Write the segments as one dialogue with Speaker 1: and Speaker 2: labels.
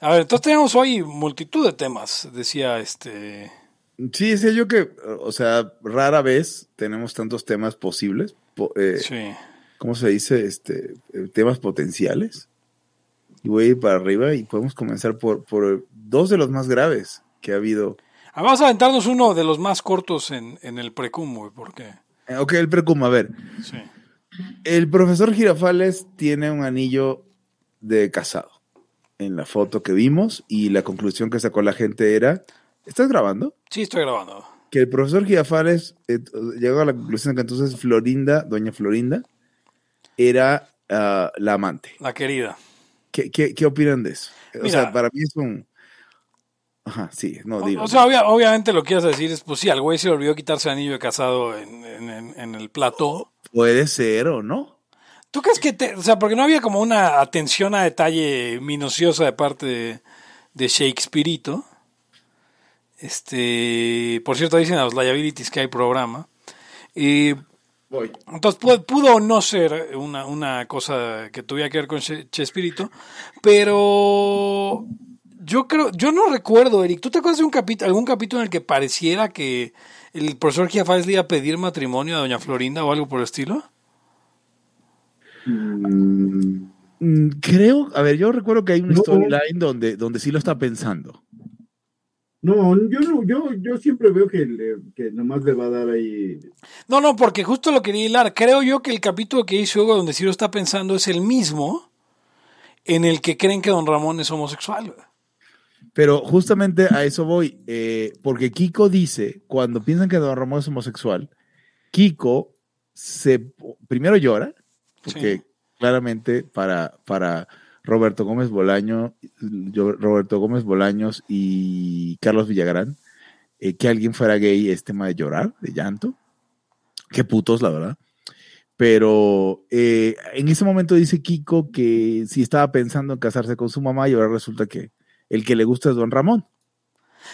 Speaker 1: A ver, entonces tenemos hoy multitud de temas, decía este.
Speaker 2: Sí, decía yo que, o sea, rara vez tenemos tantos temas posibles. Eh, sí. ¿Cómo se dice? Este, eh, temas potenciales. Y voy a ir para arriba y podemos comenzar por, por dos de los más graves que ha habido.
Speaker 1: Ah, vamos a aventarnos uno de los más cortos en, en el precum, ¿por qué?
Speaker 2: Eh, ok, el precum, a ver. Sí. El profesor Girafales tiene un anillo de casado en la foto que vimos y la conclusión que sacó la gente era, ¿estás grabando?
Speaker 1: Sí, estoy grabando.
Speaker 2: Que el profesor Girafales eh, llegó a la conclusión que entonces Florinda, doña Florinda, era ah, la amante.
Speaker 1: La querida.
Speaker 2: ¿Qué, qué, opinan de eso? o sea, para mí es un... Ajá, sí, no digo.
Speaker 1: O, sea, obviamente lo que ibas a decir es, pues sí, al güey se olvidó quitarse el anillo de casado en, en el plató.
Speaker 2: Puede ser o no.
Speaker 1: ¿Tú crees que, te, o sea, porque no había como una atención a detalle minuciosa de parte de, de Shakespeare? Este, por cierto, dicen a los liabilities que hay programa. Y Voy. Entonces pudo, o no ser una, una, cosa que tuviera que ver con Chespirito, pero yo creo, yo no recuerdo, Eric, ¿tú te acuerdas de un capítulo, algún capítulo en el que pareciera que el profesor Giafás le iba a pedir matrimonio a doña Florinda o algo por el estilo?
Speaker 2: Mm, mm, creo, a ver, yo recuerdo que hay un storyline donde, donde sí lo está pensando.
Speaker 3: No, yo no, yo, yo siempre veo que, que nomás le va a dar ahí.
Speaker 1: No, no, porque justo lo quería hilar. Creo yo que el capítulo que hizo Hugo donde sí lo está pensando es el mismo en el que creen que don Ramón es homosexual.
Speaker 2: Pero justamente a eso voy, eh, porque Kiko dice, cuando piensan que Don Ramón es homosexual, Kiko se primero llora, porque claramente para, para Roberto Gómez Bolaño, Roberto Gómez Bolaños y Carlos Villagrán, eh, que alguien fuera gay es tema de llorar, de llanto. Qué putos, la verdad. Pero eh, en ese momento dice Kiko que si estaba pensando en casarse con su mamá y ahora resulta que el que le gusta es don Ramón.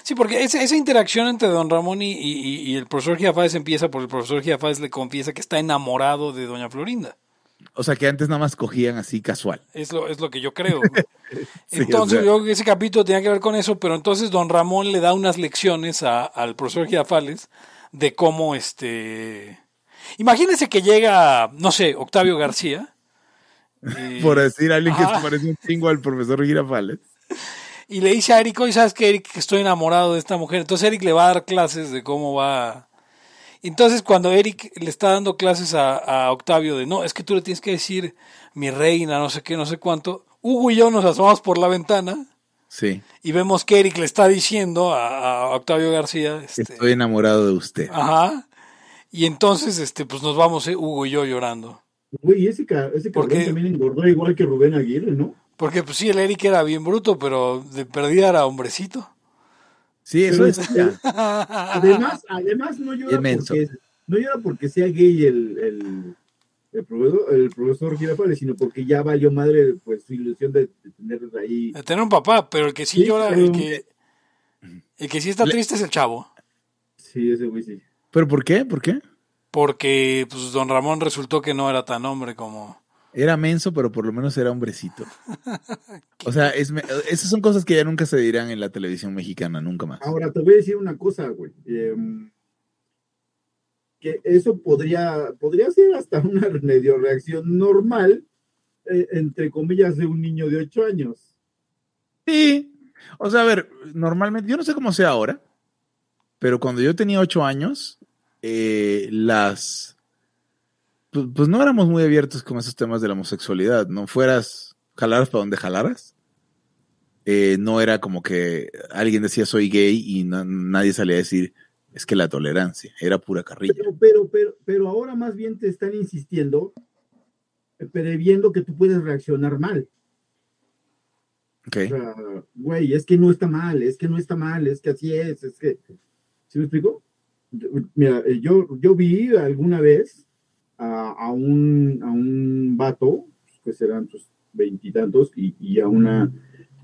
Speaker 1: Sí, porque esa, esa interacción entre don Ramón y, el profesor Giafáez empieza porque el profesor Giafáez le confiesa que está enamorado de doña Florinda.
Speaker 2: O sea, que antes nada más cogían así casual.
Speaker 1: Es lo, es lo que yo creo. entonces, yo creo que ese capítulo tenía que ver con eso, pero entonces don Ramón le da unas lecciones al profesor Giafales de cómo este... Imagínense que llega, no sé, Octavio García.
Speaker 2: Por decir a alguien que se parece un chingo al profesor Girafales
Speaker 1: y le dice a Eric, oye, ¿sabes que Eric? Que estoy enamorado de esta mujer. Entonces Eric le va a dar clases de cómo va. Entonces cuando Eric le está dando clases a, Octavio de, no, es que tú le tienes que decir mi reina, no sé qué, no sé cuánto, Hugo y yo nos asomamos por la ventana.
Speaker 2: Sí.
Speaker 1: Y vemos que Eric le está diciendo a, Octavio García.
Speaker 2: Este, estoy enamorado de usted.
Speaker 1: Ajá. Y entonces, este, pues nos vamos, eh, Hugo y yo llorando.
Speaker 3: Güey, ese, ese cabrón también engordó igual que Rubén Aguirre, ¿no?
Speaker 1: Porque pues sí, el Eric era bien bruto, pero de perdida era hombrecito.
Speaker 2: Sí, eso es.
Speaker 3: además, además no llora porque no llora porque sea gay el, el, el profesor, el profesor Girafales, sino porque ya valió madre pues su ilusión de, tener ahí.
Speaker 1: De tener un papá, pero el que sí, llora, el que el que sí está triste es el chavo.
Speaker 3: Sí, ese güey sí.
Speaker 2: ¿Pero por qué? ¿Por qué?
Speaker 1: Porque pues don Ramón resultó que no era tan hombre como
Speaker 2: era menso, pero por lo menos era hombrecito. O sea, esas son cosas que ya nunca se dirán en la televisión mexicana, nunca más.
Speaker 3: Ahora, te voy a decir una cosa, güey. Em, que eso podría, podría ser hasta una medio reacción normal, eh, entre comillas, de un niño de 8 años.
Speaker 2: Sí. O sea, a ver, normalmente, yo no sé cómo sea ahora, pero cuando yo tenía 8 años, eh, las pues, pues, no éramos muy abiertos con esos temas de la homosexualidad, ¿no? Fueras, jalaras para donde jalaras. Eh, no era como que alguien decía soy gay y nadie salía a decir es que la tolerancia, era pura carrilla.
Speaker 3: Pero, pero, pero, ahora más bien te están insistiendo, eh, previendo que tú puedes reaccionar mal.
Speaker 2: Ok.
Speaker 3: güey, es que no está mal, es que no está mal, es que así es, es que. ¿Sí me explico? Mira, eh, yo, yo vi alguna vez a, un, a un vato, que serán sus veintitantos, y, a una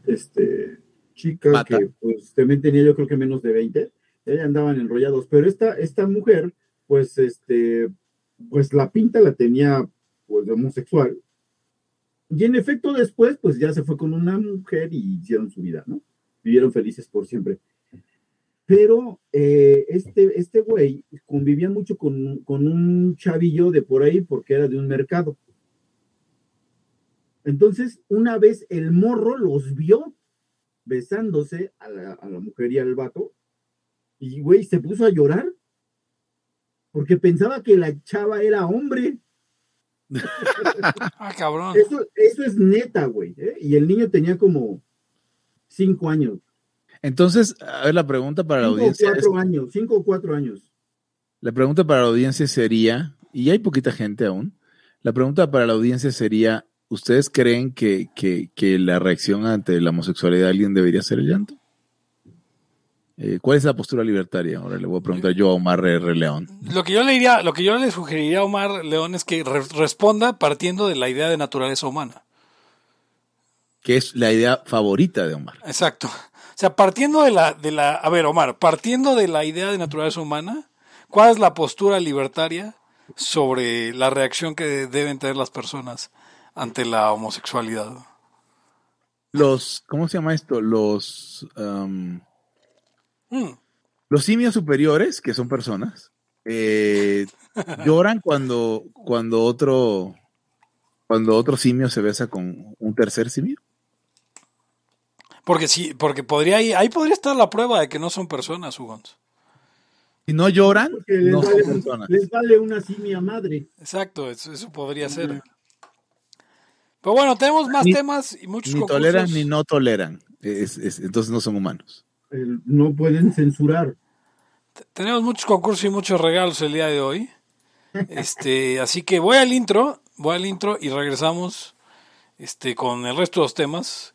Speaker 3: este, chica que pues también tenía yo creo que menos de veinte, ellos andaban enrollados, pero esta, esta mujer, pues este, pues la pinta la tenía pues de homosexual, Y en efecto, después, pues ya se fue con una mujer y hicieron su vida, ¿no? Vivieron felices por siempre. Pero eh, este, este güey convivía mucho con, con un chavillo de por ahí porque era de un mercado. Entonces, una vez el morro los vio besándose a la, a la mujer y al vato, y güey, se puso a llorar porque pensaba que la chava era hombre.
Speaker 1: ah, cabrón.
Speaker 3: Eso, eso es neta, güey. ¿eh? Y el niño tenía como cinco años.
Speaker 2: Entonces, a ver, la pregunta para la audiencia.
Speaker 3: Cuatro años, cinco o cuatro años.
Speaker 2: La pregunta para la audiencia sería, y hay poquita gente aún, la pregunta para la audiencia sería, ¿ustedes creen que, que, que la reacción ante la homosexualidad de alguien debería ser el llanto? Eh, ¿Cuál es la postura libertaria? Ahora le voy a preguntar yo a Omar R. León.
Speaker 1: Lo que yo le diría, lo que yo le sugeriría a Omar León es que re responda partiendo de la idea de naturaleza humana.
Speaker 2: Que es la idea favorita de Omar.
Speaker 1: Exacto. O sea, partiendo de la, de la, a ver, Omar, partiendo de la idea de naturaleza humana, ¿cuál es la postura libertaria sobre la reacción que deben tener las personas ante la homosexualidad?
Speaker 2: Los, ¿cómo se llama esto? Los, um, mm. los simios superiores, que son personas, eh, lloran cuando, cuando otro, cuando otro simio se besa con un tercer simio.
Speaker 1: Porque sí, porque podría ahí podría estar la prueba de que no son personas, Hugons.
Speaker 2: Si no lloran,
Speaker 3: les
Speaker 2: no
Speaker 3: vale,
Speaker 2: son personas.
Speaker 3: Les vale una simia madre.
Speaker 1: Exacto, eso, eso podría ser. Pero bueno, tenemos más
Speaker 2: Ni-
Speaker 1: temas y muchos
Speaker 2: Ni
Speaker 1: concursos.
Speaker 2: toleran ni no toleran. Es- es- entonces no son humanos.
Speaker 3: El- no pueden censurar.
Speaker 1: Tenemos muchos concursos y muchos regalos el día de hoy. Este, así que voy al intro, voy al intro y regresamos este, con el resto de los temas.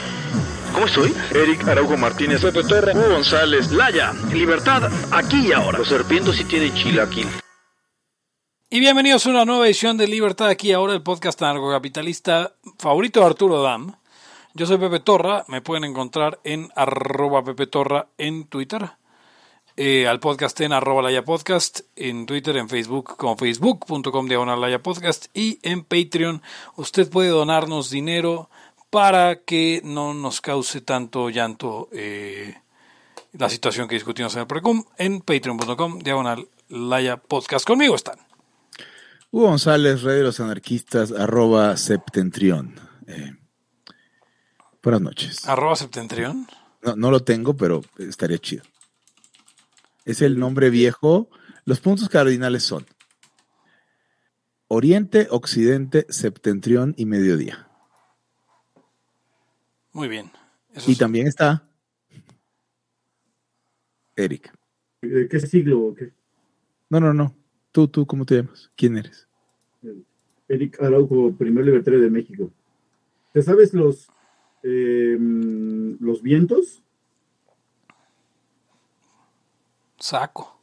Speaker 4: ¿Cómo estoy? Eric Araujo Martínez, Pepe Torra, Hugo González,
Speaker 5: Laya, libertad aquí y ahora.
Speaker 6: Los serpientes sí tienen chilaquil.
Speaker 1: Y bienvenidos a una nueva edición de Libertad aquí ahora, el podcast anarcocapitalista favorito de Arturo Dam. Yo soy Pepe Torra, me pueden encontrar en arroba Pepe Torra en Twitter, eh, al podcast en arroba Laya Podcast, en Twitter, en Facebook como facebook.com diagonal Laya Podcast y en Patreon usted puede donarnos dinero para que no nos cause tanto llanto eh, la situación que discutimos en el Precum en patreon.com diagonal Laya Podcast. Conmigo están.
Speaker 2: Hugo González, Rey de los Anarquistas, arroba septentrión. Eh, buenas noches.
Speaker 1: Arroba Septentrión.
Speaker 2: No, no lo tengo, pero estaría chido. Es el nombre viejo. Los puntos cardinales son Oriente, Occidente, Septentrión y Mediodía.
Speaker 1: Muy bien. Eso
Speaker 2: Y
Speaker 1: es-
Speaker 2: también está Eric.
Speaker 3: ¿De qué siglo o qué?
Speaker 2: No, no, no. Tú, tú, ¿cómo te llamas? ¿Quién eres?
Speaker 3: Eric Araujo, primer libertario de México. ¿Te sabes los, eh, los vientos?
Speaker 1: Saco.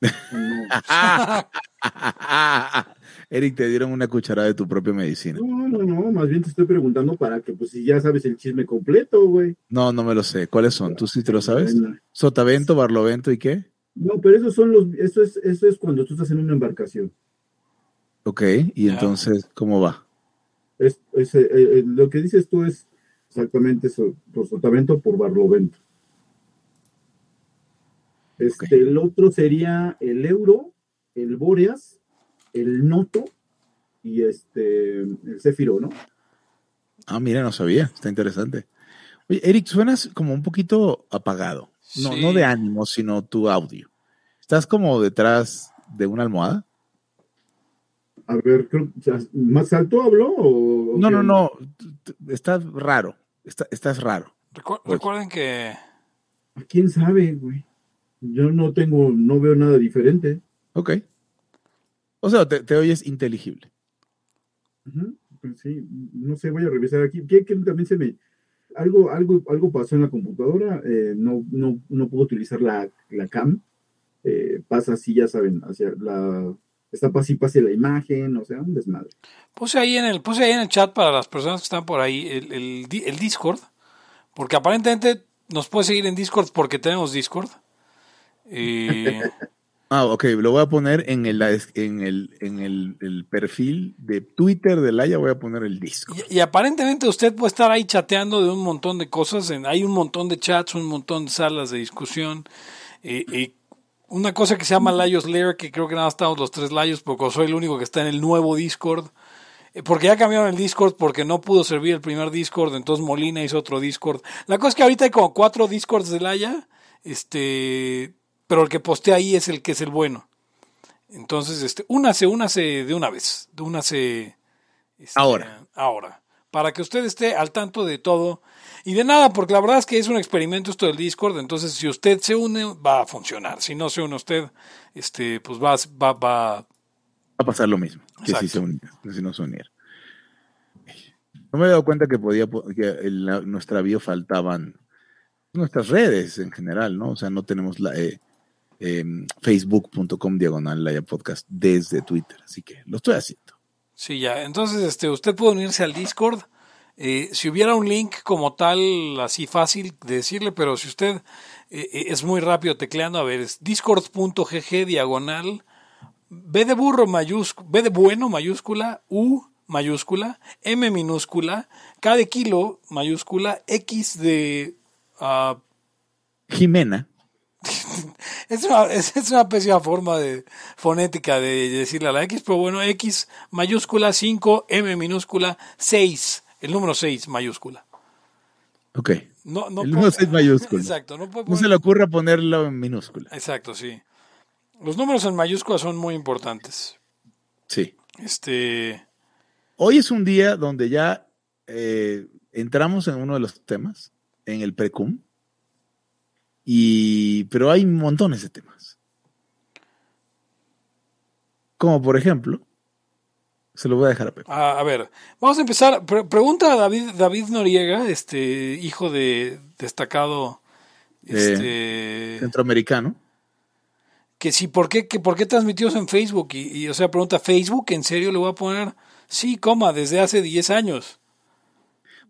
Speaker 3: No.
Speaker 2: Eric, te dieron una cucharada de tu propia medicina.
Speaker 3: no, no, no, más bien te estoy preguntando para que, pues, si ya sabes el chisme completo, güey.
Speaker 2: No, no me lo sé. ¿Cuáles son? ¿Tú sí te lo sabes? Sotavento, Barlovento y qué?
Speaker 3: No, pero esos son los, eso es, eso es cuando tú estás en una embarcación.
Speaker 2: Ok, y entonces, ¿cómo va?
Speaker 3: Es, es, eh, eh, lo que dices tú es exactamente eso, por sotavento, por barlovento. Este. El otro sería el euro, el boreas, el noto y este el céfiro, ¿no?
Speaker 2: Ah, mira, no sabía. Está interesante. Oye, Eric, suenas como un poquito apagado. No,
Speaker 1: Sí.
Speaker 2: no de ánimo, sino tu audio. ¿Estás como detrás de una almohada?
Speaker 3: A ver, creo, ¿más alto habló o...? o
Speaker 2: No, no, no. Estás raro. Está- estás raro.
Speaker 1: Recu-
Speaker 2: Pues-
Speaker 1: recuerden que
Speaker 3: ¿Quién sabe, güey? Yo no tengo, no veo nada diferente.
Speaker 2: Ok. O sea, te, te oyes inteligible.
Speaker 3: Pues sí, no sé, voy a revisar aquí. ¿Qué, qué también se me... Algo, algo, algo pasó en la computadora, eh, no, no, no puedo utilizar la, la cam. Eh, pasa así, ya saben, hacia la... Está así, pase la imagen, o sea, un desmadre.
Speaker 1: puse ahí en el puse ahí en el chat para las personas que están por ahí el, el, di- el Discord, porque aparentemente nos puede seguir en Discord porque tenemos Discord. Y
Speaker 2: Ah, ok. Lo voy a poner en el, en el, en el, el perfil de Twitter de Laia. Voy a poner el disco.
Speaker 1: Y, aparentemente usted puede estar ahí chateando de un montón de cosas. hay un montón de chats, un montón de salas de discusión. eh, una cosa que se llama Layos Lair, que creo que nada más estamos los tres Layos, porque soy el único que está en el nuevo Discord. Eh, Porque ya cambiaron el Discord porque no pudo servir el primer Discord, entonces Molina hizo otro Discord. La cosa es que ahorita hay como cuatro Discords de Laya, este, pero el que postea ahí es el que es el bueno. Entonces, este, únase, únase de una vez, de únase este,
Speaker 2: Ahora.
Speaker 1: Ahora. Para que usted esté al tanto de todo y de nada, porque la verdad es que es un experimento esto del Discord. Entonces, si usted se une, va a funcionar. Si no se une usted, este, pues va, va, va.
Speaker 2: Va a pasar lo mismo. Que si se que si no se uniera. No me he dado cuenta que podía po- que en la- nuestra bio faltaban nuestras redes en general, ¿no? O sea, no tenemos la eh, em, facebook.com diagonal Laia podcast desde Twitter, así que lo estoy haciendo.
Speaker 1: Sí, ya. Entonces, este, usted puede unirse al Discord. Eh, si hubiera un link como tal, así fácil de decirle, pero si usted eh, eh, es muy rápido tecleando, a ver, es discord.gg diagonal, B de burro mayúscula, B de bueno mayúscula, U mayúscula, M minúscula, K de kilo mayúscula, X de... ah,
Speaker 2: Jimena,
Speaker 1: es una, es, es una pésima forma de fonética de decirle a la X, pero bueno, X mayúscula 5, M minúscula 6, el número 6 mayúscula.
Speaker 2: ok.
Speaker 1: No, no
Speaker 2: El número seis mayúscula.
Speaker 1: Exacto, no
Speaker 2: se le ocurra ponerlo en minúscula.
Speaker 1: Exacto, sí. Los números en mayúscula son muy importantes.
Speaker 2: Sí.
Speaker 1: Este,
Speaker 2: Hoy es un día donde ya eh, entramos en uno de los temas, en el precum, y, pero hay montones de temas. Como por ejemplo, se lo voy a dejar a Pepe.
Speaker 1: a, a ver, vamos a empezar. Pre- pregunta a David, David Noriega, este hijo de destacado, este,
Speaker 2: Centroamericano.
Speaker 1: que si por qué, que por qué transmitidos en Facebook y, y, o sea pregunta Facebook, ¿en serio le voy a poner? Sí, coma, desde hace 10 años.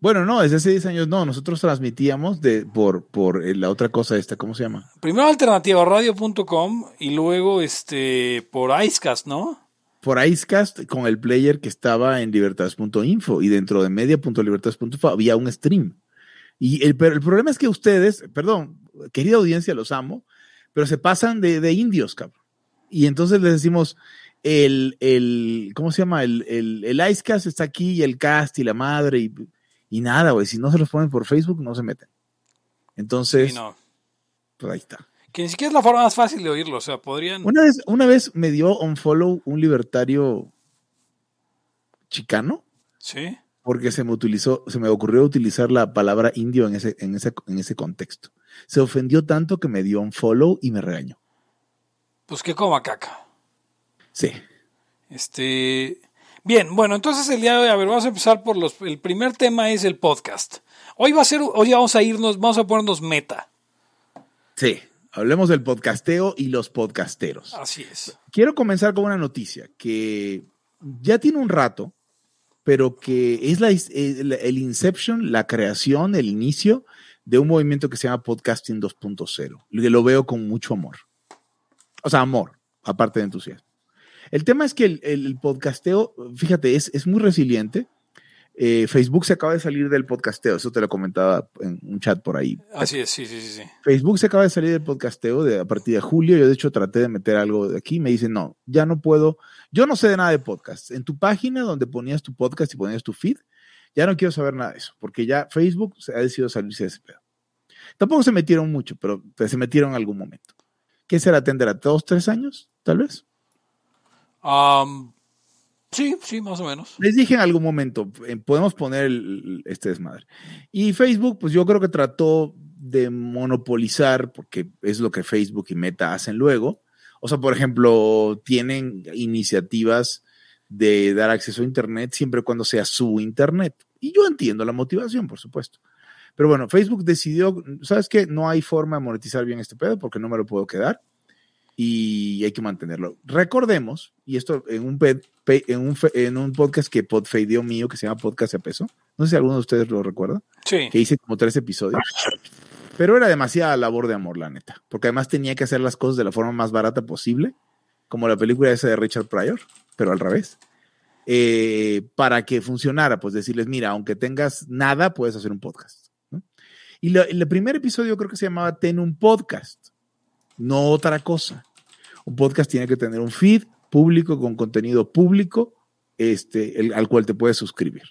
Speaker 2: Bueno, no, desde hace 10 años no, nosotros transmitíamos de, por, por eh, la otra cosa esta, ¿cómo se llama?
Speaker 1: Primero alternativaradio.com y luego este por Icecast, ¿no?
Speaker 2: Por Icecast con el player que estaba en libertades.info y dentro de media.libertades.info había un stream. Y el, pero el problema es que ustedes, perdón, querida audiencia, los amo, pero se pasan de, de indios, cabrón. Y entonces les decimos, el, el ¿cómo se llama? El, el, el Icecast está aquí y el cast y la madre y, y nada, güey. Si no se los ponen por Facebook, no se meten. Entonces,
Speaker 1: Sí, no.
Speaker 2: pues ahí está.
Speaker 1: Que ni siquiera es la forma más fácil de oírlo, o sea, podrían...
Speaker 2: Una vez, una vez me dio un follow un libertario chicano
Speaker 1: Sí.
Speaker 2: porque se me utilizó, se me ocurrió utilizar la palabra indio en ese, en ese, en ese contexto. Se ofendió tanto que me dio un follow y me regañó.
Speaker 1: Pues que coma caca.
Speaker 2: Sí.
Speaker 1: Este... Bien, bueno, entonces el día de hoy, a ver, vamos a empezar por los... El primer tema es el podcast. Hoy va a ser, hoy vamos a irnos, vamos a ponernos meta.
Speaker 2: Sí. Hablemos del podcasteo y los podcasteros.
Speaker 1: Así es.
Speaker 2: Quiero comenzar con una noticia que ya tiene un rato, pero que es la, el, el Inception, la creación, el inicio de un movimiento que se llama Podcasting 2.0, que lo veo con mucho amor. O sea, amor, aparte de entusiasmo. El tema es que el, el podcasteo, fíjate, es, es muy resiliente. Eh, Facebook se acaba de salir del podcasteo, eso te lo comentaba en un chat por ahí.
Speaker 1: Así es, sí, sí, sí.
Speaker 2: Facebook se acaba de salir del podcasteo de, a partir de julio. Yo, de hecho, traté de meter algo de aquí. Me dicen, no, ya no puedo. Yo no sé de nada de podcast. En tu página donde ponías tu podcast y ponías tu feed, Ya no quiero saber nada de eso, porque ya Facebook se ha decidido salirse de ese pedo. Tampoco se metieron mucho, pero pues, se metieron en algún momento. ¿Qué será? ¿Tendrá dos, tres años? Tal vez.
Speaker 1: Sí, sí, más o menos.
Speaker 2: Les dije en algún momento, eh, podemos poner este desmadre. Y Facebook, pues yo creo que trató de monopolizar, porque es lo que Facebook y Meta hacen luego. O sea, por ejemplo, tienen iniciativas de dar acceso a Internet siempre cuando sea su Internet. Y yo entiendo la motivación, por supuesto. Pero bueno, Facebook decidió, ¿sabes qué? No hay forma de monetizar bien este pedo porque no me lo puedo quedar y hay que mantenerlo. Recordemos, y esto en un, en un, en un podcast que podfadeó mío que se llama Podcast a Peso, no sé si alguno de ustedes lo recuerda,
Speaker 1: sí.
Speaker 2: que hice como tres episodios, pero era demasiada labor de amor, la neta, porque además tenía que hacer las cosas de la forma más barata posible, como la película esa de Richard Pryor, pero al revés. Eh, para que funcionara, pues decirles, mira, aunque tengas nada, puedes hacer un podcast. Y el primer episodio creo que se llamaba Ten un podcast, no otra cosa. Un podcast tiene que tener un feed público con contenido público este, al cual te puedes suscribir.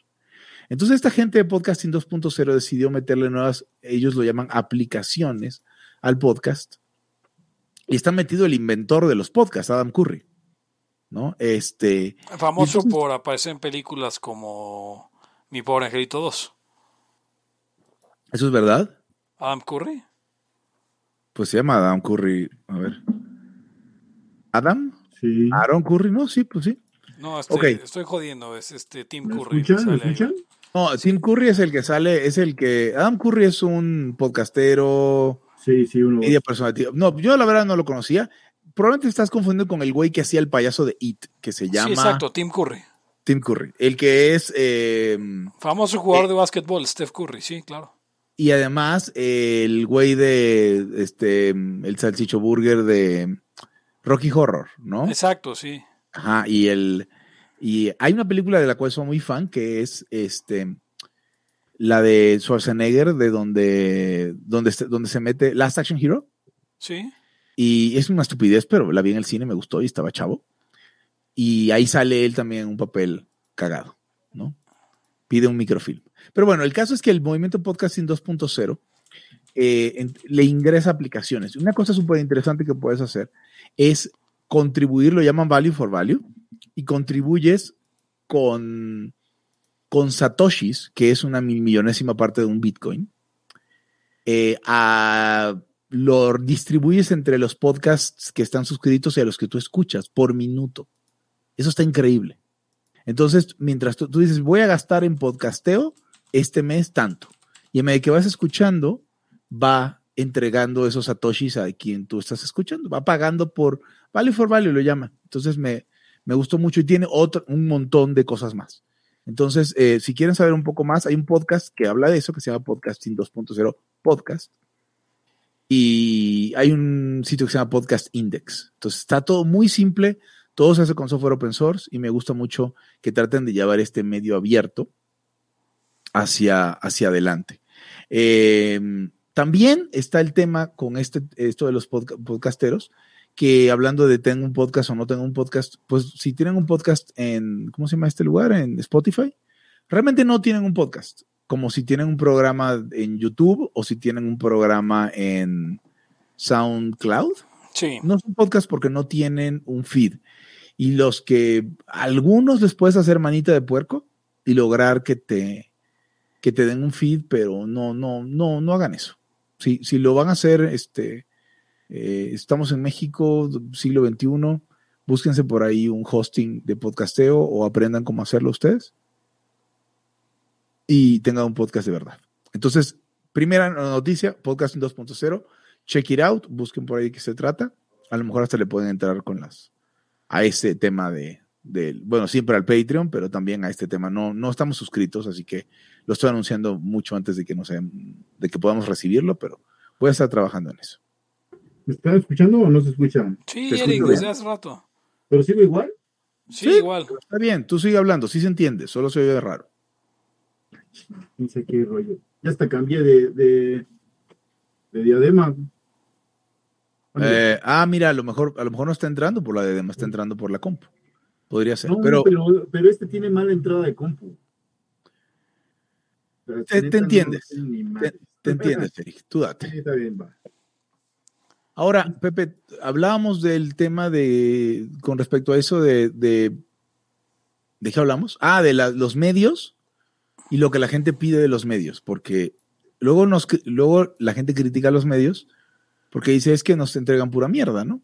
Speaker 2: Entonces esta gente de Podcasting 2.0 decidió meterle nuevas, ellos lo llaman aplicaciones al podcast. Y está metido el inventor de los podcasts, Adam Curry. ¿No? Este.
Speaker 1: Famoso por aparecer en películas como Mi pobre angelito 2.
Speaker 2: ¿Eso es verdad?
Speaker 1: Adam Curry.
Speaker 2: Pues se llama Adam Curry. A ver. ¿Adam?
Speaker 3: Sí.
Speaker 2: ¿Aaron Curry? No, sí, pues sí.
Speaker 1: No, estoy, estoy jodiendo, es este Tim Curry.
Speaker 3: ¿Escuchan? escuchan?
Speaker 2: No, Tim Curry es el que sale, es el que. Adam Curry es un podcastero.
Speaker 3: Sí, sí, uno.
Speaker 2: Media personalidad. No, yo la verdad no lo conocía. Probablemente estás confundiendo con el güey que hacía el payaso de It, que se llama. Sí,
Speaker 1: exacto, Tim Curry.
Speaker 2: Tim Curry. El que es. Eh,
Speaker 1: Famoso jugador eh, de básquetbol, Steph Curry, sí, claro.
Speaker 2: Y además, el güey de este el salchicho burger de Rocky Horror, ¿no?
Speaker 1: Exacto, sí.
Speaker 2: Ajá, y el y hay una película de la cual soy muy fan que es este la de Schwarzenegger de donde donde donde se mete Last Action Hero.
Speaker 1: Sí.
Speaker 2: Y es una estupidez, pero la vi en el cine, me gustó y estaba chavo. Y ahí sale él también un papel cagado, ¿no? Pide un microfilm. Pero bueno, el caso es que el movimiento podcasting 2.0 eh, le ingresa aplicaciones. Una cosa súper interesante que puedes hacer es contribuir, lo llaman value for value, y contribuyes con, con satoshis, que es una millonésima parte de un Bitcoin, eh, a, lo distribuyes entre los podcasts que están suscritos y a los que tú escuchas por minuto. Eso está increíble. Entonces, mientras tú, tú dices, voy a gastar en podcasteo, este mes tanto. Y en medida que vas escuchando, va entregando esos satoshis a quien tú estás escuchando, va pagando por value for value, lo llama. Entonces me, me gustó mucho y tiene otro, un montón de cosas más. Entonces, eh, si quieren saber un poco más, hay un podcast que habla de eso, que se llama Podcasting 2.0 Podcast. Y hay un sitio que se llama Podcast Index. Entonces, está todo muy simple, todo se hace con software open source y me gusta mucho que traten de llevar este medio abierto hacia, hacia adelante. Eh, también está el tema con este, esto de los podcasteros, que hablando de tengo un podcast o no tengo un podcast, pues si tienen un podcast en, ¿cómo se llama este lugar? En Spotify, realmente no tienen un podcast, como si tienen un programa en YouTube o si tienen un programa en SoundCloud.
Speaker 1: Sí.
Speaker 2: No son podcast porque no tienen un feed. Y los que algunos les puedes hacer manita de puerco y lograr que te, que te den un feed, pero no, no, no, no hagan eso. Si, si lo van a hacer, este, eh, estamos en México, siglo XXI, búsquense por ahí un hosting de podcasteo o aprendan cómo hacerlo ustedes y tengan un podcast de verdad. Entonces, primera noticia, podcasting 2.0, check it out, busquen por ahí qué se trata. A lo mejor hasta le pueden entrar con las a ese tema de, de bueno, siempre al Patreon, pero también a este tema. No, no estamos suscritos, así que lo estoy anunciando mucho antes de que, no de que podamos recibirlo, pero voy a estar trabajando en eso.
Speaker 3: ¿Me están escuchando o no se escuchan?
Speaker 1: Sí, Eric, desde hace rato.
Speaker 3: ¿Pero sigo igual?
Speaker 1: Sí, igual.
Speaker 2: Está bien, tú sigue hablando, sí se entiende, solo se oye raro.
Speaker 3: No sé qué rollo. Ya hasta cambié de, de, de diadema.
Speaker 2: Eh, ah, mira, a lo mejor, a lo mejor no está entrando por la diadema, está entrando por la compu. Podría ser.
Speaker 3: No,
Speaker 2: pero,
Speaker 3: pero, pero este tiene mala entrada de compu.
Speaker 2: Te, entiendes. te, entiendes, Eric. Tú date.
Speaker 3: está bien, va.
Speaker 2: Ahora, Pepe, hablábamos del tema de, con respecto a eso de, de, ¿de qué hablamos? Ah, de los medios y lo que la gente pide de los medios, porque luego, nos, luego la gente critica a los medios porque dice es que nos entregan pura mierda, ¿no?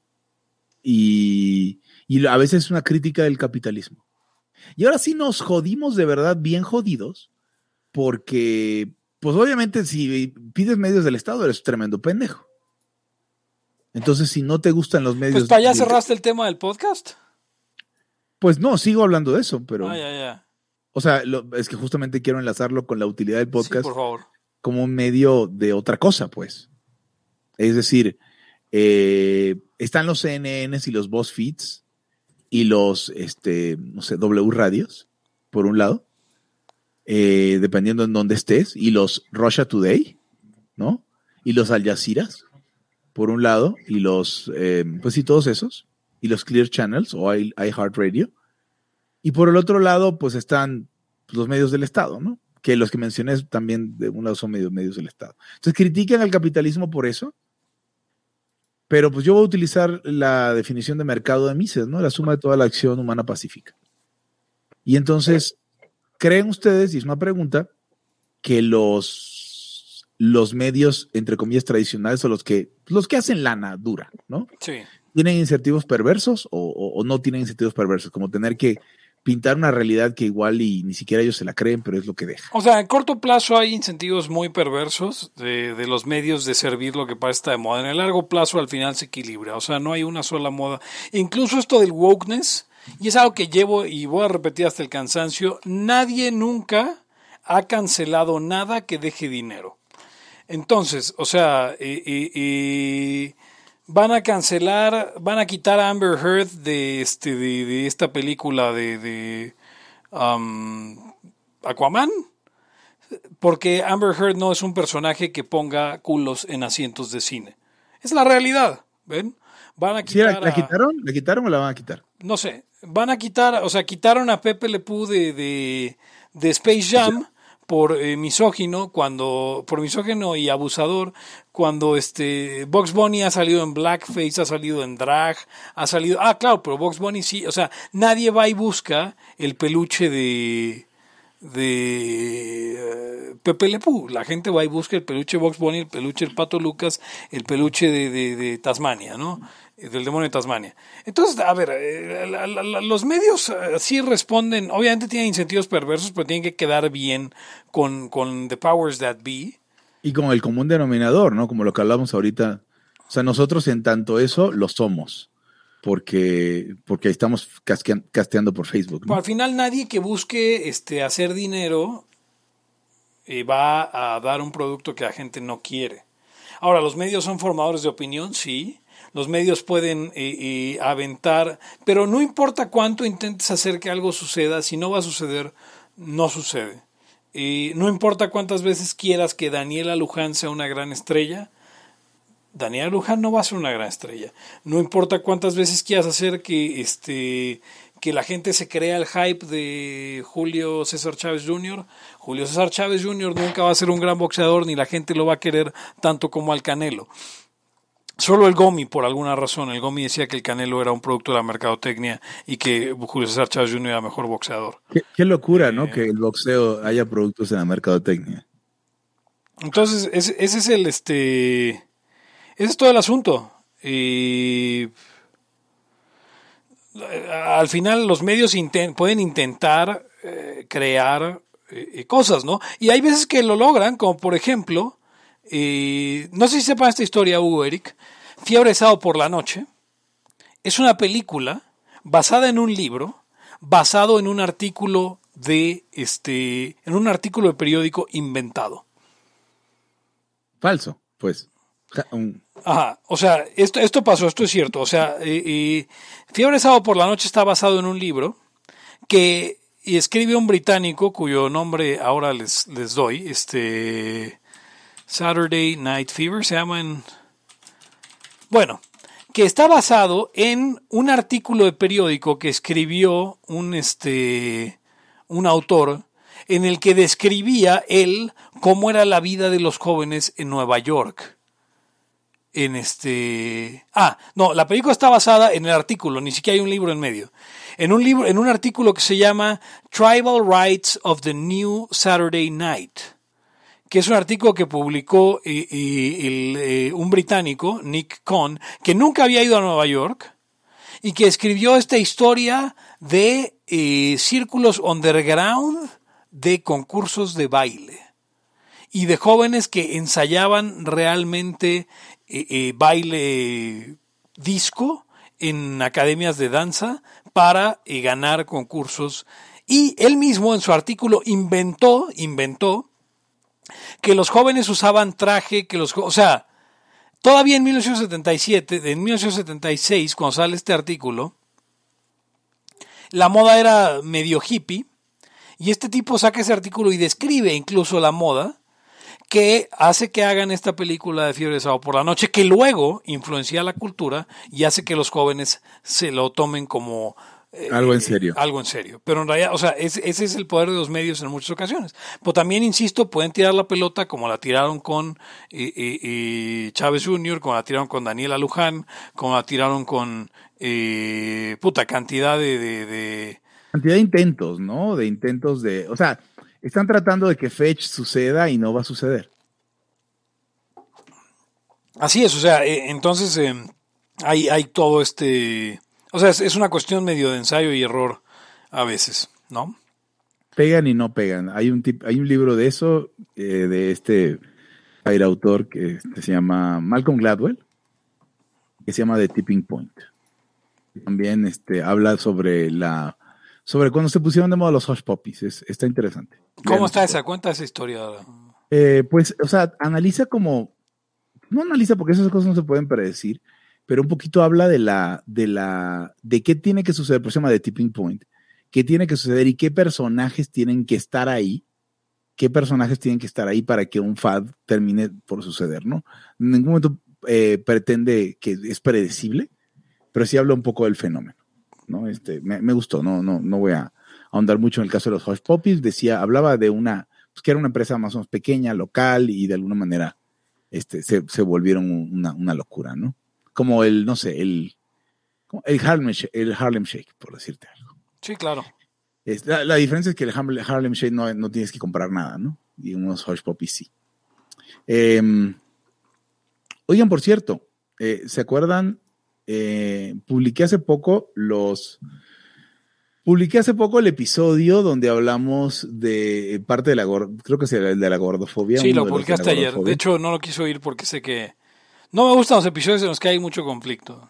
Speaker 2: Y, y a veces es una crítica del capitalismo. Y ahora sí nos jodimos de verdad bien jodidos, porque, pues obviamente si pides medios del Estado eres tremendo pendejo. Entonces, si no te gustan los medios...
Speaker 1: Pues para allá cerraste el tema del podcast.
Speaker 2: Pues no, sigo hablando de eso, pero...
Speaker 1: Ah, ya, ya.
Speaker 2: O sea, es que justamente quiero enlazarlo con la utilidad del podcast.
Speaker 1: por favor.
Speaker 2: Como un medio de otra cosa, pues. Es decir, eh, están los CNNs y los BuzzFeeds y los, este, no sé, W Radios, por un lado, eh, dependiendo en dónde estés, y los Russia Today, ¿no? Y los Al Jazeera, por un lado, y los, eh, pues sí, todos esos, y los Clear Channels o iHeartRadio. Y por el otro lado, pues están los medios del Estado, ¿no? Que los que mencioné también de un lado son medios, medios del Estado. Entonces critican al capitalismo por eso, pero pues yo voy a utilizar la definición de mercado de Mises, ¿no? La suma de toda la acción humana pacífica. Y entonces, ¿creen ustedes, y es una pregunta, que los, los medios, entre comillas, tradicionales o los que, los que hacen lana dura, ¿no?
Speaker 1: Sí.
Speaker 2: ¿Tienen incentivos perversos o, o no tienen incentivos perversos? Como tener que pintar una realidad que igual y ni siquiera ellos se la creen, pero es lo que deja.
Speaker 1: O sea, en corto plazo hay incentivos muy perversos de, de, los medios de servir lo que estar de moda. En el largo plazo al final se equilibra. O sea, no hay una sola moda. Incluso esto del wokeness, y es algo que llevo y voy a repetir hasta el cansancio, nadie nunca ha cancelado nada que deje dinero. Entonces, o sea, van a cancelar, van a quitar a Amber Heard de este de, esta película de, de um, Aquaman porque Amber Heard no es un personaje que ponga culos en asientos de cine. Es la realidad, ¿ven?
Speaker 2: Van a quitar ¿La, quitaron? ¿La quitaron o la van a quitar?
Speaker 1: No sé. Van a quitar, o sea, quitaron a Pepe Le Pew de, de, de Space Jam por eh, misógino, cuando, por misógino y abusador, cuando este Box Bunny ha salido en blackface, ha salido en drag, ha salido, ah, claro, pero Box Bunny sí, o sea, nadie va y busca el peluche de de eh, Pepe Le la gente va y busca el peluche Box Bunny, el peluche el Pato Lucas, el peluche de, de, de Tasmania, ¿no? Del demonio de Tasmania. Entonces, a ver, eh, los medios eh, sí responden, obviamente tienen incentivos perversos, pero tienen que quedar bien con, con the powers that be.
Speaker 2: Y con el común denominador, ¿no? Como lo que hablamos ahorita. O sea, nosotros en tanto eso lo somos. Porque, porque estamos casteando por Facebook.
Speaker 1: al final nadie que busque este, hacer dinero eh, va a dar un producto que la gente no quiere. Ahora, los medios son formadores de opinión, sí, los medios pueden eh, eh, aventar, pero no importa cuánto intentes hacer que algo suceda, si no va a suceder, no sucede. Eh, no importa cuántas veces quieras que Daniela Luján sea una gran estrella, Daniela Luján no va a ser una gran estrella. No importa cuántas veces quieras hacer que este que la gente se crea el hype de Julio César Chávez Jr. Julio César Chávez Jr. nunca va a ser un gran boxeador ni la gente lo va a querer tanto como al Canelo. Solo el Gomi, por alguna razón, el Gomi decía que el Canelo era un producto de la mercadotecnia y que Julio César Chávez Jr. era mejor boxeador.
Speaker 2: Qué, locura, ¿no? Eh, que el boxeo haya productos de la mercadotecnia.
Speaker 1: Entonces, ese, es el, este, ese es todo el asunto. Y al final los medios pueden intentar eh, crear eh, cosas, ¿no? Y hay veces que lo logran, como por ejemplo, no sé si sepan esta historia, Hugo Eric, Fiebre Sábado por la Noche es una película basada en un libro, basado en un artículo de este, en un artículo de periódico inventado.
Speaker 2: Falso, pues.
Speaker 1: Ajá, o sea, esto, esto pasó, esto es cierto. O sea, Fiebre Sábado por la Noche está basado en un libro que escribe un británico cuyo nombre ahora les, les doy, este Saturday Night Fever se llama en bueno, que está basado en un artículo de periódico que escribió un, este, un autor en el que describía él cómo era la vida de los jóvenes en Nueva York. En este. Ah, no, la película está basada en el artículo, ni siquiera hay un libro en medio. En un libro, en un artículo que se llama Tribal Rights of the New Saturday Night, que es un artículo que publicó eh, eh, un británico, Nick Cohn, que nunca había ido a Nueva York y que escribió esta historia de eh, círculos underground de concursos de baile y de jóvenes que ensayaban realmente baile disco en academias de danza para ganar concursos. Y él mismo en su artículo inventó, inventó que los jóvenes usaban traje, que los, o sea, todavía en 1977, en 1976, cuando sale este artículo, la moda era medio hippie, y este tipo saca ese artículo y describe incluso la moda que hace que hagan esta película de Fiebre de Sábado por la Noche, que luego influencia la cultura y hace que los jóvenes se lo tomen como
Speaker 2: eh, algo en serio.
Speaker 1: algo en serio. Pero en realidad, o sea, ese, es el poder de los medios en muchas ocasiones. Pero también, insisto, pueden tirar la pelota como la tiraron con eh, eh, Chávez Jr., como la tiraron con Daniela Luján, como la tiraron con puta cantidad de
Speaker 2: cantidad de intentos, ¿no? De intentos de, o sea, están tratando de que Fetch suceda y no va a suceder.
Speaker 1: Así es, o sea, eh, entonces eh, hay, hay todo este, o sea, es, una cuestión medio de ensayo y error a veces, ¿no?
Speaker 2: Pegan y no pegan. Hay un, tip, hay un libro de eso, eh, de este autor que, se llama Malcolm Gladwell, que se llama The Tipping Point. También este, habla sobre la sobre cuando se pusieron de moda los hush puppies. está interesante.
Speaker 1: ¿Cómo está esa? Cuenta esa historia.
Speaker 2: Eh, pues, o sea, analiza como, no analiza porque esas cosas no se pueden predecir, pero un poquito habla de la, de la, de qué tiene que suceder, por se llama de tipping point, qué tiene que suceder y qué personajes tienen que estar ahí, qué personajes tienen que estar ahí para que un fad termine por suceder, ¿no? En ningún momento eh, pretende que es predecible, pero sí habla un poco del fenómeno. ¿no? Este, me, gustó, no, no, no voy a ahondar mucho en el caso de los Hush Puppies. Decía, hablaba de una, pues que era una empresa más o menos pequeña, local, y de alguna manera este, se, se volvieron una, locura, ¿no? Como el, no sé, el, el, Harlem, el Harlem Shake, por decirte algo.
Speaker 1: Sí, claro.
Speaker 2: la, diferencia es que el Harlem Shake no, no, tienes que comprar nada, ¿no? Y unos Hush Puppies sí. Em, oigan, por cierto, eh, ¿se acuerdan eh, publiqué hace poco los... Publiqué hace poco el episodio donde hablamos de parte de la creo que es el de la gordofobia.
Speaker 1: Sí, lo publicaste ayer. De hecho, no lo quiso oír porque sé que no me gustan los episodios en los que hay mucho conflicto.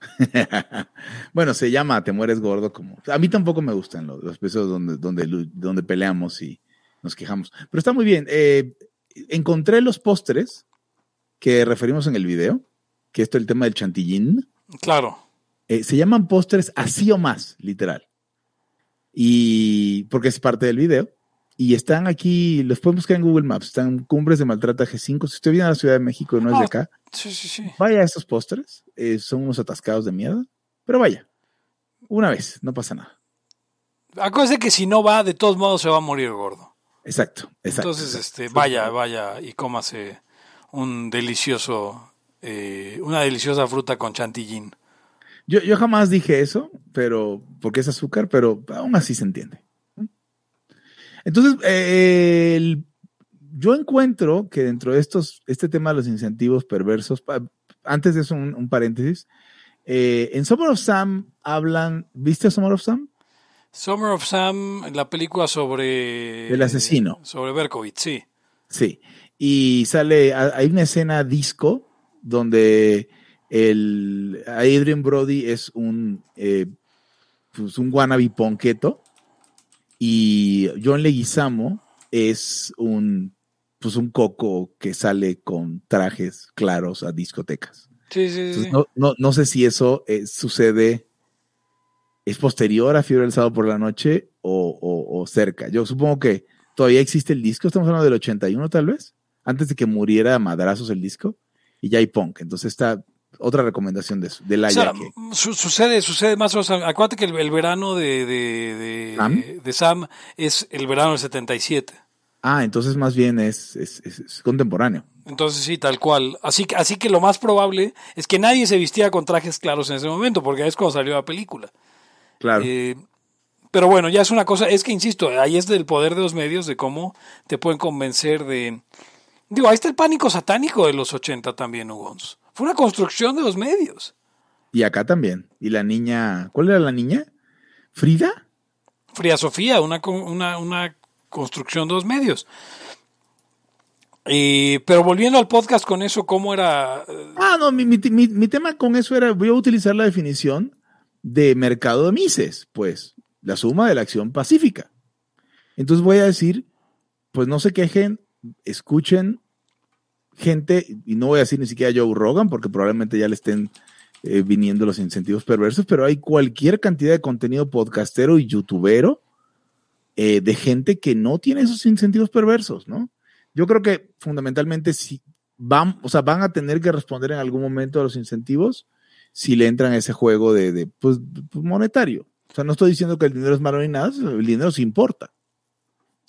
Speaker 2: bueno, se llama Te mueres gordo como. A mí tampoco me gustan los, episodios donde, donde, donde peleamos y nos quejamos. Pero está muy bien. Eh, encontré los postres que referimos en el video que esto es el tema del chantillín.
Speaker 1: Claro.
Speaker 2: Eh, se llaman pósters así o más, literal. Y porque es parte del video. Y están aquí, los pueden buscar en Google Maps, están Cumbres de Maltrata G5. Si usted viene a la Ciudad de México y no es de ah, acá,
Speaker 1: sí, sí, sí.
Speaker 2: vaya a estos pósters. Eh, son unos atascados de mierda. Pero vaya, una vez, no pasa nada.
Speaker 1: Acuérdese que si no va, de todos modos se va a morir gordo.
Speaker 2: Exacto, exacto.
Speaker 1: Entonces, este, vaya, vaya y cómase un delicioso eh, una deliciosa fruta con chantilly.
Speaker 2: Yo, yo jamás dije eso, pero porque es azúcar, pero aún así se entiende. Entonces, yo encuentro que dentro de estos, este tema de los incentivos perversos, antes de eso, un, paréntesis, eh, en Summer of Sam hablan, ¿viste Summer of Sam?
Speaker 1: Summer of Sam, la película sobre...
Speaker 2: El asesino.
Speaker 1: sobre Berkowitz, sí.
Speaker 2: Sí. Y sale, hay una escena disco donde el Adrian Brody es un, eh, pues un wannabe ponqueto y John Leguizamo es un, pues un coco que sale con trajes claros a discotecas.
Speaker 1: Sí, sí, sí.
Speaker 2: No, sé si eso eh, sucede, es posterior a Fiebre del Sábado por la Noche o, cerca. Yo supongo que todavía existe el disco, estamos hablando del 81 tal vez, antes de que muriera a madrazos el disco y ya hay punk. Entonces está, otra recomendación de eso, de la
Speaker 1: O sea, su- sucede, sucede más o menos. Acuérdate que el, el verano de, de,
Speaker 2: ¿Sam?
Speaker 1: de Sam es el verano del 77.
Speaker 2: Ah, entonces más bien es, es, es- es contemporáneo.
Speaker 1: Entonces sí, tal cual. Así, que- así que lo más probable es que nadie se vistía con trajes claros en ese momento, porque es cuando salió la película.
Speaker 2: Claro.
Speaker 1: Eh, pero bueno, ya es una cosa, es que insisto, ahí es del poder de los medios, de cómo te pueden convencer de... Digo, ahí está el pánico satánico de los 80 también, Hugons. Fue una construcción de los medios.
Speaker 2: Y acá también. Y la niña, ¿cuál era la niña? ¿Frida?
Speaker 1: Fría Sofía, una, una, una construcción de los medios. Eh, pero volviendo al podcast con eso, ¿cómo era?
Speaker 2: Ah, no, mi, mi- mi- mi tema con eso era, voy a utilizar la definición de mercado de Mises, pues, la suma de la acción pacífica. Entonces voy a decir, pues no se quejen, escuchen gente, y no voy a decir ni siquiera Joe Rogan, porque probablemente ya le estén eh, viniendo los incentivos perversos, pero hay cualquier cantidad de contenido podcastero y youtubero eh, de gente que no tiene esos incentivos perversos, ¿no? Yo creo que fundamentalmente si van, o sea, van a tener que responder en algún momento a los incentivos si le entran a ese juego de, de, pues, monetario. O sea, no estoy diciendo que el dinero es malo ni nada, el dinero sí importa.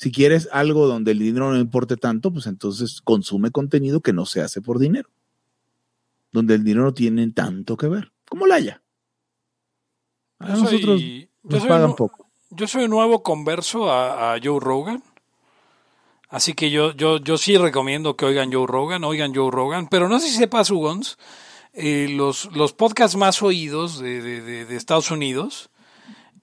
Speaker 2: Si quieres algo donde el dinero no importe tanto, pues entonces consume contenido que no se hace por dinero. Donde el dinero no tiene tanto que ver. Como la haya. A
Speaker 1: Yo soy-
Speaker 2: nosotros
Speaker 1: yo
Speaker 2: nos
Speaker 1: soy
Speaker 2: pagan poco.
Speaker 1: Yo soy un nuevo converso a, a Joe Rogan. Así que yo, yo, yo sí recomiendo que oigan Joe Rogan, oigan Joe Rogan. Pero no sé si sepas, Hugons, eh, los, los podcasts más oídos de, de- de- de Estados Unidos,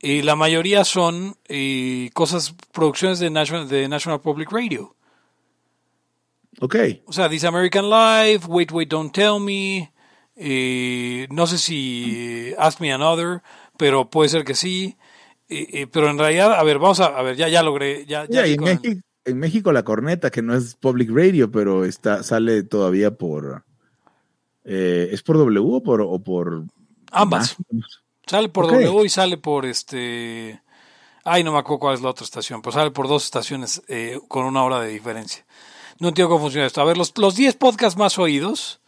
Speaker 1: eh, la mayoría son eh, cosas, producciones de National, de National Public Radio.
Speaker 2: Ok.
Speaker 1: O sea, This American Life, Wait, Wait, Don't Tell Me, eh, no sé si eh, Ask Me Another, pero puede ser que sí. Pero en realidad, a ver, vamos a, a ver, ya, ya logré, ya, ya
Speaker 2: en, México, en México la corneta, que no es public radio, pero está, sale todavía por... eh, ¿Es por W o por... O por
Speaker 1: ambas.
Speaker 2: más?
Speaker 1: Sale por
Speaker 2: Ok.
Speaker 1: W y sale por este. Ay, no me acuerdo cuál es la otra estación, pero sale por dos estaciones eh, con una hora de diferencia. No entiendo cómo funciona esto. A ver, los, los 10 podcasts más oídos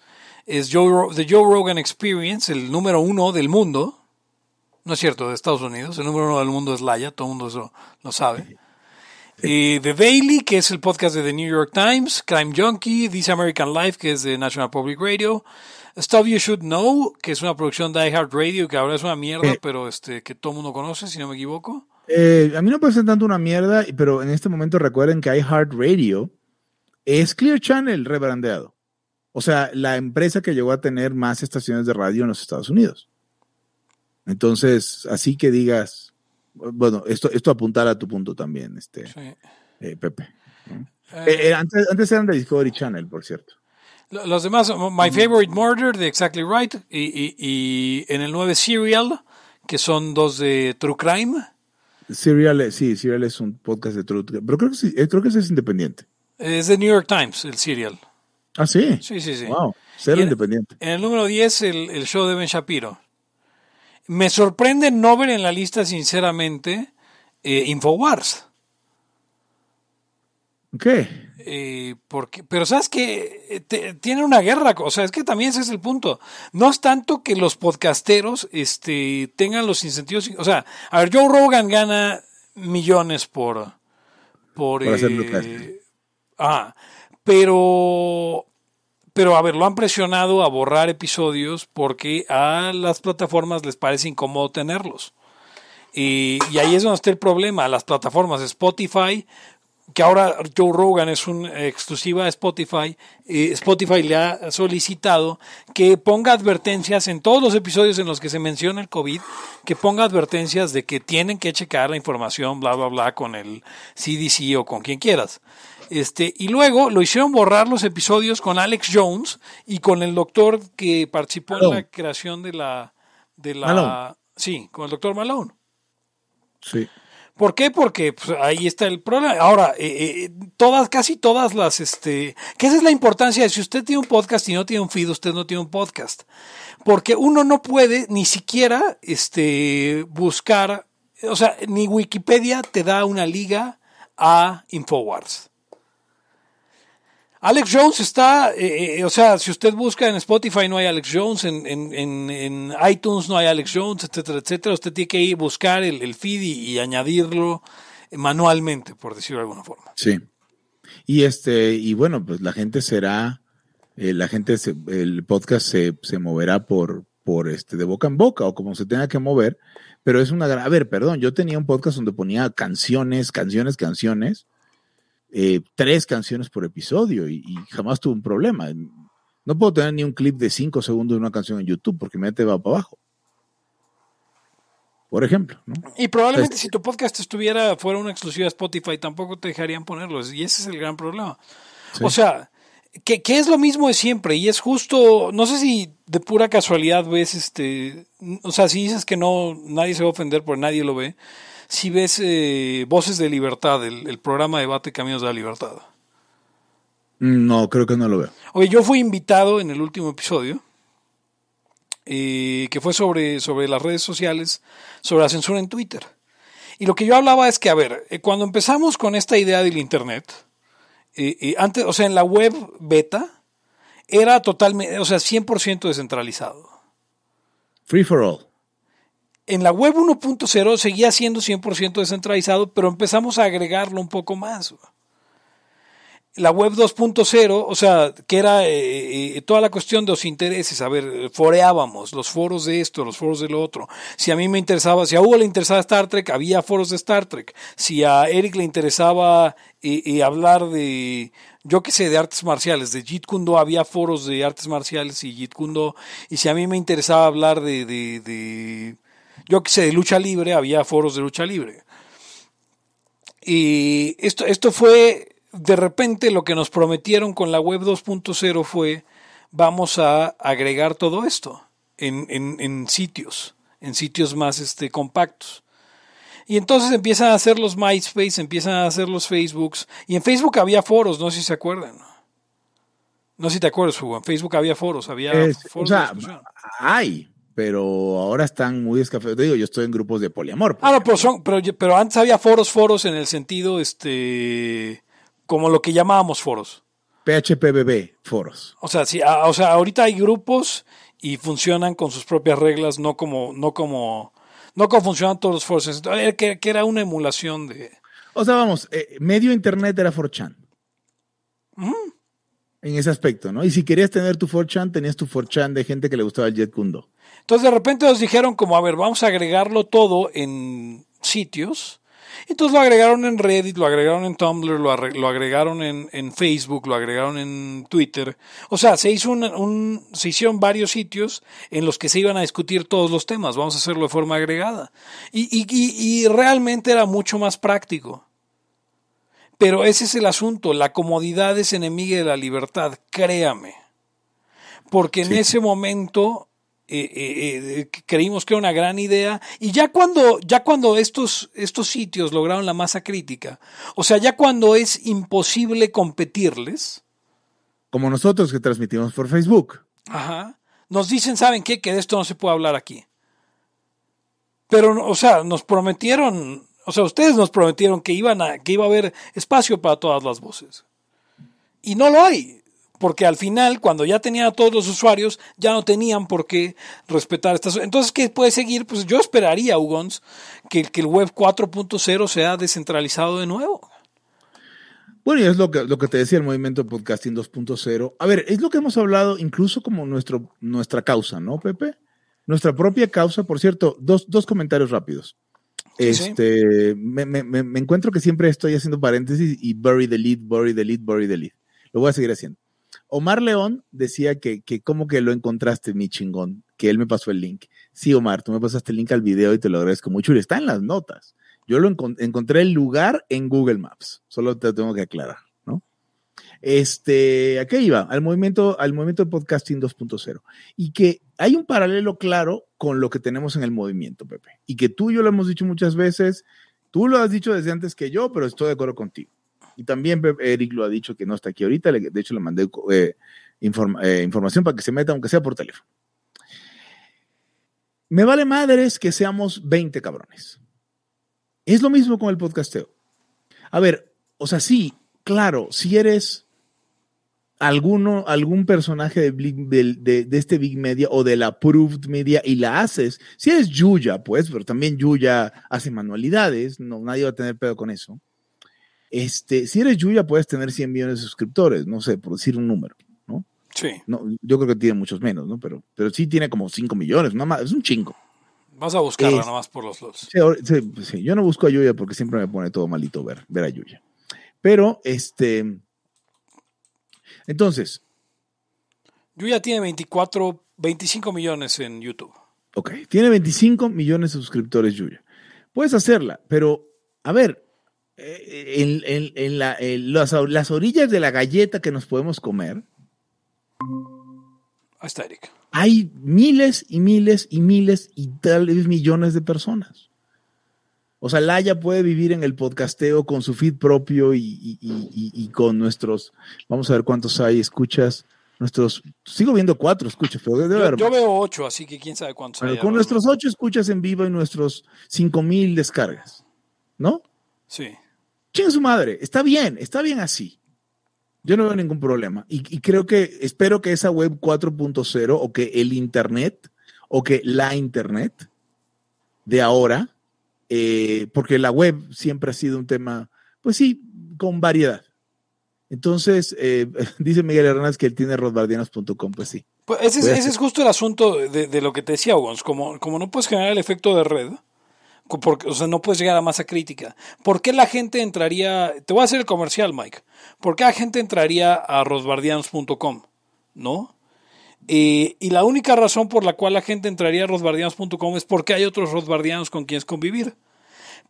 Speaker 1: es Joe, The Joe Rogan Experience, el número uno del mundo. No es cierto, de Estados Unidos. El número uno del mundo es Laia, todo el mundo eso lo sabe. Y The Daily, que es el podcast de The New York Times, Crime Junkie, This American Life, que es de National Public Radio, Stuff You Should Know, que es una producción de iHeartRadio, que ahora es una mierda,
Speaker 2: Eh.
Speaker 1: pero este que todo el mundo conoce, si no me equivoco.
Speaker 2: Eh, a mí no me parece tanto una mierda, pero en este momento recuerden que iHeartRadio es Clear Channel rebrandeado. O sea, la empresa que llegó a tener más estaciones de radio en los Estados Unidos. Entonces, así que digas, bueno, esto, esto apuntará a tu punto también, este,
Speaker 1: Sí.
Speaker 2: eh, Pepe.
Speaker 1: Eh,
Speaker 2: antes, antes eran de Discovery Channel, por cierto.
Speaker 1: Lo- los demás, My Favorite Murder de Exactly Right, y, y- y en el 9 Serial, que son dos de True Crime.
Speaker 2: Serial, sí, Serial es un podcast de Truth, pero creo que, sí, eh, creo que ese es independiente.
Speaker 1: Es de New York Times, el Serial.
Speaker 2: Ah, sí.
Speaker 1: Sí, sí, sí.
Speaker 2: Wow, cero
Speaker 1: en-
Speaker 2: independiente.
Speaker 1: En el número 10, el, el show de Ben Shapiro. Me sorprende no ver en la lista, sinceramente, eh, Infowars.
Speaker 2: Ok.
Speaker 1: Eh, porque, pero sabes que tiene una guerra, o sea, es que también ese es el punto. No es tanto que los podcasteros este, tengan los incentivos, o sea, a ver, Joe Rogan gana millones por por,
Speaker 2: Por hacer
Speaker 1: eh, ah, pero pero a ver, lo han presionado a borrar episodios porque a las plataformas les parece incómodo tenerlos. Y, y ahí es donde está el problema. Las plataformas Spotify, que ahora Joe Rogan es una exclusiva de Spotify, eh, Spotify le ha solicitado que ponga advertencias en todos los episodios en los que se menciona el COVID, que ponga advertencias de que tienen que checar la información, bla, bla, bla, con el CDC o con quien quieras. Este, y luego lo hicieron borrar los episodios con Alex Jones y con el doctor que participó en la creación de la, de la,
Speaker 2: Malone.
Speaker 1: sí, con el doctor Malone.
Speaker 2: Sí.
Speaker 1: ¿Por qué? Porque pues, ahí está el problema. Ahora, eh, eh, todas, casi todas las, este, que esa es la importancia de si usted tiene un podcast y no tiene un feed, usted no tiene un podcast. Porque uno no puede ni siquiera, este, buscar, o sea, ni Wikipedia te da una liga a Infowars. Alex Jones está, eh, eh, o sea, si usted busca en Spotify no hay Alex Jones, en, en, en, iTunes no hay Alex Jones, etcétera, etcétera. Usted tiene que ir buscar el, el feed y, añadirlo manualmente, por decirlo de alguna forma.
Speaker 2: Sí. Y este, y bueno, pues la gente será, eh, la gente, el podcast se, se moverá por, por este, de boca en boca o como se tenga que mover, pero es una gran, a ver, perdón, yo tenía un podcast donde ponía canciones, canciones, canciones eh, tres canciones por episodio y, jamás tuve un problema. No puedo tener ni un clip de cinco segundos de una canción en YouTube porque me te va para abajo. Por ejemplo.
Speaker 1: Y probablemente si tu podcast estuviera fuera una exclusiva de Spotify, tampoco te dejarían ponerlos. Y ese es el gran problema. O sea, que, que, es lo mismo de siempre. Y es justo, no sé si de pura casualidad ves este. O sea, si dices que no, nadie se va a ofender porque nadie lo ve si ves eh, Voces de Libertad, el, programa de debate Caminos de la Libertad.
Speaker 2: No, creo que no lo veo.
Speaker 1: Oye, yo fui invitado en el último episodio, eh, que fue sobre, sobre las redes sociales, sobre la censura en Twitter. Y lo que yo hablaba es que, a ver, eh, cuando empezamos con esta idea del Internet, antes, o sea, en la web beta, era totalmente, o sea, 100% descentralizado.
Speaker 2: Free for all
Speaker 1: en la web 1.0 seguía siendo 100% descentralizado, pero empezamos a agregarlo un poco más. La web 2.0, o sea, que era eh, eh, toda la cuestión de los intereses, a ver, foreábamos los foros de esto, los foros de lo otro. Si a mí me interesaba, si a Hugo le interesaba Star Trek, había foros de Star Trek. Si a Eric le interesaba eh, hablar de, yo qué sé, de artes marciales, de Jeet Kune había foros de artes marciales y Jeet Kune Y si a mí me interesaba hablar de yo que sé, de lucha libre, había foros de lucha libre. Y esto, esto fue, de repente, lo que nos prometieron con la web 2.0 fue, vamos a agregar todo esto en, en, sitios, en sitios más este, compactos. Y entonces empiezan a hacer los MySpace, empiezan a hacer los Facebooks. Y en Facebook había foros, no sé si se acuerdan. No sé si te acuerdas, Hugo. En Facebook había foros, había foros.
Speaker 2: O sea, hay, pero ahora están muy escafeados. Digo, yo estoy en grupos de poliamor.
Speaker 1: Ah, no, pero, son, pero, pero, antes había foros, foros en el sentido, este, como lo que llamábamos foros.
Speaker 2: PHPBB, foros.
Speaker 1: O sea, sí, o sea, ahorita hay grupos y funcionan con sus propias reglas, no como, no como, no como funcionan todos los foros. Que, que era una emulación de.
Speaker 2: O sea, vamos, eh, medio internet era 4chan. En ese aspecto, ¿no? Y si querías tener tu 4chan, tenías tu 4chan de gente que le gustaba el Jet Kundo.
Speaker 1: Entonces de repente nos dijeron como, a ver, vamos a agregarlo todo en sitios. Entonces lo agregaron en Reddit, lo agregaron en Tumblr, lo, agregaron en, Facebook, lo agregaron en Twitter. O sea, se, hizo un, se hicieron varios sitios en los que se iban a discutir todos los temas. Vamos a hacerlo de forma agregada. Y, y, y realmente era mucho más práctico. Pero ese es el asunto. La comodidad es enemiga de la libertad, créame. Porque en ese momento eh, eh, eh, creímos que era una gran idea. Y ya cuando ya cuando estos estos sitios lograron la masa crítica o sea ya cuando es imposible competirles.
Speaker 2: Como nosotros que transmitimos por Facebook.
Speaker 1: Ajá. Nos dicen saben qué que de esto no se puede hablar aquí. Pero o sea nos prometieron o sea ustedes nos prometieron que iban a que iba a haber espacio para todas las voces. Y no lo hay porque al final, cuando ya tenían a todos los usuarios, ya no tenían por qué respetar estas. Entonces, ¿qué puede seguir? Pues yo esperaría, Ugons, que, que el Web 4.0 sea descentralizado de nuevo.
Speaker 2: Bueno, y es lo que, lo que te decía el movimiento podcasting 2.0. A ver, es lo que hemos hablado incluso como nuestro, nuestra causa, ¿no, Pepe? Nuestra propia causa, por cierto, dos, dos comentarios rápidos. este, Me, me, me, encuentro que siempre estoy haciendo paréntesis y bury the lead, bury the lead, bury the lead. Lo voy a seguir haciendo. Omar León decía que, que cómo que lo encontraste, mi chingón, que él me pasó el link. Sí, Omar, tú me pasaste el link al video y te lo agradezco mucho y está en las notas. Yo lo encontré el lugar en Google Maps, solo te tengo que aclarar, ¿no? Este, ¿a qué iba? Al movimiento, al movimiento de podcasting 2.0. Y que hay un paralelo claro con lo que tenemos en el movimiento, Pepe. Y que tú y yo lo hemos dicho muchas veces, tú lo has dicho desde antes que yo, pero estoy de acuerdo contigo. Y también Eric lo ha dicho que no está aquí ahorita, de hecho le mandé eh, eh, información para que se meta, aunque sea por teléfono. Me vale madres que seamos 20 cabrones. Es lo mismo con el podcasteo. A ver, o sea, sí, claro, si eres alguno, algún personaje de, este Big Media o de la Approved Media y la haces, si eres Yuya, pues, pero también Yuya hace manualidades, no, nadie va a tener pedo con eso. Este, si eres Yuya, puedes tener 100 millones de suscriptores, no sé, por decir un número, ¿no?
Speaker 1: Sí.
Speaker 2: no yo creo que tiene muchos menos, ¿no? Pero, pero sí tiene como 5 millones, nada más, es un chingo.
Speaker 1: Vas a buscarla
Speaker 2: Es-
Speaker 1: nomás por los LOLs.
Speaker 2: Sí, pues sí, yo no busco a Yuya porque siempre me pone todo malito ver, ver a Yuya. Pero, este. Entonces,
Speaker 1: Yuya tiene 24, 25 millones en YouTube.
Speaker 2: ok, tiene 25 millones de suscriptores Yuya. Puedes hacerla, pero, a ver, en, en- en la- en las, las orillas de la galleta que nos podemos comer,
Speaker 1: Ahí está Eric.
Speaker 2: hay miles y miles y miles y tal vez millones de personas. O sea, Laia puede vivir en el podcasteo con su feed propio y, y- y- con nuestros, vamos a ver cuántos hay, escuchas, nuestros, sigo viendo cuatro escuchas, pero debe
Speaker 1: Yo,
Speaker 2: haber
Speaker 1: yo veo 8, así que quién sabe cuántos
Speaker 2: Bueno,
Speaker 1: hay.
Speaker 2: con nuestros ocho escuchas en vivo y nuestros cinco mil descargas, ¿no?
Speaker 1: Sí.
Speaker 2: Chinga su madre, está bien, está bien así. Yo no veo ningún problema. Y, y creo que, espero que esa web 4.0 o que el Internet o que la Internet de ahora, eh, porque la web siempre ha sido un tema, pues sí, con variedad. Entonces, eh, dice Miguel Hernández que él tiene rodbardianos.com, pues sí.
Speaker 1: Pues ese, es, ese es justo el asunto de, de lo que te decía, Wons. Como, como no puedes generar el efecto de red, porque, o sea, no puedes llegar a masa crítica. ¿Por qué la gente entraría? Te voy a hacer el comercial, Mike. ¿Por qué la gente entraría a rosbardianos.com? ¿No? Eh, y la única razón por la cual la gente entraría a rosbardianos.com es porque hay otros rosbardianos con quienes convivir.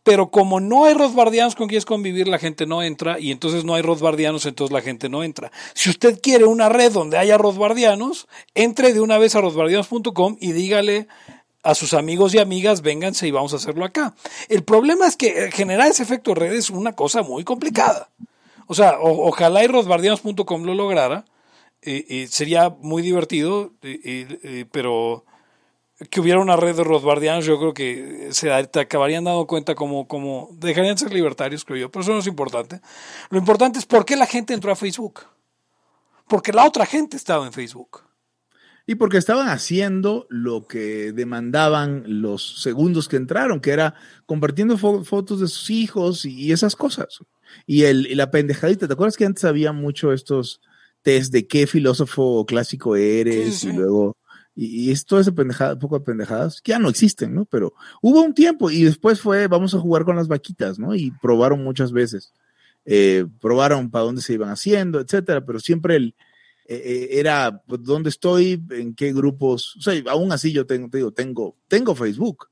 Speaker 1: Pero como no hay rosbardianos con quienes convivir, la gente no entra y entonces no hay rosbardianos, entonces la gente no entra. Si usted quiere una red donde haya rosbardianos, entre de una vez a rosbardianos.com y dígale a sus amigos y amigas, vénganse y vamos a hacerlo acá. El problema es que eh, generar ese efecto red es una cosa muy complicada. O sea, ojalá y rosbardianos.com lo lograra, eh, sería muy divertido, pero que hubiera una red de rosbardianos, yo creo que se acabarían dando cuenta como, como dejarían de ser libertarios, creo yo, pero eso no es importante. Lo importante es por qué la gente entró a Facebook. Porque la otra gente estaba en Facebook.
Speaker 2: Y porque estaban haciendo lo que demandaban los segundos que entraron, que era compartiendo fo- fotos de sus hijos y, y esas cosas. Y, el, y la pendejadita, ¿te acuerdas que antes había mucho estos test de qué filósofo clásico eres?
Speaker 1: Sí, sí, sí.
Speaker 2: Y luego, y, y es pendejada, poco de pendejadas, que ya no existen, ¿no? Pero hubo un tiempo y después fue, vamos a jugar con las vaquitas, ¿no? Y probaron muchas veces. Eh, probaron para dónde se iban haciendo, etcétera, pero siempre el, eh, era dónde estoy, en qué grupos, o sea, aún así yo tengo, te digo, tengo, tengo Facebook.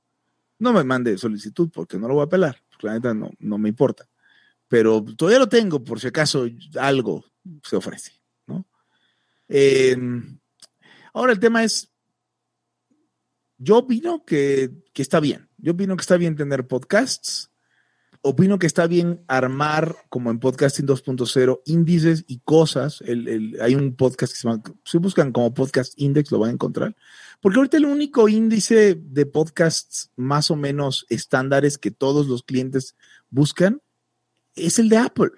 Speaker 2: No me mande solicitud porque no lo voy a pelar, la neta no, no me importa. Pero todavía lo tengo por si acaso algo se ofrece, ¿no? Eh, ahora el tema es, yo opino que, que está bien, yo opino que está bien tener podcasts, opino que está bien armar, como en Podcasting 2.0, índices y cosas. El, el- hay un podcast que se llama, si buscan como Podcast Index, lo van a encontrar. Porque ahorita el único índice de podcasts más o menos estándares que todos los clientes buscan es el de Apple.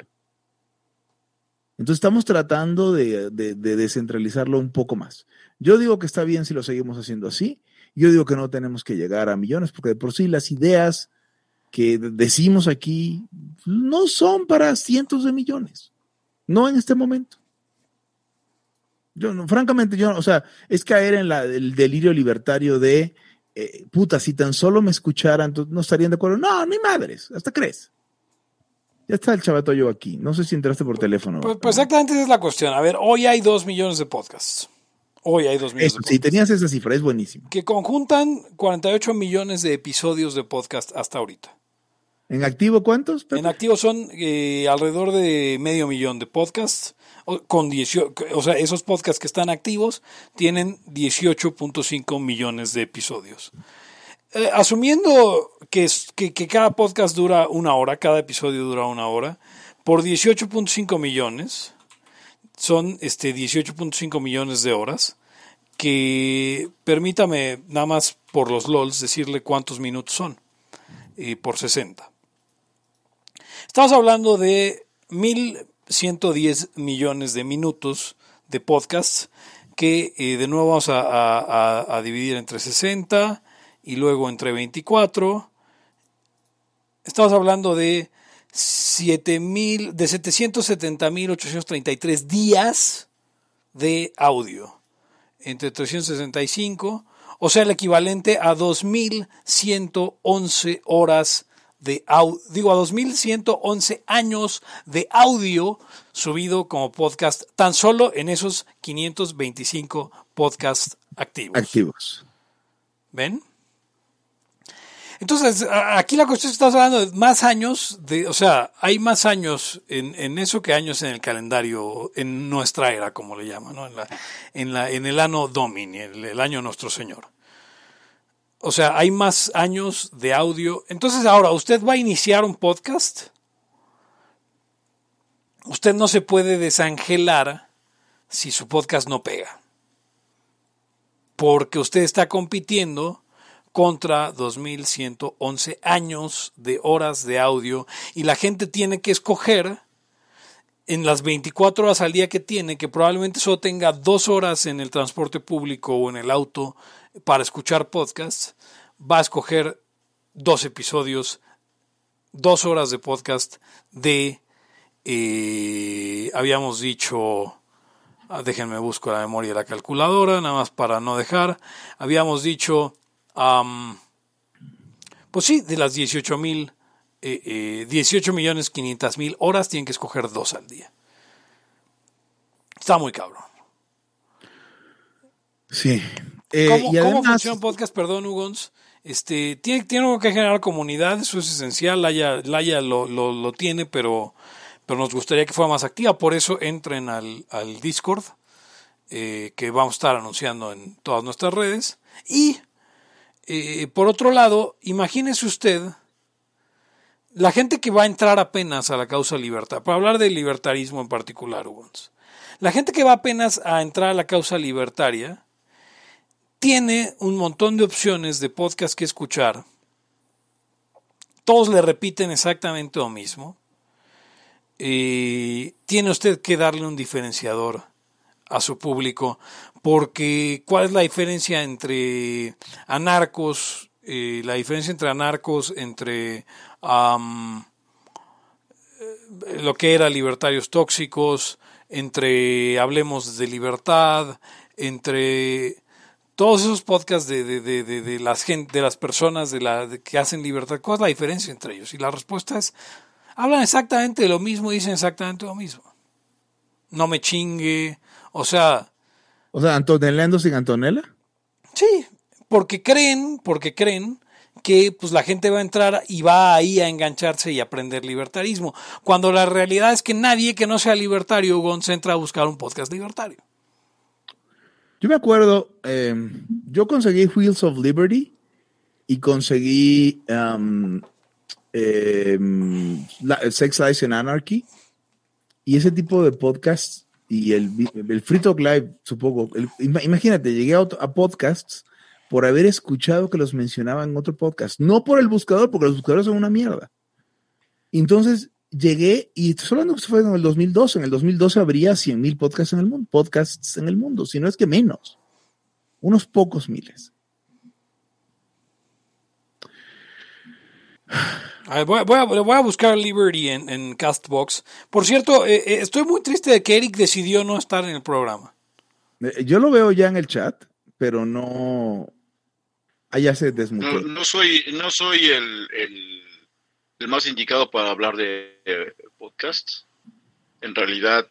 Speaker 2: Entonces estamos tratando de, de- de descentralizarlo un poco más. Yo digo que está bien si lo seguimos haciendo así. Yo digo que no tenemos que llegar a millones, porque de por sí las ideas que decimos aquí no son para cientos de millones. No en este momento. Yo, no, francamente, yo, o sea, es caer en la, el delirio libertario de, eh, puta, si tan solo me escucharan, no estarían de acuerdo. No, ni madres, hasta crees. Ya está el chavato yo aquí. No sé si entraste por teléfono.
Speaker 1: Pues, pues exactamente esa es la cuestión. A ver, hoy hay dos millones de podcasts. Hoy hay dos millones
Speaker 2: Eso,
Speaker 1: de
Speaker 2: si
Speaker 1: podcasts.
Speaker 2: tenías esa cifra, es buenísimo.
Speaker 1: Que conjuntan 48 millones de episodios de podcast hasta ahorita.
Speaker 2: ¿En activo cuántos?
Speaker 1: En activo son eh, alrededor de medio millón de podcasts. Con 18, o sea, esos podcasts que están activos tienen 18.5 millones de episodios. Eh, asumiendo que, que cada podcast dura una hora, cada episodio dura una hora, por 18.5 millones, son este 18.5 millones de horas, que permítame nada más por los LOLs decirle cuántos minutos son, eh, por 60. Estamos hablando de 1.110 millones de minutos de podcasts que eh, de nuevo vamos a, dividir entre 60 y luego entre 24. Estamos hablando de, 7, de 770.833 días de audio entre 365, o sea, el equivalente a 2.111 horas de audio, digo, a 2.111 años de audio subido como podcast tan solo en esos 525 podcasts activos.
Speaker 2: Activos.
Speaker 1: ¿Ven? Entonces, aquí la cuestión es que estamos hablando de más años, de, o sea, hay más años en, eso que años en el calendario, en nuestra era, como le llaman, ¿no? en, la, en, la, en el año Domini, el, el año Nuestro Señor. O sea, hay más años de audio. Entonces, ahora, ¿usted va a iniciar un podcast? Usted no se puede desangelar si su podcast no pega. Porque usted está compitiendo contra 2111 años de horas de audio y la gente tiene que escoger en las 24 horas al día que tiene, que probablemente solo tenga dos horas en el transporte público o en el auto para escuchar podcasts, va a escoger dos episodios, dos horas de podcast de, eh, habíamos dicho, ah, déjenme busco la memoria de la calculadora, nada más para no dejar, habíamos dicho pues sí, de las 18 mil, eh, 18 eh, millones 500 mil horas tienen que escoger dos al día. Está muy cabrón.
Speaker 2: Sí.
Speaker 1: Eh, ¿Cómo, funciona un podcast? Perdón, Ugons. Este, tiene, tiene que generar comunidad, eso es esencial. Laia, Laia lo, lo, tiene, pero, pero nos gustaría que fuera más activa. Por eso entren al, al Discord, eh, que vamos a estar anunciando en todas nuestras redes. Y eh, por otro lado, imagínese usted la gente que va a entrar apenas a la causa libertad, para hablar del libertarismo en particular, la gente que va apenas a entrar a la causa libertaria tiene un montón de opciones de podcast que escuchar. Todos le repiten exactamente lo mismo. Eh, tiene usted que darle un diferenciador a su público porque ¿cuál es la diferencia entre anarcos, eh, la diferencia entre anarcos, entre eh, lo que era libertarios tóxicos, entre Hablemos de Libertad, entre todos esos podcasts de, de, de, de las, gente, de las personas de la, que hacen libertad, ¿cuál es la diferencia entre ellos? Y la respuesta es, hablan exactamente de lo mismo y dicen exactamente lo mismo. No me chingue, o sea,
Speaker 2: o sea, Antonella sin Antonella.
Speaker 1: Sí, porque creen, porque creen que pues la gente va a entrar y va ahí a engancharse y aprender libertarismo, cuando la realidad es que nadie que no sea libertario se entra a buscar un podcast libertario.
Speaker 2: Yo me acuerdo, eh, yo conseguí Wheels of Liberty y conseguí um, em, Sex Lies and Anarchy y ese tipo de podcasts y el, el Free Talk Live, supongo. imagínate, llegué a, podcasts por haber escuchado que los mencionaban en otro podcast, no por el buscador, porque los buscadores son una mierda. Entonces llegué y solo fue en el 2012. En el 2012 habría 100.000 podcasts en el mundo, podcasts en el mundo, si no es que menos, unos pocos miles.
Speaker 1: Voy a, voy, a, buscar Liberty en, Castbox. Por cierto, eh, eh, estoy muy triste de que Eric decidió no estar en el programa.
Speaker 2: Eh, yo lo veo ya en el chat, pero no. Allá se desmutó.
Speaker 6: No, soy, no soy el, el, más indicado para hablar de podcasts. En realidad,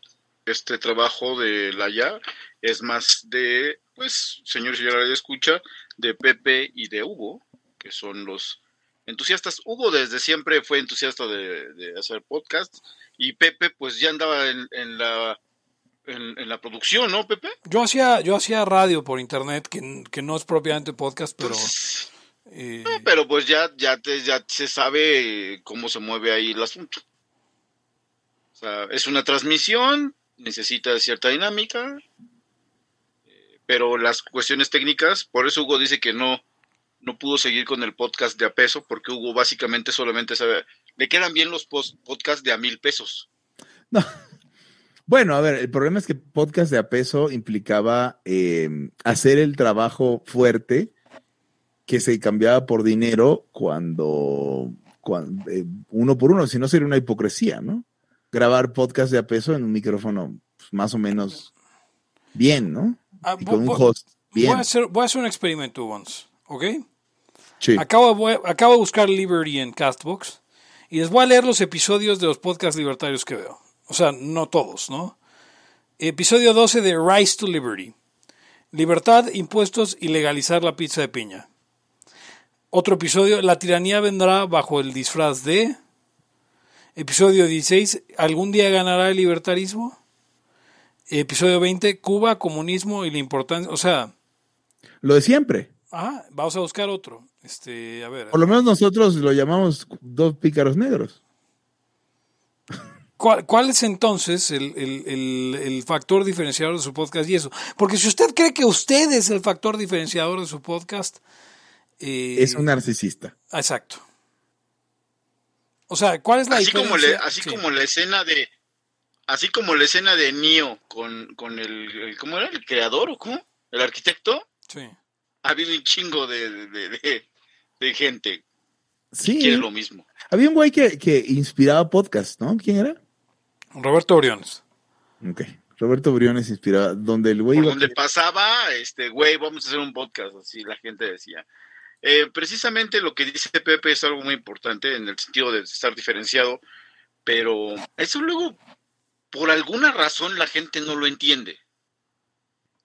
Speaker 6: este trabajo de la ya es más de, pues, señor y señora escucha, de Pepe y de Hugo, que son los entusiastas. Hugo desde siempre fue entusiasta de, hacer podcasts y Pepe pues ya andaba en, la en, la producción, ¿no, Pepe?
Speaker 1: Yo hacía yo hacía radio por internet que, no es propiamente podcast, pero pues,
Speaker 6: eh, pero pues ya ya ya se sabe cómo se mueve ahí el asunto. O sea, es una transmisión, necesita cierta dinámica, eh, pero las cuestiones técnicas, por eso Hugo dice que no no pudo seguir con el podcast de a peso porque Hugo básicamente solamente sabe, le quedan bien los podcasts de a mil pesos.
Speaker 2: No. Bueno, a ver, el problema es que podcast de a peso implicaba eh, hacer el trabajo fuerte que se cambiaba por dinero cuando, cuando eh, uno por uno, si no sería una hipocresía, ¿no? Grabar podcast de a peso en un micrófono pues, más o menos bien, ¿no?
Speaker 1: Ah,
Speaker 2: y con un host bien.
Speaker 1: Voy a, hacer, voy a hacer un experimento once, ¿ok?
Speaker 2: Sí.
Speaker 1: Acabo, voy- acabo de buscar Liberty en Castbox y les voy a leer los episodios de los podcasts libertarios que veo. O sea, no todos, ¿no? Episodio 12 de Rise to Liberty. Libertad, impuestos y legalizar la pizza de piña. Otro episodio, La tiranía vendrá bajo el disfraz de... Episodio 16, ¿algún día ganará el libertarismo? Episodio 20, Cuba, comunismo y la importancia... O sea,
Speaker 2: Lo de siempre.
Speaker 1: ah, vamos a buscar otro. Este, a ver.
Speaker 2: Por lo menos nosotros lo llamamos dos pícaros negros.
Speaker 1: ¿Cuál, cuál es entonces el, el- el- el factor diferenciador de su podcast y eso? Porque si usted cree que usted es el factor diferenciador de su podcast, eh,
Speaker 2: Es un narcisista.
Speaker 1: Exacto. O sea, ¿cuál es la
Speaker 6: Así como,
Speaker 1: diferencia?
Speaker 6: le, así
Speaker 1: Sí.
Speaker 6: como la escena de así como la escena de Neo con, con el, el- ¿cómo era? el creador o cómo el arquitecto
Speaker 1: Sí.
Speaker 6: ha habido un chingo de, de, de- de gente
Speaker 2: Sí.
Speaker 6: que es lo mismo
Speaker 2: Había un güey que, que inspiraba podcast, ¿no? ¿Quién era?
Speaker 1: Roberto Oriones.
Speaker 2: Ok. Roberto Briones inspiraba, donde el güey
Speaker 6: por
Speaker 2: iba-
Speaker 6: donde pasaba este güey vamos a hacer un podcast así la gente decía Eh, precisamente lo que dice Pepe es algo muy importante en el sentido de estar diferenciado pero eso luego por alguna razón la gente no lo entiende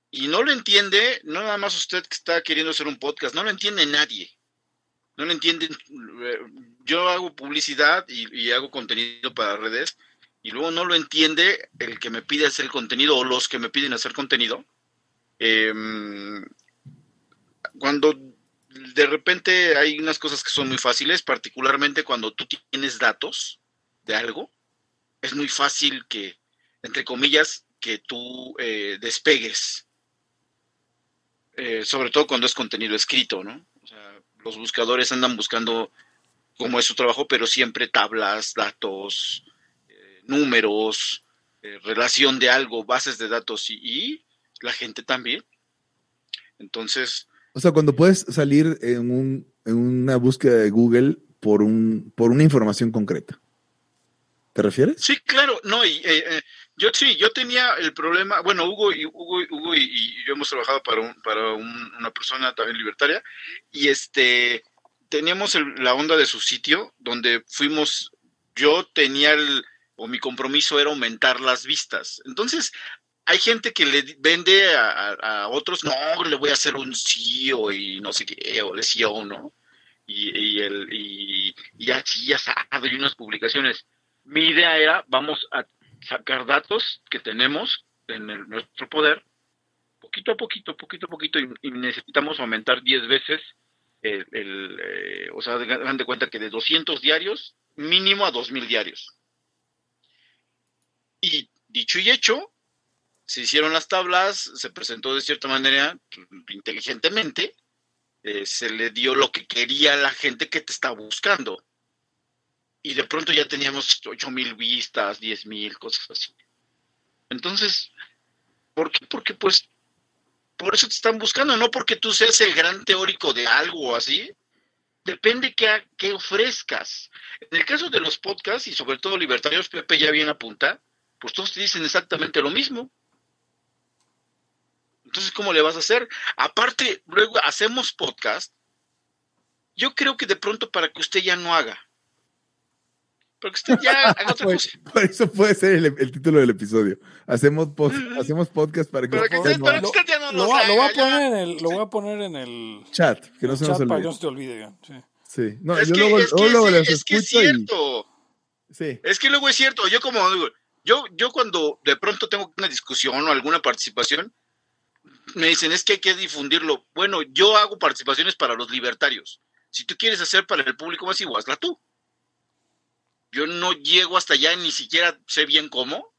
Speaker 6: y no lo entiende no nada más usted que está queriendo hacer un podcast no lo entiende nadie no lo entienden eh, yo hago publicidad y, hago contenido para redes y luego no lo entiende el que me pide hacer contenido o los que me piden hacer contenido. Em, cuando de repente hay unas cosas que son muy fáciles, particularmente cuando tú tienes datos de algo, es muy fácil que, entre comillas, que tú eh, despegues. Eh, sobre todo cuando es contenido escrito, ¿no? O sea, los buscadores andan buscando cómo es su trabajo, pero siempre tablas, datos, eh, números, relación de algo, bases de datos y la gente también. Entonces,
Speaker 2: O sea, cuando puedes salir en, un, en una búsqueda de Google por, un, por una información concreta. ¿Te refieres?
Speaker 6: sí, claro, no, y, eh, eh, yo sí, yo tenía el problema, bueno, Hugo y Hugo, Hugo y, yo hemos trabajado para, un- para un- una persona también libertaria y este teníamos la onda de su sitio donde fuimos, yo tenía el, o mi compromiso era aumentar las vistas. Entonces, hay gente que le vende a, otros, no, le voy a hacer un CEO y no sé qué, o le CEO, ¿no? Y, y, el, y, y así ya sabe, y unas publicaciones. Mi idea era, vamos a sacar datos que tenemos en el- nuestro poder, poquito a poquito, poquito a poquito, y, y necesitamos aumentar 10 veces el, el, eh, o sea, hagan de cuenta que de 200 diarios, mínimo a 2000 diarios. Y dicho y hecho, se hicieron las tablas, se presentó de cierta manera, inteligentemente, eh, se le dio lo que quería la gente que te estaba buscando. Y de pronto ya teníamos 8 mil vistas, 10 mil, cosas así. Entonces, ¿por qué? Porque pues, por eso te están buscando, no porque tú seas el gran teórico de algo así. Depende qué, qué ofrezcas. En el caso de los podcasts, y sobre todo libertarios, Pepe ya bien apunta, pues todos te dicen exactamente lo mismo. Entonces, ¿cómo le vas a hacer? Aparte, luego hacemos podcast. Yo creo que de pronto para que usted ya no haga. Para que usted ya haga otra
Speaker 2: Pues,
Speaker 6: cosa.
Speaker 2: por eso puede ser el, el título del episodio. Hacemos, pod- hacemos podcast para que
Speaker 6: Para que usted,
Speaker 2: no
Speaker 6: para que usted ya no
Speaker 1: Lo,
Speaker 6: nos
Speaker 1: voy a- lo voy a
Speaker 6: haga,
Speaker 1: poner en el, lo voy a poner en el
Speaker 2: chat, que no se nos
Speaker 1: chat para que
Speaker 2: olvide.
Speaker 1: no se te olvide. ya, sí.
Speaker 2: Sí. No,
Speaker 6: es
Speaker 2: yo
Speaker 6: que,
Speaker 2: luego,
Speaker 6: es que,
Speaker 2: luego-
Speaker 6: sí,
Speaker 2: los
Speaker 6: es que es
Speaker 2: escucho y-
Speaker 6: cierto.
Speaker 2: Sí.
Speaker 6: Es que luego es cierto, yo como digo, yo, yo cuando de pronto tengo una discusión o alguna participación, me dicen, es que hay que difundirlo. Bueno, yo hago participaciones para los libertarios. Si tú quieres hacer para el público masivo, hazla tú. Yo no llego hasta allá, ni siquiera sé bien cómo.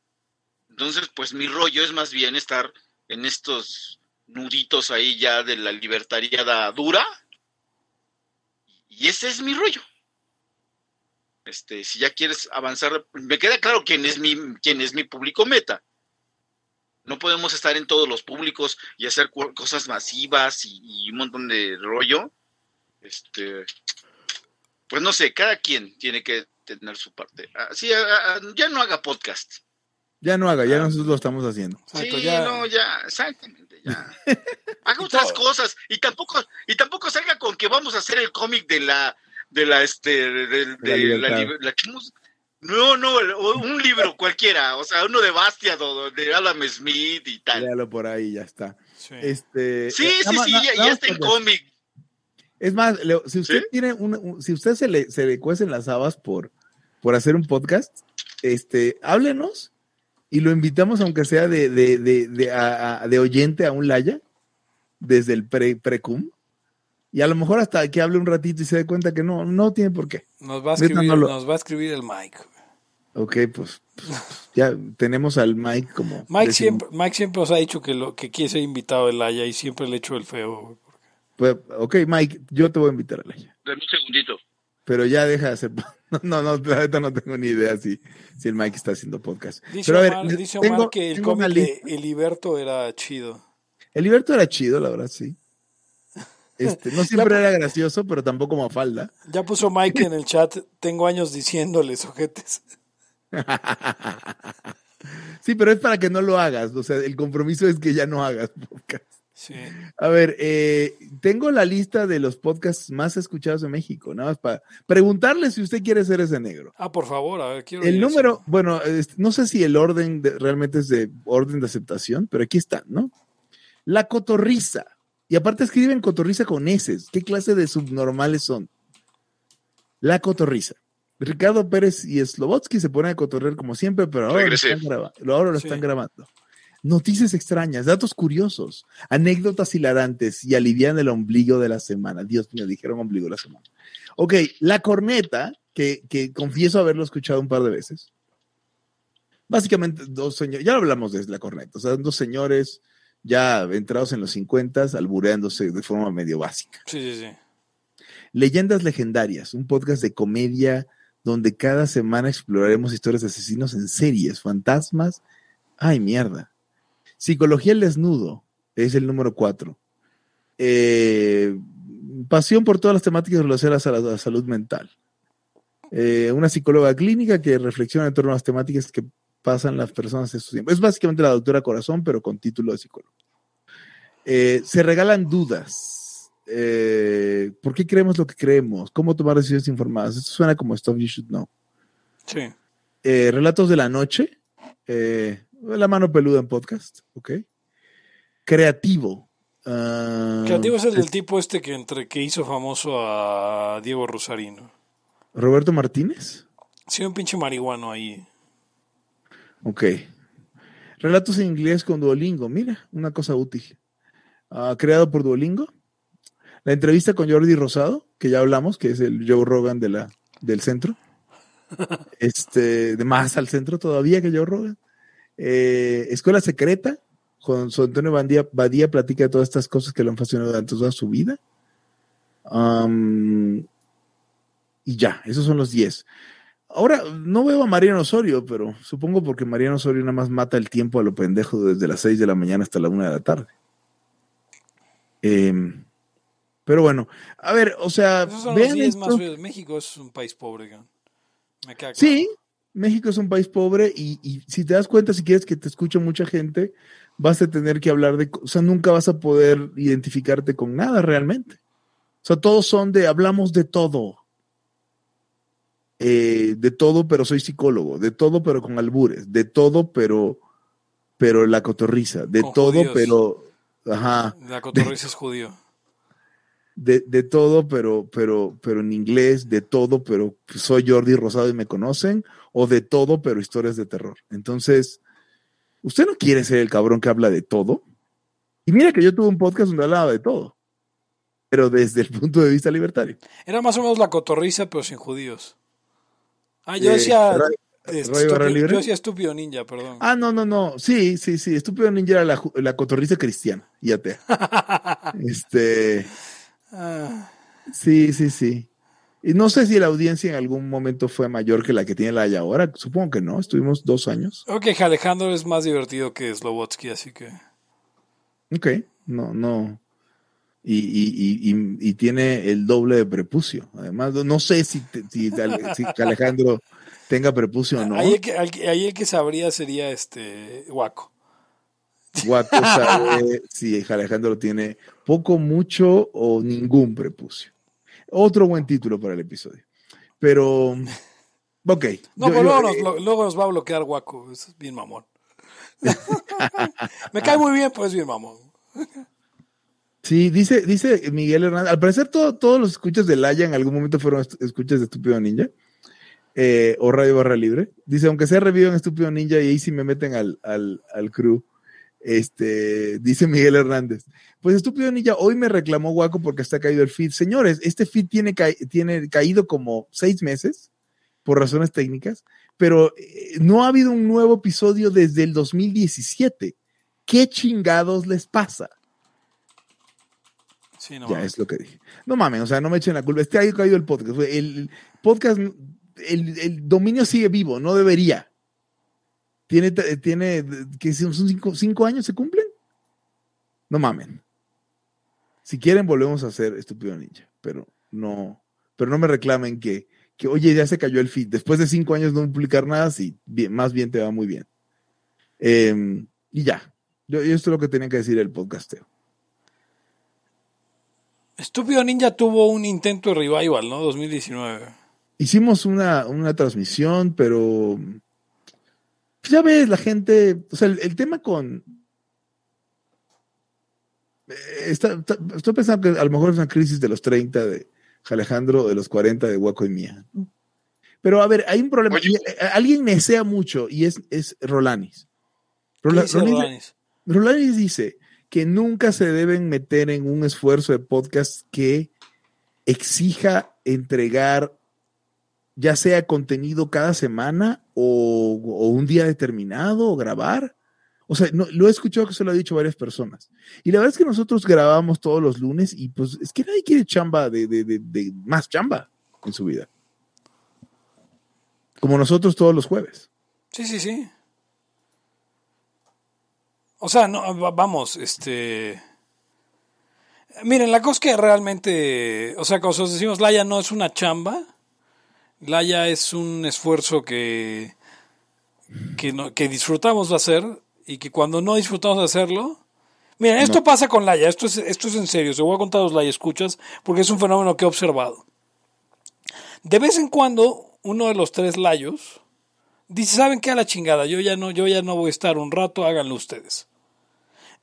Speaker 6: Entonces, pues mi rollo es más bien estar en estos nuditos ahí ya de la libertariada dura. Y ese es mi rollo. Este, si ya quieres avanzar, me queda claro quién es mi, quién es mi público meta. No podemos estar en todos los públicos y hacer cosas masivas y, un montón de rollo. Este, pues no sé, cada quien tiene que tener su parte. Así, ya no haga podcast.
Speaker 2: Ya no haga, ya ah. nosotros lo estamos haciendo.
Speaker 6: sí, no, ya, exactamente, ya. haga otras cosas y tampoco y tampoco salga con que vamos a hacer el cómic de la de la este de, la, no, no, un libro cualquiera, o sea, uno de Bastiado, de Adam Smith y tal.
Speaker 2: Léalo por ahí, ya está. Sí, este,
Speaker 6: sí, eh, sí, sí, ya, está en cómic.
Speaker 2: Es más, si usted tiene un, si usted se le, se le cuecen las habas por, por hacer un podcast, este, háblenos y lo invitamos, aunque sea de, de, de, de, oyente a un Laya, desde el pre, precum. Y a lo mejor hasta que hable un ratito y se dé cuenta que no, no tiene por qué.
Speaker 1: Nos va a escribir, nos va a escribir el Mike.
Speaker 2: Ok, pues, pues, ya tenemos al Mike como.
Speaker 1: Mike siempre, Mike siempre os ha dicho que lo que quiere ser invitado del Laya y siempre le echo el feo.
Speaker 2: Pues, ok, Mike, yo te voy a invitar a Laya.
Speaker 6: Dame un segundito.
Speaker 2: Pero ya deja de hacer. No, no, la verdad no tengo ni idea si, si el Mike está haciendo podcast. Dice Pero a ver,
Speaker 1: dice Omar que el cómic de El Liberto era chido.
Speaker 2: El Liberto era chido, la verdad, sí. Este, no siempre era gracioso, pero tampoco como falda.
Speaker 1: Ya puso Mike en el chat, tengo años diciéndoles, ojetes.
Speaker 2: Sí, pero es para que no lo hagas. O sea, el compromiso es que ya no hagas podcast. A ver, eh, tengo la lista de los podcasts más escuchados de México, nada más para preguntarle si usted quiere ser ese negro.
Speaker 1: Ah, por favor, a ver, quiero
Speaker 2: El número, bueno, no sé si el orden realmente es de orden de aceptación, pero aquí está, ¿no? La cotorriza. Y aparte escriben cotorriza con S. ¿Qué clase de subnormales son? La cotorriza. Ricardo Pérez y Slobotsky se ponen a cotorrear como siempre, pero ahora lo están, ahora lo están grabando. Noticias extrañas, datos curiosos, anécdotas hilarantes y alivian el ombligo de la semana. Dios mío, dijeron ombligo de la semana. Ok, la corneta, que, confieso haberlo escuchado un par de veces. Básicamente, dos señores, ya hablamos de la corneta, o sea, dos señores ya entrados en los 50, albureándose de forma medio básica.
Speaker 1: Sí, sí, sí.
Speaker 2: Leyendas legendarias, un podcast de comedia donde cada semana exploraremos historias de asesinos en series, fantasmas. Ay, mierda. Psicología el desnudo es el número cuatro. Eh, pasión por todas las temáticas relacionadas a la, salud mental. Eh, una psicóloga clínica que reflexiona en torno a las temáticas que pasan las personas en su tiempo. Es básicamente la doctora Corazón, pero con título de psicólogo. Eh, se regalan dudas eh, ¿por qué creemos lo que creemos? ¿Cómo tomar decisiones informadas? Esto suena como Stuff You Should Know.
Speaker 1: Sí.
Speaker 2: Eh, relatos de la noche. Eh, la mano peluda en podcast. Ok. Creativo.
Speaker 1: Ah, Creativo es el del tipo este que, entre, que hizo famoso a Diego Rosarino.
Speaker 2: ¿Roberto Martínez?
Speaker 1: Sí, un pinche marihuano ahí.
Speaker 2: Ok. Relatos en inglés con Duolingo. Mira, una cosa útil. Ah, creado por Duolingo. La entrevista con Jordi Rosado, que ya hablamos, que es el Joe Rogan de la, del centro. Este, de más al centro todavía que Joe Rogan. Eh, Escuela Secreta, con su Antonio Badía, Badía platica de todas estas cosas que lo han fascinado durante toda su vida. y ya, esos son los 10. Ahora, no veo a Mariano Osorio, pero supongo porque Mariano Osorio nada más mata el tiempo a lo pendejo desde las 6 de la mañana hasta la 1 de la tarde. Eh, pero bueno, a ver, o sea,
Speaker 1: vean más México es un país pobre.
Speaker 2: Sí, México es un país pobre y, si te das cuenta, si quieres que te escuche mucha gente, vas a tener que hablar de, o sea, nunca vas a poder identificarte con nada realmente. O sea, todos son de, hablamos de todo. Eh, de todo, pero soy psicólogo. De todo, pero con albures. De todo, pero, pero la cotorriza. De todo, pero, ajá.
Speaker 1: La cotorriza es judío
Speaker 2: de, de, todo, pero, pero, pero en inglés, de todo, pero soy Jordi Rosado y me conocen, o de todo, pero historias de terror. Entonces, usted no quiere ser el cabrón que habla de todo. Y mira que yo tuve un podcast donde hablaba de todo, pero desde el punto de vista libertario.
Speaker 1: Era más o menos la cotorriza, pero sin judíos. Ah, yo eh, decía. estúpido, yo decía estúpido ninja, perdón.
Speaker 2: Ah, no, no, no. Sí, sí, sí. Estúpido ninja era la, la cotorriza cristiana. Y este. Este. Sí, sí, sí. Y no sé si la audiencia en algún momento fue mayor que la que tiene la Haya ahora. Supongo que no. Estuvimos dos años.
Speaker 1: Ok, Alejandro es más divertido que Slobotsky, así que.
Speaker 2: Ok, no, no. Y, y, y, y, tiene el doble de prepucio. Además, no sé si, si, Alejandro tenga prepucio o no.
Speaker 1: Ahí el, que, ahí el que sabría sería este Guaco.
Speaker 2: Guaco sabe si Alejandro tiene poco, mucho o ningún prepucio. Otro buen título para el episodio. Pero, ok.
Speaker 1: No, pero luego, nos, eh, luego, nos, va a bloquear Guaco. Es bien mamón. Me cae muy bien, pues bien mamón.
Speaker 2: Sí, dice, dice Miguel Hernández. Al parecer, todos los escuchas de Laia en algún momento fueron escuchas de Estúpido Ninja. Eh, o Radio Barra Libre. Dice, aunque sea revivo en Estúpido Ninja y ahí sí me meten al, al, al crew. Este, dice Miguel Hernández. Pues estúpido Ninja, hoy me reclamó Guaco porque está caído el feed. Señores, este feed tiene, tiene caído como seis meses por razones técnicas, pero eh, no ha habido un nuevo episodio desde el 2017. ¿Qué chingados les pasa?
Speaker 1: Sí, no
Speaker 2: ya es lo que dije. No mames, o sea, no me echen la culpa. Este ha caído el podcast. El podcast, el dominio sigue vivo, no debería. Tiene, tiene, que son cinco, cinco años, ¿se cumplen? No mamen. Si quieren, volvemos a hacer Estúpido Ninja, pero no, pero no me reclamen que, que, oye, ya se cayó el feed. Después de cinco años no publicar nada, sí, bien, más bien te va muy bien. Em, y ya. Yo, esto es lo que tenía que decir el podcasteo.
Speaker 1: Estúpido Ninja tuvo un intento de revival, ¿no? 2019.
Speaker 2: Hicimos una, una transmisión, pero pues ya ves, la gente, o sea, el, tema con... Eh, estoy pensando que a lo mejor es una crisis de los 30 de Alejandro, de los 40 de Waco y Mía. Pero a ver, hay un problema. Eh, alguien desea mucho y es, es Rolanis.
Speaker 1: Rolanis.
Speaker 2: Rolanis dice que nunca se deben meter en un esfuerzo de podcast que exija entregar ya sea contenido cada semana o, un día determinado o grabar. O sea, no, lo he escuchado que se lo ha dicho varias personas. Y la verdad es que nosotros grabamos todos los lunes y pues es que nadie quiere chamba de, de, de, más chamba en su vida. Como nosotros todos los jueves.
Speaker 1: Sí, sí, sí. O sea, no, vamos, este... Miren, la cosa que realmente, o sea, cuando decimos Laia no es una chamba, Laia es un esfuerzo que, que, disfrutamos de hacer y que cuando no disfrutamos de hacerlo... Mira, esto pasa con Laia, esto es, esto es en serio, se voy a contar a los Laia escuchas porque es un fenómeno que he observado. De vez en cuando, uno de los tres Layos dice, ¿saben qué a la chingada? Yo ya no, yo ya no voy a estar un rato, háganlo ustedes.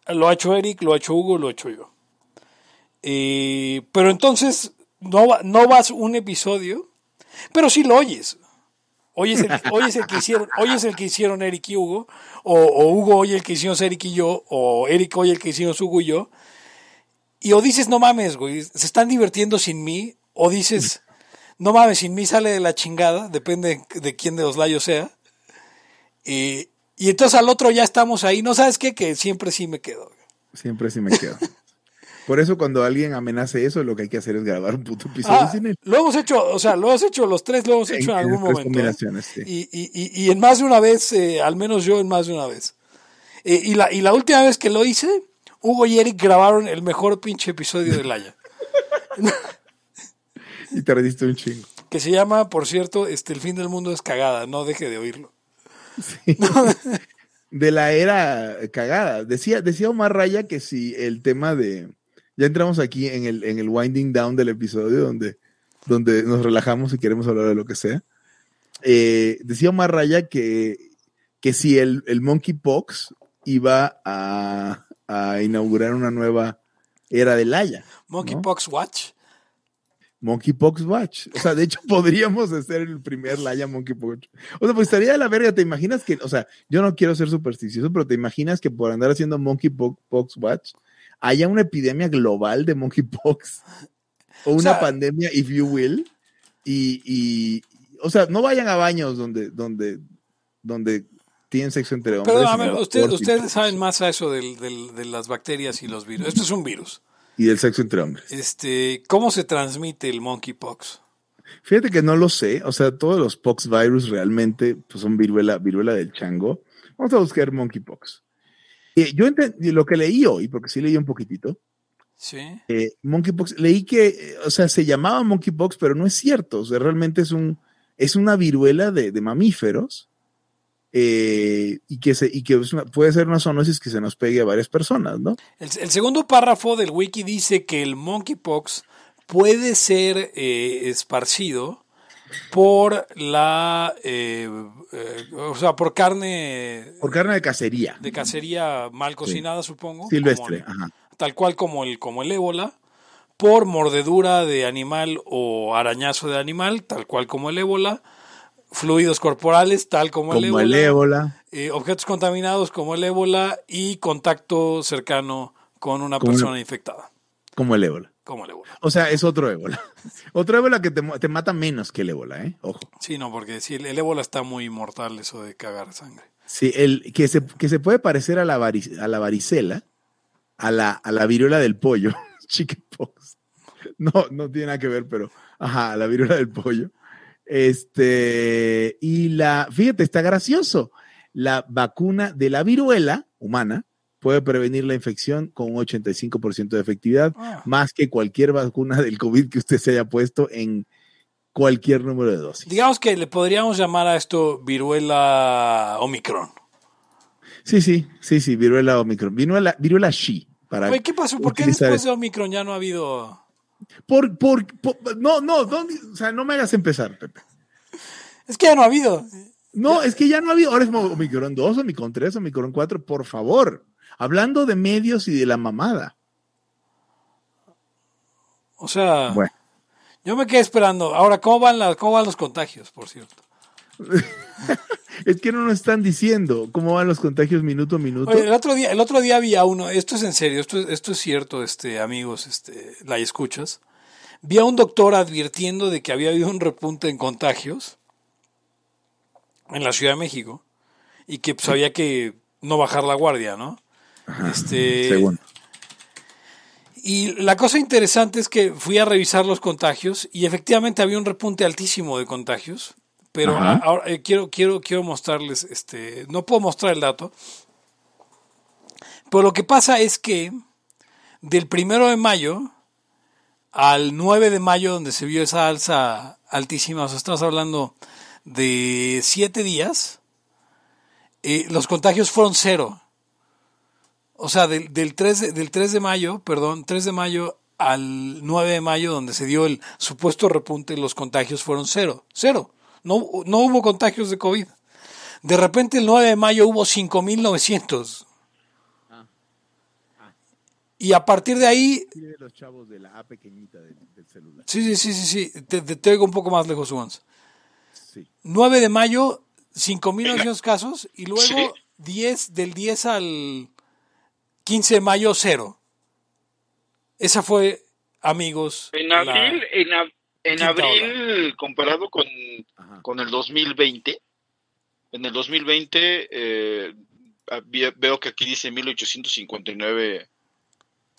Speaker 1: Lo ha hecho Eric, lo ha hecho Hugo, lo he hecho yo. Eh, pero entonces no, no vas un episodio pero si lo oyes. Hoy es, el, el que hicieron, hoy el que hicieron Eric y Hugo, o, Hugo hoy el que hicimos Eric y yo, o Eric hoy el que hicimos Hugo y yo. Y o dices, no mames, güey, se están divirtiendo sin mí, o dices, no mames, sin mí sale de la chingada, depende de quién de los layos sea. Y, y entonces al otro ya estamos ahí, ¿no sabes qué? Que siempre sí me quedo.
Speaker 2: Siempre sí me quedo. Por eso cuando alguien amenace eso, lo que hay que hacer es grabar un puto episodio ah, sin él.
Speaker 1: Lo hemos hecho, o sea, lo hemos hecho los tres, lo hemos hecho en, algún momento. ¿eh? Y, y, y, en más de una vez, eh, al menos yo en más de una vez. Eh, y, la, y la última vez que lo hice, Hugo y Eric grabaron el mejor pinche episodio de Laia.
Speaker 2: y te rendiste un chingo.
Speaker 1: Que se llama, por cierto, este, El fin del mundo es cagada, no deje de oírlo.
Speaker 2: Sí. de la era cagada. Decía, decía Omar Raya que si el tema de ya entramos aquí en el, en el winding down del episodio donde, donde nos relajamos y queremos hablar de lo que sea. Eh, decía Omar Raya que, que si el, el Monkeypox iba a, a, inaugurar una nueva era de Laia.
Speaker 1: Monkeypox Watch.
Speaker 2: Monkeypox Watch. O sea, de hecho, podríamos hacer el primer Laia Monkeypox. O sea, pues estaría de la verga. ¿Te imaginas que, o sea, yo no quiero ser supersticioso, pero te imaginas que por andar haciendo Monkeypox Watch, haya una epidemia global de monkeypox o una pandemia, if you will, y, o sea, no vayan a baños donde, donde, donde tienen sexo entre hombres.
Speaker 1: Pero, a ver, ustedes saben más a eso de las bacterias y los virus. Esto es un virus.
Speaker 2: Y del sexo entre hombres.
Speaker 1: Este, ¿Cómo se transmite el monkeypox?
Speaker 2: Fíjate que no lo sé, o sea, todos los pox virus realmente pues, son viruela, viruela del chango. Vamos a buscar monkeypox. Eh, yo lo que leí hoy, porque sí leí un poquitito.
Speaker 1: Sí.
Speaker 2: Eh, monkeypox, leí que, eh, o sea, se llamaba monkeypox, pero no es cierto. O sea, realmente es un, es una viruela de, mamíferos eh, y que, se, y que puede ser una zoonosis que se nos pegue a varias personas, ¿no?
Speaker 1: El, segundo párrafo del wiki dice que el monkeypox puede ser esparcido por la, o sea, por carne...
Speaker 2: Por carne de cacería.
Speaker 1: De cacería mal cocinada, supongo.
Speaker 2: Silvestre, ajá
Speaker 1: tal cual como el, como el ébola, por mordedura de animal o arañazo de animal, tal cual como el ébola, fluidos corporales, tal como, el ébola, eh, objetos contaminados como el ébola y contacto cercano con una persona infectada.
Speaker 2: Como el ébola.
Speaker 1: Como el ébola.
Speaker 2: O sea, es otro ébola. otro ébola que te, mata menos que el ébola, ¿eh? Ojo.
Speaker 1: Sí, no, porque si el, ébola está muy mortal, eso de cagar sangre.
Speaker 2: Sí, el, que, se, que se puede parecer a la, a la varicela, a la, a la viruela del pollo, chickenpox. No, no tiene nada que ver, pero, ajá, la viruela del pollo. Este, y la, fíjate, está gracioso. La vacuna de la viruela humana puede prevenir la infección con un 85% de efectividad, ah. más que cualquier vacuna del COVID que usted se haya puesto en cualquier número de dosis.
Speaker 1: Digamos que le podríamos llamar a esto viruela Omicron.
Speaker 2: Sí, sí, sí, sí, viruela Omicron. Viruela, viruela Shi.
Speaker 1: ¿qué pasó? ¿Por qué después de Omicron ya no ha habido...?
Speaker 2: Por, por, no, no, o sea, no me hagas empezar, Pepe.
Speaker 1: Es que ya no ha habido.
Speaker 2: No, es que ya no ha habido. Ahora es Omicron 2, Omicron 3, Omicron 4, por favor. Hablando de medios y de la mamada.
Speaker 1: O sea, bueno. yo me quedé esperando. Ahora, ¿cómo van, las, cómo van los contagios, por cierto?
Speaker 2: es que no nos están diciendo cómo van los contagios minuto a minuto.
Speaker 1: el otro día, el otro día había uno, esto es en serio, esto, esto es cierto, este, amigos, este, la escuchas. Vi a un doctor advirtiendo de que había habido un repunte en contagios en la Ciudad de México y que pues, había que no bajar la guardia, ¿no? Este, Y la cosa interesante es que fui a revisar los contagios y efectivamente había un repunte altísimo de contagios pero ahora eh, quiero, quiero, quiero mostrarles, este, no puedo mostrar el dato, pero lo que pasa es que del primero de mayo al 9 de mayo, donde se vio esa alza altísima, o sea, estamos hablando de siete días, eh, los contagios fueron cero. O sea, del, del, 3 de, del 3 de mayo, perdón, 3 de mayo al 9 de mayo, donde se dio el supuesto repunte, los contagios fueron cero. Cero. No, no hubo contagios de COVID. De repente el 9 de mayo hubo 5.900. Ah. Ah. Y a partir de ahí...
Speaker 2: Los chavos de la A pequeñita del, celular.
Speaker 1: Sí, sí, sí, sí, Te, te, un poco más lejos, Once. Sí. 9 de mayo, 5.900 casos. Y luego 10, del 10 al 15 de mayo, cero. Esa fue, amigos.
Speaker 6: En abril, en, en abril, comparado con, con, el 2020, en el 2020 eh, veo que aquí dice 1859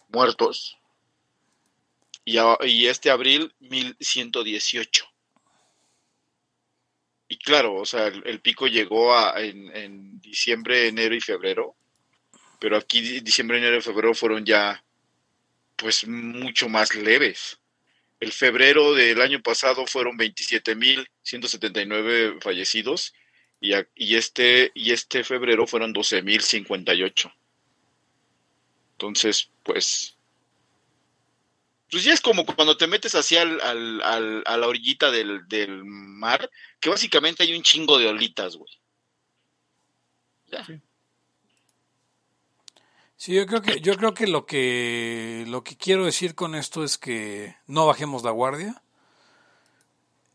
Speaker 6: muertos y, y este abril 1118. Y claro, o sea, el, pico llegó a, en, en, diciembre, enero y febrero, pero aquí diciembre, enero y febrero fueron ya pues mucho más leves. El febrero del año pasado fueron 27.179 fallecidos y, y, este, y este febrero fueron 12.058. Entonces, pues, pues ya es como cuando te metes hacia al, al, a la orillita del, del, mar, que básicamente hay un chingo de olitas, güey.
Speaker 1: Sí, yo creo que, yo creo que lo que lo que quiero decir con esto es que no bajemos la guardia.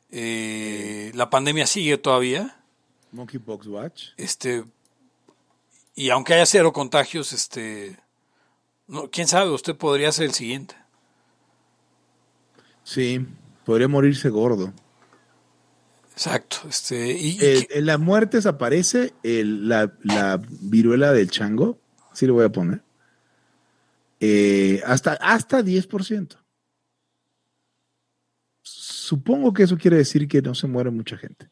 Speaker 1: Eh, la pandemia sigue todavía.
Speaker 2: Monkeypox Watch.
Speaker 1: Este, y aunque haya cero contagios, este, no, quién sabe, usted podría ser el siguiente.
Speaker 2: Sí, podría morirse gordo.
Speaker 1: Exacto. Este, y,
Speaker 2: en las muertes aparece la, la viruela del chango sí lo voy a poner, eh, hasta, hasta 10%. Supongo que eso quiere decir que no se muere mucha gente.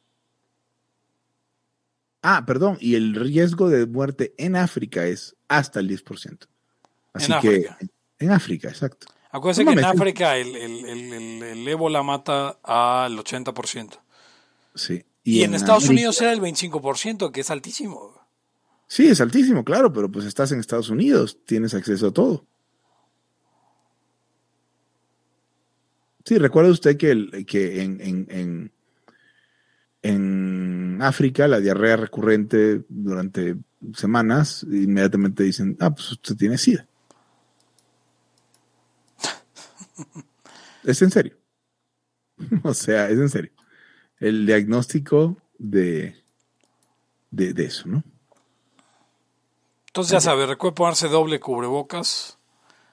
Speaker 2: Ah, perdón, y el riesgo de muerte en África es hasta el 10%. Así
Speaker 1: En
Speaker 2: que
Speaker 1: África.
Speaker 2: en África, exacto.
Speaker 1: Acuérdense
Speaker 2: No
Speaker 1: que en África el, el, el, el- ébola mata al 80%.
Speaker 2: Sí.
Speaker 1: Y, en, Estados
Speaker 2: América-
Speaker 1: Unidos era el 25%, que es altísimo.
Speaker 2: Sí, es altísimo, claro, pero pues estás en Estados Unidos, tienes acceso a todo. Sí, recuerda usted que, que en, en, en, en África la diarrea recurrente durante semanas, inmediatamente dicen, ah, pues usted tiene SIDA. es en serio. o sea, es en serio. El diagnóstico de, de, de eso, ¿no?
Speaker 1: Entonces ya sabe, recuerde ponerse doble cubrebocas,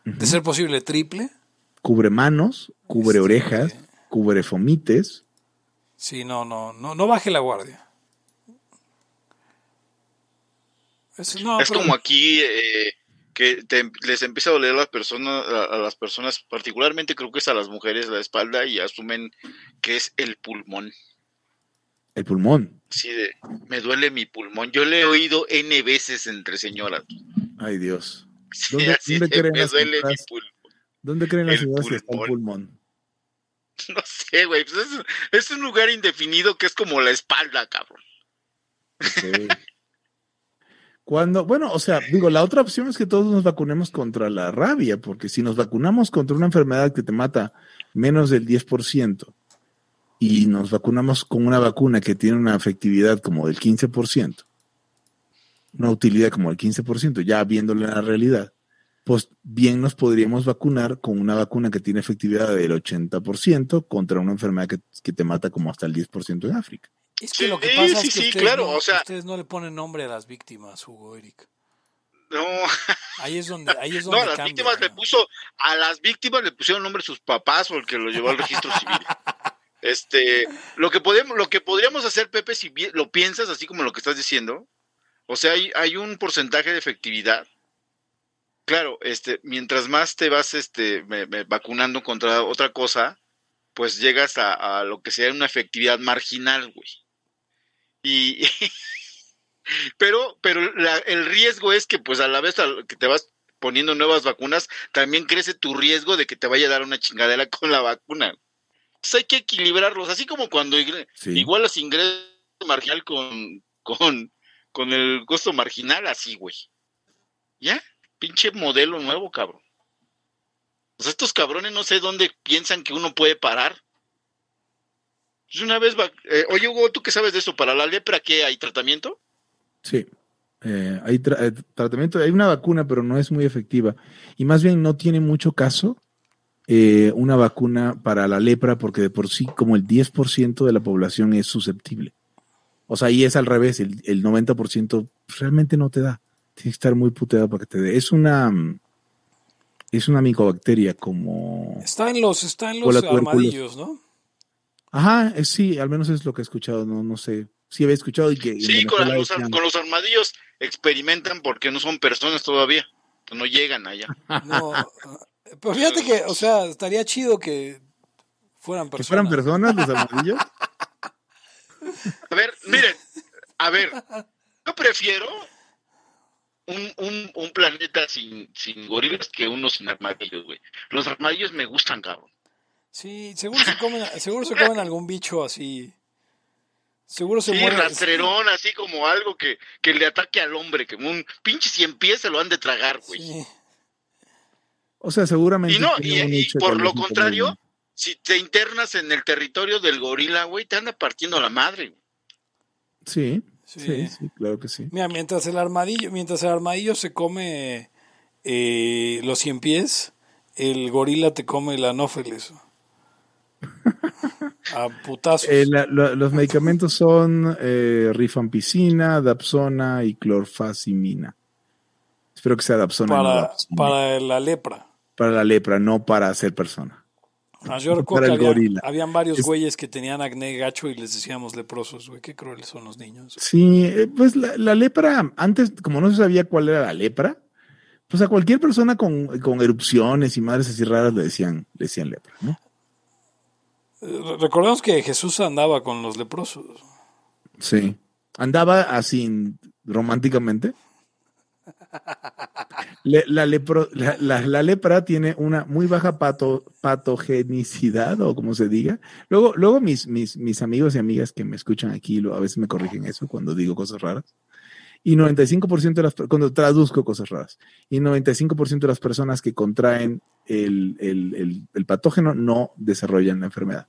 Speaker 1: de ser posible triple.
Speaker 2: cubre manos, cubre
Speaker 1: Este-
Speaker 2: orejas, cubre fomites.
Speaker 1: Sí, no, no, no, no baje la guardia. Es, no,
Speaker 6: es
Speaker 1: pero-
Speaker 6: como aquí eh, que te- les empieza a doler las personas, a, a las personas, particularmente creo que es a las mujeres la espalda y asumen que es el pulmón.
Speaker 2: El pulmón.
Speaker 6: De, me duele mi pulmón. Yo le he oído N veces entre señoras.
Speaker 2: Ay, Dios.
Speaker 6: Sí,
Speaker 2: ¿Dónde-
Speaker 6: de,
Speaker 2: creen
Speaker 6: me
Speaker 2: las
Speaker 6: duele mi pulmón.
Speaker 2: ¿Dónde creen las señoras que está el
Speaker 6: pulmón. No sé, güey. pues es, es un lugar indefinido que es como la espalda, cabrón.
Speaker 2: Ok. Cuando, bueno, o sea, digo, la otra opción es que todos nos vacunemos contra la rabia, porque si nos vacunamos contra una enfermedad que te mata menos del 10% y nos vacunamos con una vacuna que tiene una efectividad como del 15%, una utilidad como del 15%, ya viéndole la realidad, pues bien nos podríamos vacunar con una vacuna que tiene efectividad del 80% contra una enfermedad que, que te mata como hasta el 10% en África.
Speaker 1: es que
Speaker 6: Sí,
Speaker 1: lo que pasa
Speaker 6: sí,
Speaker 1: es que
Speaker 6: sí,
Speaker 1: ustedes,
Speaker 6: claro,
Speaker 1: no,
Speaker 6: o sea-
Speaker 1: ustedes no le ponen nombre a las víctimas, Hugo Eric.
Speaker 6: No,
Speaker 1: Ahí es donde, ahí es
Speaker 6: no,
Speaker 1: donde
Speaker 6: a las
Speaker 1: cambia,
Speaker 6: víctimas le
Speaker 1: ¿no?
Speaker 6: puso, a las víctimas le pusieron nombre sus papás o el que lo llevó al registro civil. Este, lo que podemos, lo que podríamos hacer, Pepe, si lo piensas así como lo que estás diciendo, o sea, hay, hay un porcentaje de efectividad. Claro, este, mientras más te vas este, vacunando contra otra cosa, pues llegas a, a lo que sería una efectividad marginal, güey. Y, pero, pero el riesgo es que, pues, a la vez que te vas poniendo nuevas vacunas, también crece tu riesgo de que te vaya a dar una chingadera con la vacuna. Entonces hay que equilibrarlos, así como cuando
Speaker 2: Sí.
Speaker 6: igualas ingreso marginal con, con, con el costo marginal, así, güey. ¿Ya? Pinche modelo nuevo, cabrón. Pues estos cabrones no sé dónde piensan que uno puede parar. Pues una vez, va- eh, oye Hugo, ¿tú qué sabes de eso? ¿Para la lepra qué hay tratamiento?
Speaker 2: Sí. Eh, hay tra- eh, tratamiento, hay una vacuna, pero no es muy efectiva. Y más bien no tiene mucho caso eh, una vacuna para la lepra, porque de por sí como el 10% de la población es susceptible. O sea, ahí es al revés, el, el 90% realmente no te da. Tienes que estar muy puteado para que te dé. Es una es una micobacteria como
Speaker 1: Está en los, está en los armadillos, ¿no?
Speaker 2: Ajá, eh, sí, al menos es lo que he escuchado, no, no sé. Sí había escuchado y que
Speaker 6: Sí, con los, con los armadillos experimentan porque no son personas todavía. No llegan allá.
Speaker 1: No, pero fíjate que, o sea, estaría chido que fueran
Speaker 2: que
Speaker 1: personas.
Speaker 2: fueran personas los armadillos.
Speaker 6: A ver, miren, a ver, yo prefiero un, un, un planeta sin, sin gorilas que uno sin armadillos, güey. Los armadillos me gustan, cabrón.
Speaker 1: Sí, seguro se comen, seguro se comen algún bicho así. Seguro se
Speaker 6: Sí,
Speaker 1: mueren.
Speaker 6: rastrerón, así como algo que, que le ataque al hombre, que un pinche cien pies se lo han de tragar, güey.
Speaker 1: Sí.
Speaker 2: O sea, seguramente.
Speaker 6: Y no, por lo contrario, si te internas en el territorio del gorila, güey, te anda partiendo la madre. güey.
Speaker 2: Sí,
Speaker 1: Sí.
Speaker 2: sí, sí, claro que sí.
Speaker 1: Mira, mientras el armadillo, mientras el armadillo se come eh, los cien pies, el gorila te come el anófeles. A putazos.
Speaker 2: Eh, la- los medicamentos son eh, rifampicina, dapsona y clorfacimina. Espero que sea dapsona. no
Speaker 1: para,
Speaker 2: dapsona.
Speaker 1: para la lepra.
Speaker 2: Para la lepra, no para ser persona.
Speaker 1: Ah, yo recuerdo
Speaker 2: Para
Speaker 1: que
Speaker 2: el
Speaker 1: había-
Speaker 2: gorila.
Speaker 1: habían varios
Speaker 2: Es-
Speaker 1: güeyes que tenían acné gacho y les decíamos leprosos, güey. Qué crueles son los niños.
Speaker 2: Sí, eh, pues la, la lepra, antes, como no se sabía cuál era la lepra, pues a cualquier persona con, con erupciones y madres así raras le decían, le decían lepra, ¿no?
Speaker 1: Eh, Recordemos que Jesús andaba con los leprosos.
Speaker 2: Sí. Andaba así románticamente. La, lepra tiene una muy baja pato- patogenicidad, o como se diga. Luego, luego mis, mis, mis amigos y amigas que me escuchan aquí lo- a veces me corrigen eso cuando digo cosas raras. Y 95% de las, cuando traduzco cosas raras, y 95% de las personas que contraen el, el- el- el patógeno no desarrollan la enfermedad.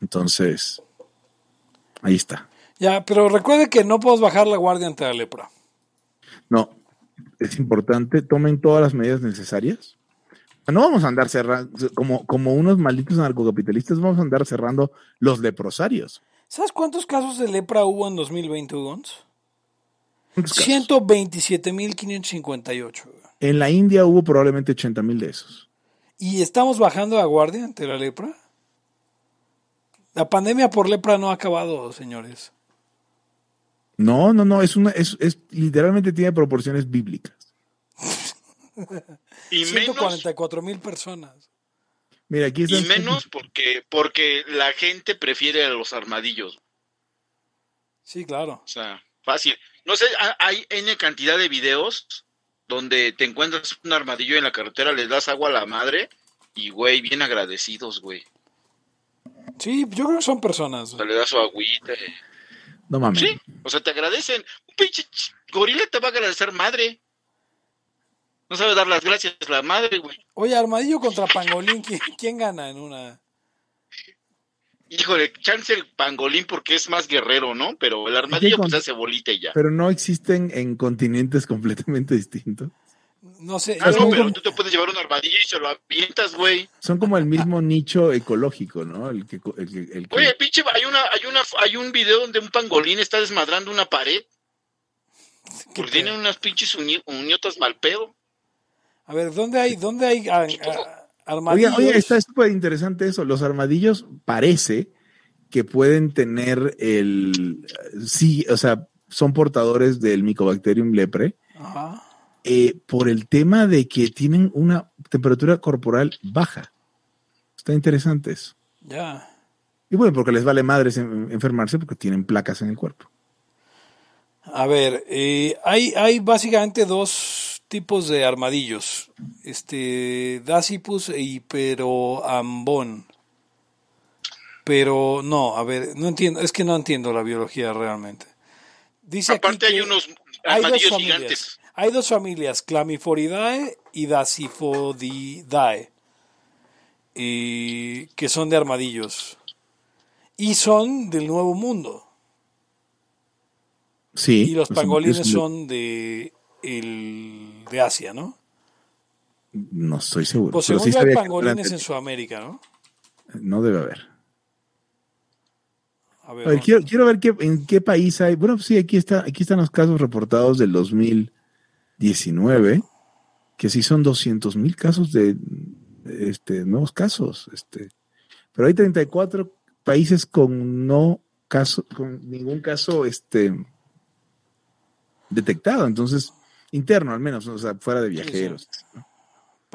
Speaker 2: Entonces, ahí está.
Speaker 1: Ya, pero recuerde que no podemos bajar la guardia ante la lepra.
Speaker 2: No, es importante, tomen todas las medidas necesarias. No vamos a andar cerrando, como, como unos malditos narcocapitalistas, vamos a andar cerrando los leprosarios.
Speaker 1: ¿Sabes cuántos casos de lepra hubo en 2020, Ugons?
Speaker 2: ¿Cuántos casos?
Speaker 1: 127.558. güey.
Speaker 2: En la India hubo probablemente 80 mil de esos.
Speaker 1: ¿Y estamos bajando la guardia ante la lepra? La pandemia por lepra no ha acabado, señores.
Speaker 2: No, no, no, es una, es, es literalmente tiene proporciones bíblicas.
Speaker 6: Y menos,
Speaker 1: 144 mil personas.
Speaker 2: Mira, aquí está.
Speaker 6: y menos porque, porque la gente prefiere a los armadillos.
Speaker 1: Sí, claro.
Speaker 6: O sea, fácil. No sé, ha- hay N cantidad de videos donde te encuentras un armadillo en la carretera, les das agua a la madre y, güey, bien agradecidos, güey.
Speaker 1: Sí, yo creo que son personas.
Speaker 6: O sea, le das su agüita. eh.
Speaker 2: No mames.
Speaker 6: Sí, o sea, te agradecen. Un pinche ch- gorila te va a agradecer madre. No sabe dar las gracias a la madre, güey.
Speaker 1: Oye, Armadillo contra Pangolín, ¿quién, quién gana en una?
Speaker 6: Híjole, chance el pangolín porque es más guerrero, ¿no? Pero el armadillo
Speaker 2: con-
Speaker 6: pues hace bolita y ya.
Speaker 2: Pero no existen en continentes completamente distintos.
Speaker 1: No sé.
Speaker 6: Ah, no, pero tú te puedes llevar un armadillo y se lo avientas, güey.
Speaker 2: Son como el mismo nicho ecológico, ¿no? El que, el que- el que-
Speaker 6: Oye, pinche, hay una, hay una, hay un video donde un pangolín está desmadrando una pared.
Speaker 1: ¿qué
Speaker 6: Porque tienen
Speaker 1: pedo?
Speaker 6: unas pinches uni- uniotas mal pedo.
Speaker 1: A ver, ¿dónde hay, dónde hay ah, ah,
Speaker 2: Oye,
Speaker 1: armadillos?
Speaker 2: oye, está súper interesante eso. Los armadillos parece que pueden tener el, sí, o sea, son portadores del Mycobacterium lepre
Speaker 1: Ajá.
Speaker 2: Eh, por el tema de que tienen una temperatura corporal baja. Está interesante eso.
Speaker 1: Ya.
Speaker 2: Y bueno, porque les vale madres en- enfermarse porque tienen placas en el cuerpo.
Speaker 1: A ver, eh, hay, hay básicamente dos tipos de armadillos. Este, Dasypus e Hiperoambon. Pero no, a ver, no entiendo, es que no entiendo la biología realmente. Dice aquí
Speaker 6: Aparte hay
Speaker 1: que
Speaker 6: unos
Speaker 1: hay dos
Speaker 6: armadillos
Speaker 1: familias.
Speaker 6: gigantes.
Speaker 1: Hay dos familias, Clamiforidae y Dasyphodidae, y que son de armadillos. Y son del Nuevo Mundo.
Speaker 2: Sí.
Speaker 1: Y los
Speaker 2: es un-
Speaker 1: pangolines son de, el, de Asia, ¿no?
Speaker 2: No estoy seguro.
Speaker 1: Pues
Speaker 2: pero
Speaker 1: según
Speaker 2: sí
Speaker 1: yo hay pangolines en Sudamérica, ¿no?
Speaker 2: No debe haber.
Speaker 1: A ver,
Speaker 2: A ver,
Speaker 1: ¿no?
Speaker 2: quiero, quiero ver qué, en qué país hay. Bueno, sí, aquí está, aquí están los casos reportados del 2019, que sí son 200 mil casos de, este, nuevos casos. Este, pero hay 34 países con no caso, con ningún caso este, detectado. Entonces, interno al menos, o sea, fuera de viajeros. ¿no?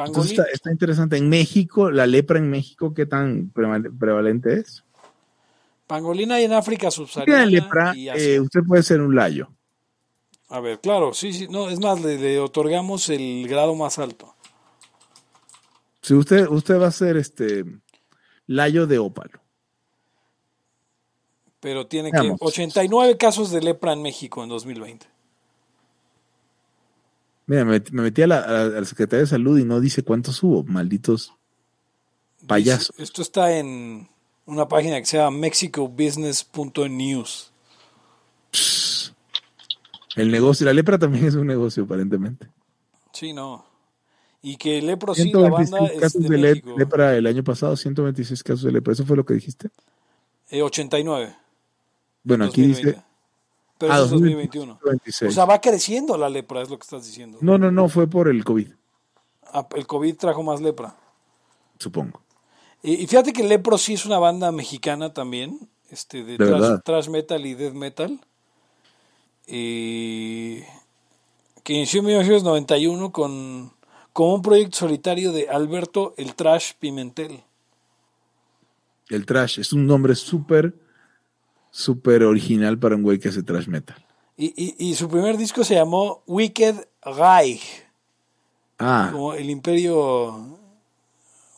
Speaker 2: Entonces está, está interesante. En México, la lepra en México, ¿qué tan preval- prevalente es?
Speaker 1: pangolín hay en África
Speaker 2: Si tiene
Speaker 1: subsahariana
Speaker 2: lepra,
Speaker 1: y Asia.
Speaker 2: eh, usted puede ser un layo.
Speaker 1: A ver, claro, sí, sí, no, es más, le, le otorgamos el grado más alto.
Speaker 2: Si usted, usted va a ser este layo de ópalo.
Speaker 1: Pero tiene que
Speaker 2: Veamos.
Speaker 1: 89 casos de lepra en México en 2020.
Speaker 2: Mira, me, me metí a la, a la Secretaría de Salud y no dice cuántos hubo, malditos payasos.
Speaker 1: Esto está en una página que se llama mexicobusiness.news.
Speaker 2: El negocio, la lepra también es un negocio, aparentemente.
Speaker 1: Sí, no. Y que lepro sí, la banda
Speaker 2: 126
Speaker 1: es
Speaker 2: casos
Speaker 1: de,
Speaker 2: de, lepra el año pasado, 126 casos de lepra. ¿Eso fue lo que dijiste?
Speaker 1: Eh, 89.
Speaker 2: Bueno, aquí
Speaker 1: 2020.
Speaker 2: dice.
Speaker 1: Pero
Speaker 2: Ah,
Speaker 1: eso es 2021.
Speaker 2: 126.
Speaker 1: O sea, va creciendo la lepra, es lo que estás diciendo.
Speaker 2: no, no, no, fue por el COVID,
Speaker 1: Ah, El COVID trajo más lepra.
Speaker 2: supongo.
Speaker 1: Y, y fíjate que Lepro sí es una banda mexicana también, este, de,
Speaker 2: ¿De
Speaker 1: thrash metal y death metal. Y que inició en 1991 con, con un proyecto solitario de Alberto el Trash Pimentel.
Speaker 2: El trash es un nombre súper, súper original para un güey que hace trash metal.
Speaker 1: Y, y, y, su primer disco se llamó Wicked Reich.
Speaker 2: Ah.
Speaker 1: Como el imperio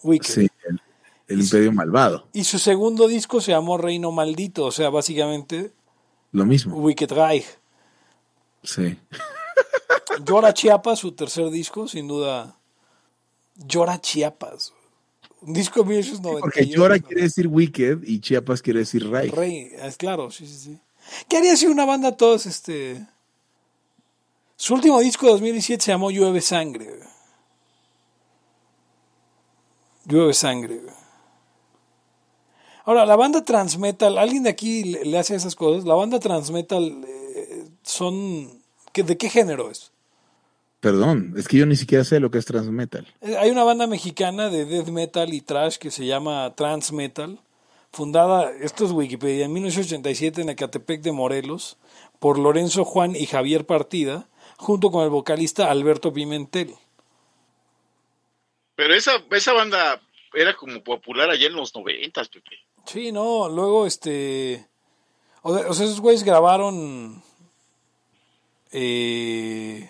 Speaker 1: Wicked.
Speaker 2: Sí, el, el imperio malvado.
Speaker 1: Y su segundo disco se llamó Reino Maldito, o sea, básicamente
Speaker 2: Lo mismo.
Speaker 1: Wicked Reich.
Speaker 2: Sí.
Speaker 1: Llora Chiapas, su tercer disco, sin duda. Llora Chiapas. Un disco de 1898.
Speaker 2: Porque llora quiere decir wicked y Chiapas quiere decir Reich.
Speaker 1: Rey, es claro, sí, sí, sí. ¿Qué haría si una banda todos este su último disco de 2017 se llamó Llueve Sangre. Llueve Sangre. Ahora, la banda Transmetal, ¿alguien de aquí le, le hace esas cosas? La banda Transmetal eh, son... ¿qué- ¿De qué género es?
Speaker 2: Perdón, es que yo ni siquiera sé lo que es transmetal.
Speaker 1: Eh, Hay una banda mexicana de death metal y trash que se llama Transmetal, fundada, esto es Wikipedia, en 1987 en Ecatepec de Morelos, por Lorenzo Juan y Javier Partida, junto con el vocalista Alberto Pimentel.
Speaker 6: Pero esa, esa banda era como popular allá en los noventas, Pepe.
Speaker 1: Sí, no, luego este... O sea, esos güeyes grabaron... eh,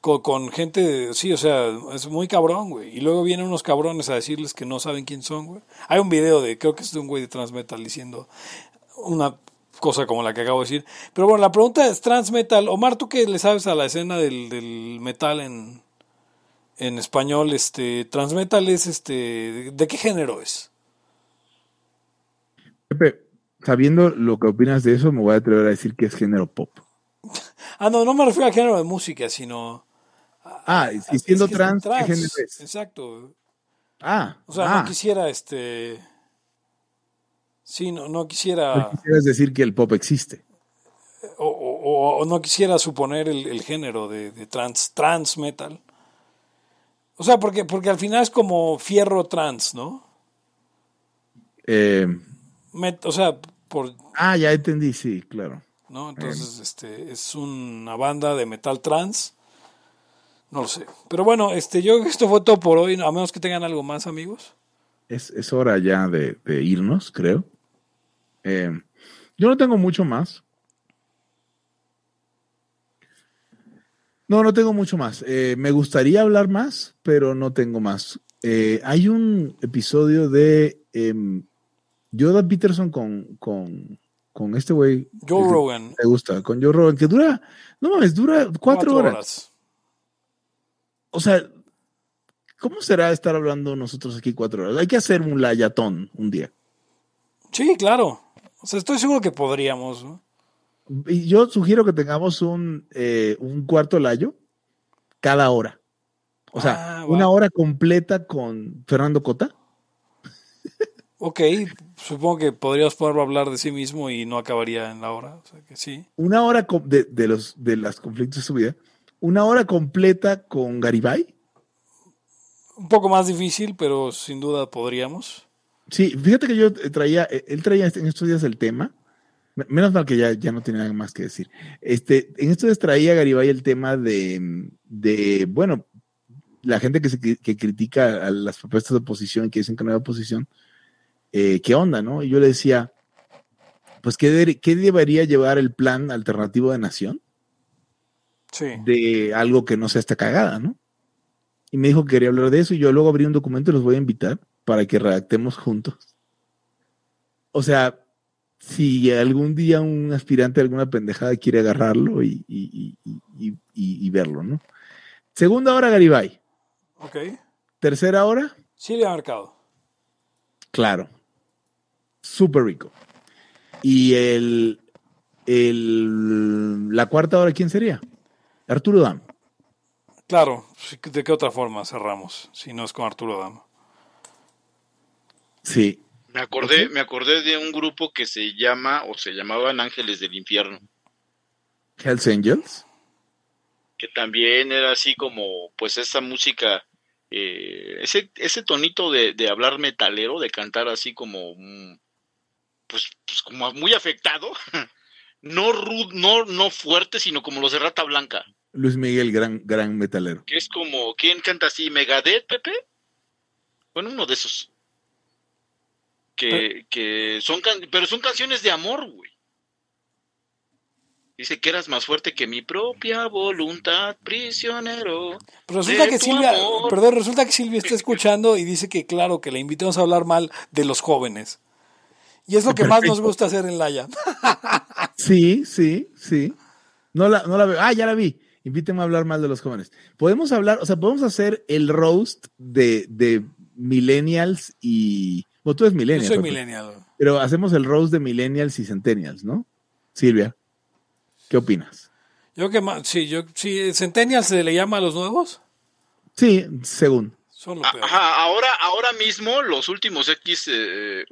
Speaker 1: con, con gente, sí, o sea, es muy cabrón, güey. Y luego vienen unos cabrones a decirles que no saben quién son, güey. Hay un video de, creo que es de un güey de Transmetal diciendo una cosa como la que acabo de decir. Pero bueno, la pregunta es Transmetal. Omar, ¿tú qué le sabes a la escena del, del metal en, en español? Este, Transmetal es, este, ¿de qué género es?
Speaker 2: Pepe, sabiendo lo que opinas de eso, me voy a atrever a decir que es género pop.
Speaker 1: Ah, no, no me refiero al género de música, sino...
Speaker 2: Ah, y siendo trans,
Speaker 1: trans,
Speaker 2: ¿qué género es?
Speaker 1: Exacto.
Speaker 2: Ah,
Speaker 1: O sea,
Speaker 2: ah,
Speaker 1: no quisiera, este... Sí, no, no quisiera...
Speaker 2: quisieras decir que el pop existe.
Speaker 1: O, o- o no quisiera suponer el, el género de, de trans, trans metal. O sea, porque, porque al final es como fierro trans, ¿no?
Speaker 2: Eh,
Speaker 1: Met- o sea, por,
Speaker 2: ah, ya entendí, sí, claro.
Speaker 1: ¿No? Entonces, este, es una banda de metal trans. No lo sé. Pero bueno, este, yo creo que esto fue todo por hoy, a menos que tengan algo más, amigos.
Speaker 2: Es, es hora ya de, de irnos, creo. Eh, yo no tengo mucho más. No, no tengo mucho más. Eh, me gustaría hablar más, pero no tengo más. Eh, hay un episodio de em, Jordan Peterson con, con, con este güey.
Speaker 1: Joe
Speaker 2: que
Speaker 1: Rogan.
Speaker 2: Me gusta, con Joe Rogan, que dura, no mames, dura cuatro, horas. O sea, ¿cómo será estar hablando nosotros aquí cuatro horas? Hay que hacer un layatón un día.
Speaker 1: Sí, claro. O sea, estoy seguro que podríamos. ¿no?
Speaker 2: Y yo sugiero que tengamos un, eh, un cuarto layo cada hora. O sea,
Speaker 1: Ah,
Speaker 2: una hora completa con Fernando Cota.
Speaker 1: Ok, supongo que podríamos ponerlo a hablar de sí mismo y no acabaría en la hora. O sea que sí.
Speaker 2: Una hora de, de los de las conflictos de su vida. Una hora completa con Garibay.
Speaker 1: Un poco más difícil, pero sin duda podríamos.
Speaker 2: Sí, fíjate que yo eh, traía, eh, él traía en estos días el tema. Me- Menos mal que ya, ya no tiene nada más que decir. Este, en estos días traía Garibay el tema de, de bueno, la gente que, se, que critica a las propuestas de oposición y que dicen que no hay oposición, eh, ¿qué onda, no? Y yo le decía, pues, ¿qué, de- qué debería llevar el plan alternativo de nación
Speaker 1: Sí.
Speaker 2: de algo que no sea esta cagada, ¿no? Y me dijo que quería hablar de eso y yo luego abrí un documento y los voy a invitar para que redactemos juntos. O sea, si algún día un aspirante a alguna pendejada quiere agarrarlo y, y- y- y- verlo, ¿no? Segunda hora, Garibay.
Speaker 1: Ok.
Speaker 2: Tercera hora,
Speaker 1: Silvia Mercado.
Speaker 2: claro. Súper rico. Y el, el, la cuarta hora, ¿quién sería? Arturo Dam.
Speaker 1: Claro, ¿de qué otra forma cerramos? Si no es con Arturo Dama.
Speaker 2: Sí.
Speaker 6: Me acordé, me acordé de un grupo que se llama o se llamaban Ángeles del Infierno,
Speaker 2: Hells Angels.
Speaker 6: que también era así como, pues esa música, eh, ese, ese tonito de, de hablar metalero, de cantar así como, mm, pues, pues como muy afectado, no rudo, no, no fuerte, sino como los de Rata Blanca,
Speaker 2: Luis Miguel, gran, gran metalero.
Speaker 6: que es como, ¿quién canta así? ¿Megadeth, Pepe? Bueno, uno de esos. que, que son, pero son canciones de amor, güey. Dice que eras más fuerte que mi propia voluntad, prisionero.
Speaker 1: Pero resulta que Silvia, perdón, resulta que Silvia está escuchando y dice que claro, que le invitamos a hablar mal de los jóvenes. Y es lo que más nos gusta hacer en Laia.
Speaker 2: Sí, sí, sí. No la, no la veo. Ah, ya la vi. Invíteme a hablar mal de los jóvenes. Podemos hablar, o sea, podemos hacer el roast de, de millennials y. Bueno, tú eres millennial.
Speaker 1: Yo soy millennial.
Speaker 2: Pero hacemos el roast de millennials y centennials, ¿no? Silvia. ¿Qué opinas?
Speaker 1: Yo que sí, yo sí, Centennial se le llama a los nuevos.
Speaker 2: Sí, según.
Speaker 6: ahora, ahora mismo los últimos X eh,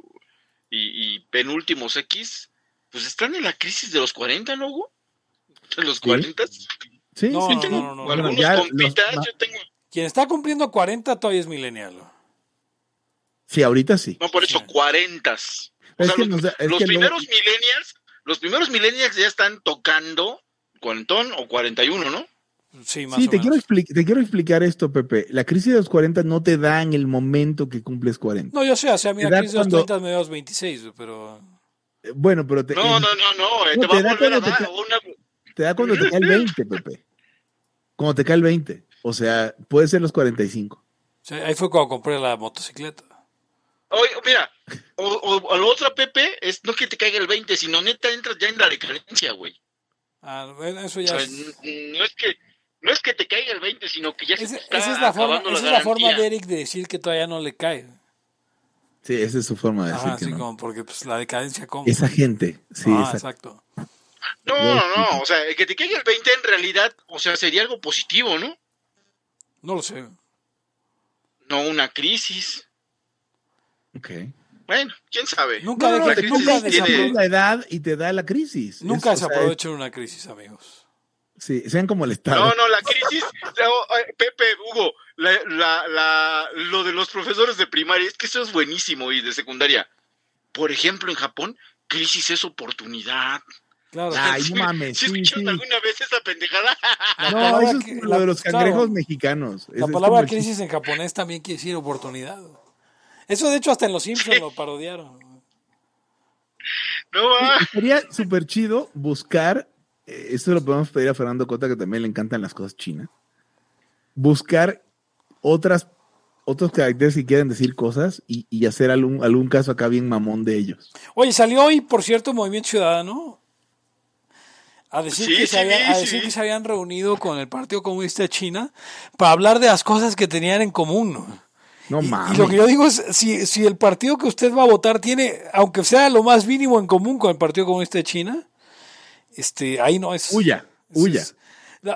Speaker 6: y, penúltimos X, pues están en la crisis de los 40, ¿no, Hugo? ¿De los 40?
Speaker 2: Sí,
Speaker 1: no,
Speaker 2: sí,
Speaker 1: no, no,
Speaker 6: algunos compitas, yo tengo.
Speaker 1: Quien está cumpliendo 40 todavía es millennial.
Speaker 2: Sí, ahorita sí.
Speaker 6: No, por eso, 40. O sea, los, primeros millennials los primeros millennials ya están tocando cuarentón o 41, ¿no?
Speaker 1: Sí, más
Speaker 2: sí te, Quiero te quiero explicar esto, Pepe. La crisis de los 40 no te da en el momento que cumples 40.
Speaker 1: No, yo sé, o sea, a mí la crisis de los 30 me da los 26, pero...
Speaker 2: Eh, bueno, pero te...
Speaker 6: No, no, no, no, eh, te, va a volver a dar una...
Speaker 2: Te da cuando te cae el 20, Pepe. Cuando te cae el 20. O sea, puede ser los 45. O
Speaker 1: sea, ahí fue cuando compré la motocicleta.
Speaker 6: Oye, mira, o, o, lo otro, Pepe, es no que te caiga el 20, sino neta entras ya en la decadencia, güey.
Speaker 1: Ah, bueno, eso ya es...
Speaker 6: No es que no es que te caiga el 20, sino que ya se está
Speaker 1: esa es la forma, esa es la forma de Eric de decir que todavía no le cae.
Speaker 2: Sí, esa es su forma de decir
Speaker 1: que
Speaker 2: sí,
Speaker 1: como porque pues la decadencia como.
Speaker 2: Esa gente, sí,
Speaker 1: ah, exacto.
Speaker 6: No, no, no, o sea, que te caiga el 20 en realidad, o sea, sería algo positivo, ¿no?
Speaker 1: No lo sé.
Speaker 6: No una crisis.
Speaker 2: Ok.
Speaker 6: Bueno, quién sabe.
Speaker 2: Nunca, no, te, nunca tiene... la edad y te da la crisis.
Speaker 1: Nunca se aprovechen una crisis, amigos.
Speaker 2: Sí, sean como el Estado.
Speaker 6: No, no, la crisis, Pepe, Hugo, la, la, la, lo de los profesores de primaria, es que eso es buenísimo y de secundaria. Por ejemplo, en Japón, crisis es oportunidad.
Speaker 2: Claro, Ay, no mames.
Speaker 6: ¿Sí, escucharon alguna vez esa pendejada?
Speaker 2: no, eso es lo de los cangrejos mexicanos.
Speaker 1: La palabra crisis en japonés también quiere decir oportunidad. Eso de hecho hasta en Los Simpsons lo parodiaron.
Speaker 6: No va.
Speaker 2: Sería súper chido buscar, eh, esto lo podemos pedir a Fernando Cota, que también le encantan las cosas chinas, buscar otras, otros caracteres que quieren decir cosas y, hacer algún, algún caso acá bien mamón de ellos.
Speaker 1: Oye, salió hoy, por cierto, Movimiento Ciudadano a decir, que, se habían, a decir que se habían reunido con el Partido Comunista de China para hablar de las cosas que tenían en común, ¿no?
Speaker 2: No mames.
Speaker 1: lo que yo digo es, si, si el partido que usted va a votar tiene, aunque sea lo más mínimo en común con el Partido Comunista de China, este, ahí no es.
Speaker 2: Huya, huya.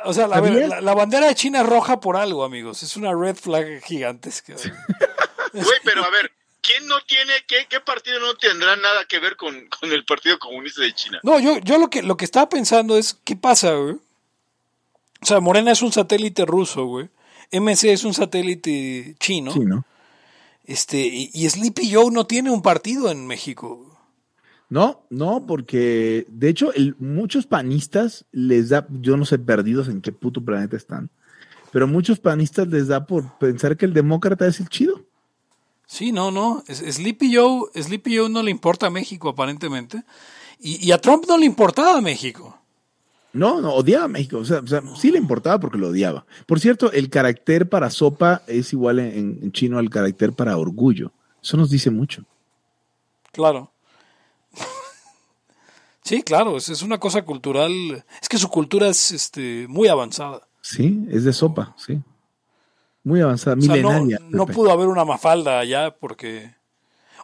Speaker 1: o sea, la, la, bandera de China es roja por algo, amigos. Es una red flag gigantesca.
Speaker 6: Güey, pero a ver, ¿quién no tiene, qué, qué partido no tendrá nada que ver con, con, el Partido Comunista de China?
Speaker 1: No, yo, yo lo que, lo que estaba pensando es, ¿qué pasa, güey? O sea, Morena es un satélite ruso, güey. MC es un satélite chino.
Speaker 2: Chino.
Speaker 1: Este, y, Sleepy Joe no tiene un partido en México.
Speaker 2: No, no, porque de hecho muchos panistas les da, yo no sé perdidos en qué puto planeta están, pero muchos panistas les da por pensar que el demócrata es el chido.
Speaker 1: Sí, no, no. Sleepy Joe, Sleepy Joe no le importa a México aparentemente. Y, y a Trump no le importaba a México.
Speaker 2: No, no, odiaba a México. O sea, sí le importaba porque lo odiaba. Por cierto, el carácter para sopa es igual en, chino al carácter para orgullo. Eso nos dice mucho.
Speaker 1: Claro. Sí, claro, es, es, una cosa cultural. Es que su cultura es este, muy avanzada.
Speaker 2: Sí, es de sopa, sí. Muy avanzada, milenaria.
Speaker 1: no, pudo haber una mafalda allá porque...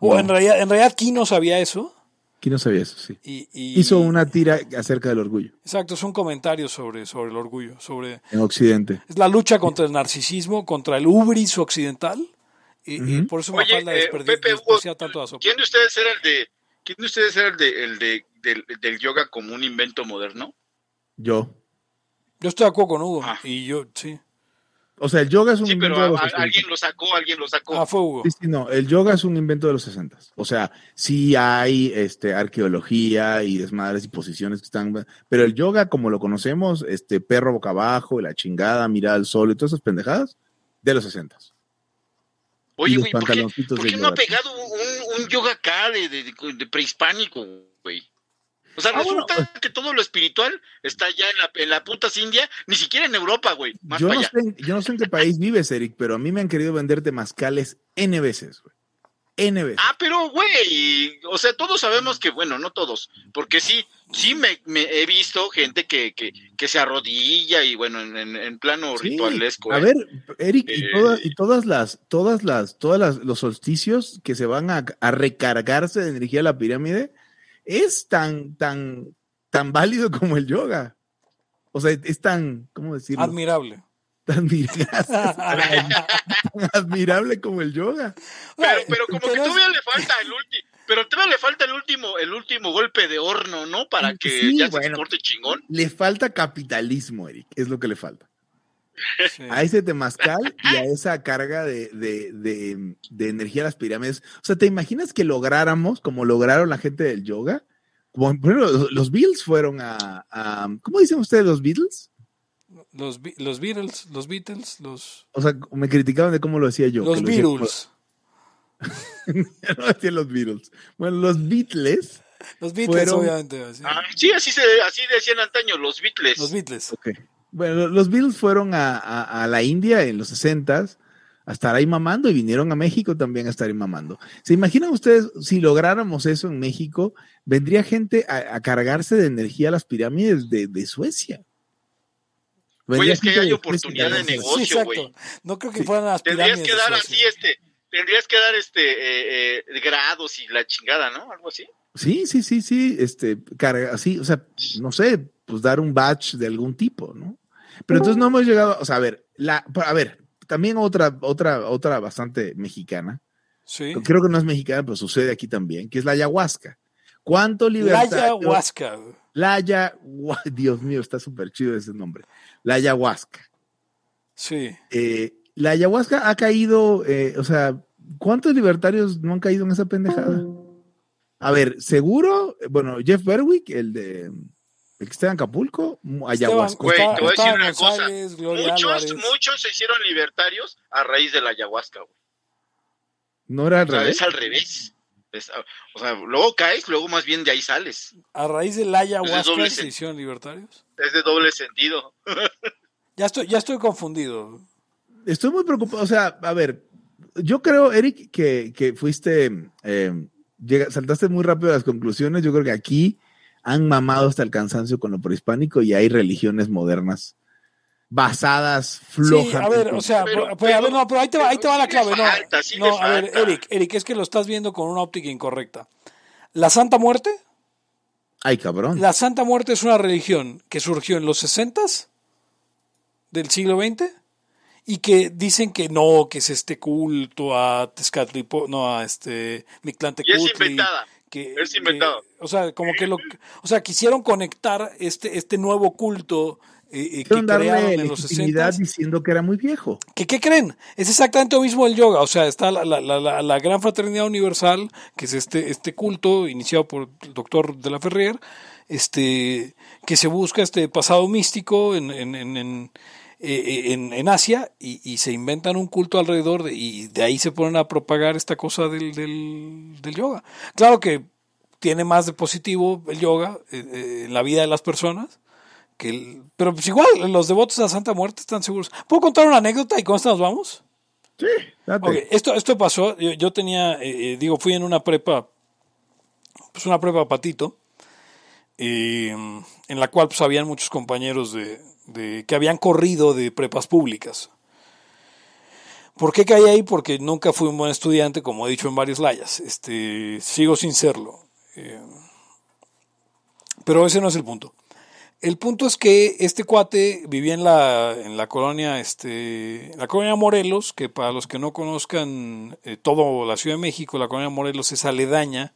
Speaker 1: O en realidad, en realidad aquí no sabía eso.
Speaker 2: ¿Quién no sabía eso? Sí. Hizo una tira acerca del orgullo.
Speaker 1: Exacto, es un comentario sobre, sobre el orgullo. sobre
Speaker 2: En Occidente.
Speaker 1: Es la lucha contra el narcisismo, contra el ubris occidental. Y, por eso
Speaker 6: Oye, me eh, Pepe, tanto a ¿Quién de ustedes era el de, quién de, ustedes era el de, el de del, del, yoga como un invento moderno?
Speaker 2: Yo.
Speaker 1: Yo estoy de acuerdo con Hugo. Ah. Y yo, sí.
Speaker 2: O sea, el yoga es un
Speaker 6: sí, invento pero de los alguien lo sacó, alguien lo sacó.
Speaker 1: Ah, fue Hugo.
Speaker 2: Sí, sí, no, el yoga es un invento de los 60. O sea, sí hay este, arqueología y desmadres y posiciones que están. Pero el yoga, como lo conocemos, este perro boca abajo, la chingada, mirar al sol y todas esas pendejadas, de los 60.
Speaker 6: Oye, güey, ¿por qué, no ha pegado un, un yoga acá de, de, de prehispánico, güey. O sea,
Speaker 2: Ah,
Speaker 6: resulta
Speaker 2: bueno.
Speaker 6: que todo lo espiritual está ya en la, en la putas India, ni siquiera en Europa, güey.
Speaker 2: Yo no, sé, en- yo no sé en qué país vives, Eric, pero a mí me han querido vender temazcales N veces, güey. N veces.
Speaker 6: Ah, pero, güey, o sea, todos sabemos que, bueno, no todos, porque sí, sí me, me he visto gente que, que, que se arrodilla y, bueno, en, en, en plano
Speaker 2: Sí,
Speaker 6: ritualesco.
Speaker 2: A
Speaker 6: ¿eh?
Speaker 2: ver, Eric, y,
Speaker 6: Eh,
Speaker 2: todas, y todas las, todas las, todas las, los solsticios que se van a, a recargarse de energía a la pirámide es tan, tan, tan válido como el yoga. O sea, es tan, ¿cómo decirlo?
Speaker 1: Admirable.
Speaker 2: Tan, admira- tan admirable como el yoga.
Speaker 6: Pero, pero como que todavía le falta el último, pero todavía le falta el último, el último golpe de horno, ¿no? Para que
Speaker 2: Sí,
Speaker 6: ya se
Speaker 2: bueno.
Speaker 6: exporte chingón.
Speaker 2: Le falta capitalismo, Eric, es lo que le falta.
Speaker 1: Sí.
Speaker 2: a ese temazcal y a esa carga de, de, de, de energía a las pirámides. O sea, ¿te imaginas que lográramos, como lograron la gente del yoga? Como, ejemplo, los, los Beatles fueron a, a- ¿Cómo dicen ustedes los Beatles?
Speaker 1: Los, Be- los Beatles, los Beatles, los,
Speaker 2: O sea, me criticaban de cómo lo decía yo.
Speaker 1: los Beatles.
Speaker 2: no decía los Beatles. Bueno, los Beatles.
Speaker 1: Los Beatles,
Speaker 2: Fueron-
Speaker 1: obviamente. así.
Speaker 6: Ah, sí, así se, así decían antaño los Beatles.
Speaker 1: Los Beatles.
Speaker 2: ok. Bueno, los Beatles fueron a, a- a la India en los 60s a estar ahí mamando y vinieron a México también a estar ahí mamando. ¿Se imaginan ustedes si lográramos eso en México? Vendría gente a, a cargarse de energía a las pirámides de, de Suecia.
Speaker 6: Güey, es que hay oportunidad de.
Speaker 1: Sí,
Speaker 6: negocio,
Speaker 1: exacto.
Speaker 6: güey.
Speaker 1: No creo que
Speaker 2: Sí.
Speaker 1: fueran las
Speaker 6: Tendrías que dar así, este, tendrías que dar este eh, eh, grados y la chingada, ¿no? Algo así.
Speaker 2: Sí, sí, sí, sí, este, carga, así, o sea, no sé, pues dar un batch de algún tipo, ¿no? Pero entonces no hemos llegado, o sea, a ver, la, a ver, también otra, otra, otra bastante mexicana,
Speaker 1: Sí.
Speaker 2: creo que no es mexicana, pero sucede aquí también, que es la ayahuasca. ¿Cuánto
Speaker 1: La
Speaker 2: libertad?
Speaker 1: ayahuasca.
Speaker 2: La ayahuasca, Dios mío, está súper chido ese nombre. La ayahuasca.
Speaker 1: Sí.
Speaker 2: Eh, la ayahuasca ha caído, eh, o sea, ¿cuántos libertarios no han caído en esa pendejada? A ver, seguro, bueno, Jeff Berwick, el de el que está en Acapulco, ayahuasca.
Speaker 6: Güey, te voy a decir una cosa. Muchos, muchos se hicieron libertarios a raíz de la ayahuasca, güey.
Speaker 2: No era al
Speaker 6: O sea,
Speaker 2: revés.
Speaker 6: es al revés. Es- o sea, luego caes, luego más bien de ahí sales.
Speaker 1: A raíz de la ayahuasca
Speaker 6: doble
Speaker 1: se hicieron libertarios.
Speaker 6: Es de doble sentido.
Speaker 1: Ya estoy, ya estoy confundido.
Speaker 2: Estoy muy preocupado. O sea, a ver, yo creo, Eric, que, que fuiste, eh, llega- saltaste muy rápido a las conclusiones. Yo creo que aquí han mamado hasta el cansancio con lo prehispánico y hay religiones modernas basadas
Speaker 1: Sí,
Speaker 2: flojamente.
Speaker 1: a ver, o sea,
Speaker 6: Pero-
Speaker 1: pero, a ver, no, pero ahí te va, ahí te va la clave.
Speaker 6: sí
Speaker 1: No,
Speaker 6: falta, sí
Speaker 1: no a ver. Eric, Eric, es que lo estás viendo con una óptica incorrecta. La Santa Muerte,
Speaker 2: Ay, cabrón.
Speaker 1: la Santa Muerte es una religión que surgió en los 60 del siglo XX y que dicen que no, que es este culto a Tezcatlipo, no, a este Mictlantecutli.
Speaker 6: Y es inventada.
Speaker 1: que,
Speaker 6: Es inventado.
Speaker 1: que- o sea, como que lo, o sea, quisieron conectar este, este nuevo culto eh, que crearon en los
Speaker 2: legitimidad
Speaker 1: 60
Speaker 2: diciendo que era muy viejo.
Speaker 1: ¿Qué, ¿Qué creen? Es exactamente lo mismo el yoga. O sea, está la, la- la- la- la gran fraternidad universal, que es este, este culto iniciado por el doctor de la Ferrier, este, que se busca este pasado místico en, en, en, en, eh, en- en Asia y, y se inventan un culto alrededor de- y de ahí se ponen a propagar esta cosa del, del, del yoga. Claro que tiene más de positivo el yoga eh, eh, en la vida de las personas. Que el- pero pues igual, los devotos de la Santa Muerte están seguros. ¿Puedo contar una anécdota y con esta nos vamos?
Speaker 2: Sí, date.
Speaker 1: Esto, esto pasó, yo, yo tenía, eh, eh, digo, fui en una prepa, pues una prepa patito, eh, en la cual pues habían muchos compañeros de, de- que habían corrido de prepas públicas. ¿Por qué caí ahí? Porque nunca fui un buen estudiante, como he dicho en varios layas. Este, sigo sin serlo. Eh, pero ese no es el punto. El punto es que este cuate vivía en la, en la colonia, este, la colonia Morelos, que para los que no conozcan eh, todo la Ciudad de México, la colonia Morelos es aledaña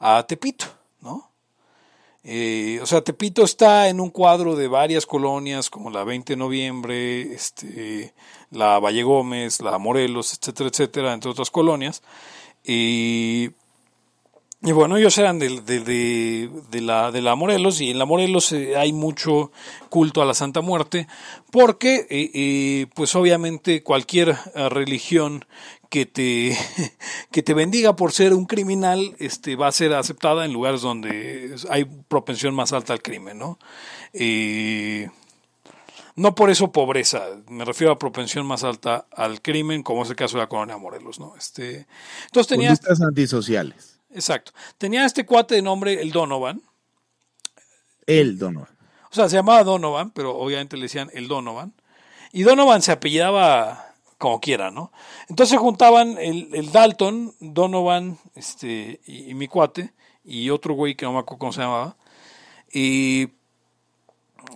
Speaker 1: a Tepito, ¿no? Eh, o sea, Tepito está en un cuadro de varias colonias, como la 20 de noviembre, este, la Valle Gómez, la Morelos, etcétera, etcétera, entre otras colonias. Y Y bueno, ellos eran de, de, la, de la Morelos y en la Morelos eh, hay mucho culto a la Santa Muerte porque, eh, eh, pues obviamente cualquier religión que te, que te bendiga por ser un criminal este, va a ser aceptada en lugares donde hay propensión más alta al crimen, ¿no? no por eso pobreza, me refiero a propensión más alta al crimen, como es el caso de la colonia Morelos, ¿no? Este, entonces tenía...
Speaker 2: antisociales
Speaker 1: Exacto. Tenía este cuate de nombre el Donovan.
Speaker 2: El Donovan.
Speaker 1: O sea, se llamaba Donovan, pero obviamente le decían el Donovan. Y Donovan se apellidaba como quiera, ¿no? Entonces juntaban el, Dalton, Donovan, este, y, mi cuate, y otro güey que no me acuerdo cómo se llamaba, y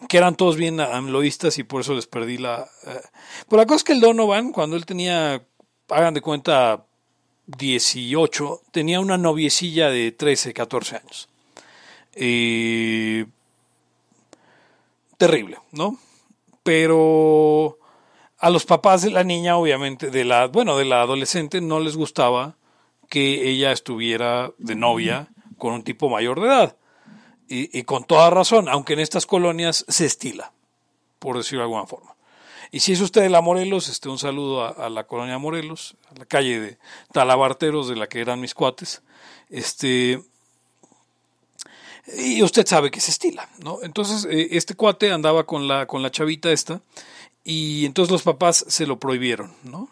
Speaker 1: que eran todos bien amloístas y por eso les perdí la... Eh. Pero la cosa es que el Donovan, cuando él tenía, hagan de cuenta, 18, tenía una noviecilla de 13, 14 años. terrible, ¿no? Pero a los papás de la niña, obviamente, de la, bueno, de la adolescente, no les gustaba que ella estuviera de novia con un tipo mayor de edad. Y, y con toda razón, aunque en estas colonias se estila, por decirlo de alguna forma. Y si es usted de la Morelos, este, un saludo a, la colonia Morelos, a la calle de Talabarteros, de la que eran mis cuates. Este, y usted sabe que se estila, ¿no? Entonces, eh, este cuate andaba con la, con la chavita esta, y entonces los papás se lo prohibieron, ¿no?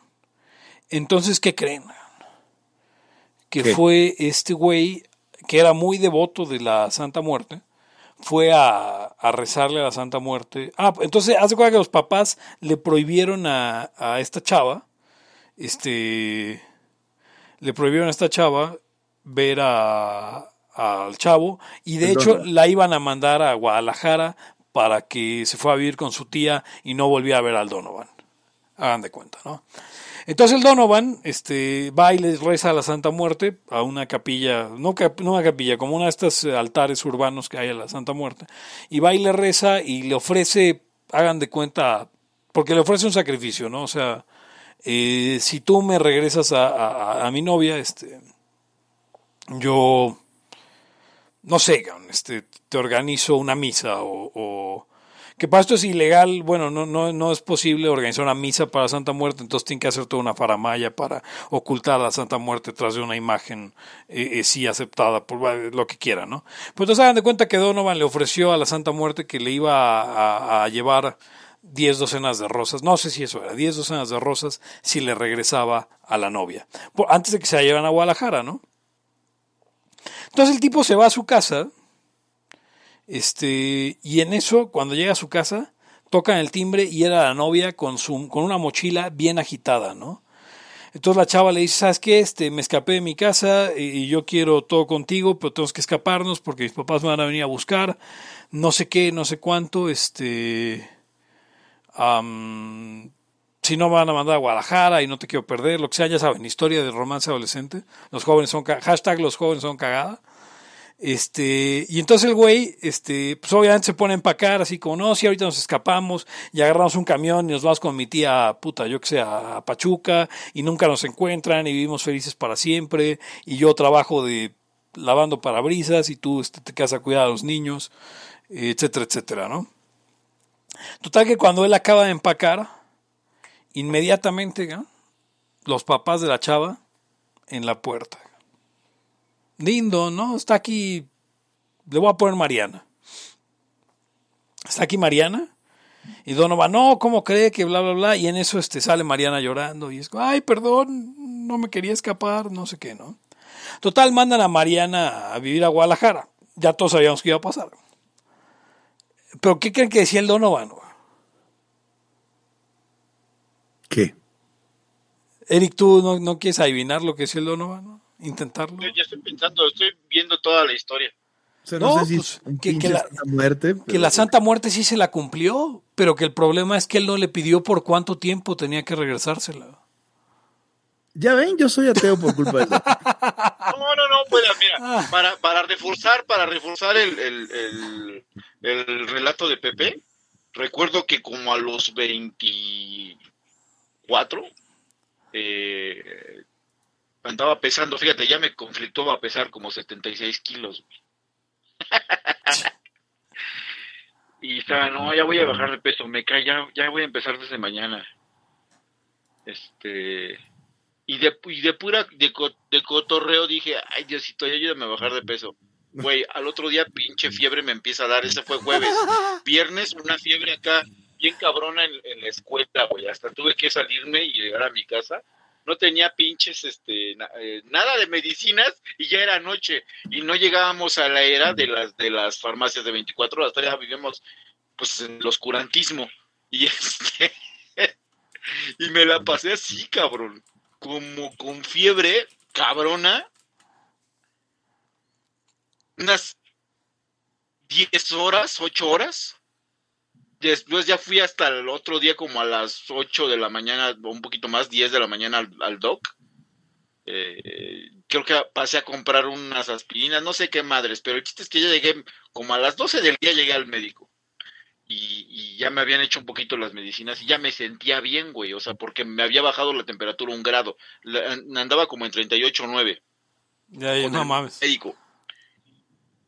Speaker 1: Entonces, ¿qué creen? Que fue este güey que era muy devoto de la Santa Muerte, fue a, rezarle a la Santa Muerte. Ah, entonces hace cuenta que los papás le prohibieron a, esta chava, este, le prohibieron a esta chava ver a, al chavo y de hecho la iban a mandar a Guadalajara para que se fuera a vivir con su tía y no volvía a ver al Donovan. Hagan de cuenta, ¿no? Entonces el Donovan este, va y le reza a la Santa Muerte, a una capilla, no, no una capilla, como una de estos altares urbanos que hay a la Santa Muerte, y va y le reza y le ofrece, hagan de cuenta, porque le ofrece un sacrificio, ¿no? O sea, eh, si tú me regresas a, a, mi novia, este, yo, no sé, este, te organizo una misa o que para esto es ilegal, bueno, no, no, no es posible organizar una misa para Santa Muerte, entonces tiene que hacer toda una faramaya para ocultar a Santa Muerte tras de una imagen eh, eh, sí aceptada por lo que quiera, ¿no? Pues entonces hagan de cuenta que Donovan le ofreció a la Santa Muerte que le iba a, llevar 10 docenas de rosas, no sé si eso era, 10 docenas de rosas si le regresaba a la novia, antes de que se la a Guadalajara, ¿no? Entonces el tipo se va a su casa, este, y en eso, cuando llega a su casa, tocan el timbre y era la novia con, su, con una mochila bien agitada, ¿no? Entonces la chava le dice, ¿sabes qué? Este, me escapé de mi casa y yo quiero todo contigo, pero tenemos que escaparnos porque mis papás me van a venir a buscar, no sé qué, no sé cuánto, este... si no me van a mandar a Guadalajara y no te quiero perder, lo que sea, ya saben, historia de romance adolescente. Los jóvenes son, hashtag los jóvenes son cagada. Este, y entonces el güey, este, pues obviamente se pone a empacar, así como, no, si ahorita nos escapamos y agarramos un camión y nos vamos con mi tía, puta, yo que sé, a Pachuca y nunca nos encuentran y vivimos felices para siempre y yo trabajo de lavando parabrisas y tú este, te quedas a cuidar a los niños, etcétera, etcétera, ¿no? Total que cuando él acaba de empacar, inmediatamente, los papás de la chava en la puerta lindo, ¿no? Está aquí, le voy a poner Mariana. Está aquí Mariana. Y Donovan, no, ¿cómo cree que bla, bla, bla? Y en eso este, sale Mariana llorando y es, ay, perdón, no me quería escapar, no sé qué, ¿no? Total, mandan a Mariana a vivir a Guadalajara. Ya todos sabíamos que iba a pasar. Pero ¿qué creen que decía el Donovan?
Speaker 2: ¿Qué?
Speaker 1: Eric, ¿tú no, no quieres adivinar lo que decía el Donovan? Intentarlo.
Speaker 6: Yo, estoy pensando, estoy viendo toda la historia.
Speaker 1: no, pues, que, la, Santa muerte, que la Santa Muerte sí se la cumplió, pero que el problema es que él no le pidió por cuánto tiempo tenía que regresársela.
Speaker 2: Ya ven, yo soy ateo por culpa de eso.
Speaker 6: No, no, no, pues mira, ah. para, para reforzar, para reforzar el, el, el, relato de Pepe, recuerdo que como a los 24, eh, andaba pesando, fíjate, ya me conflictó a pesar como 76 kilos. y estaba, no, ya voy a bajar de peso, me cae, ya, ya voy a empezar desde mañana. Este, y de, y de pura, de, de cotorreo dije, ay Diosito, ayúdame a bajar de peso. Güey, al otro día pinche fiebre me empieza a dar, ese fue jueves. Viernes, una fiebre acá, bien cabrona en, la escuela, güey. Hasta tuve que salirme y llegar a mi casa. No tenía pinches, este, eh, nada de medicinas y ya era noche. Y no llegábamos a la era de las, de las farmacias de 24 horas. Todavía vivimos, pues, en el oscurantismo. Y este, y me la pasé así, cabrón. Como con fiebre cabrona unas 10 horas, 8 horas. Después ya fui hasta el otro día como a las 8 de la mañana, o un poquito más, 10 de la mañana al, doc. Eh, creo que pasé a comprar unas aspirinas, no sé qué madres, pero el chiste es que ya llegué como a las 12 del día llegué al médico. Y, ya me habían hecho un poquito las medicinas y ya me sentía bien, güey, o sea, porque me había bajado la temperatura un grado, andaba como en 38 o 9.
Speaker 1: Ya, ya no mames.
Speaker 6: Médico.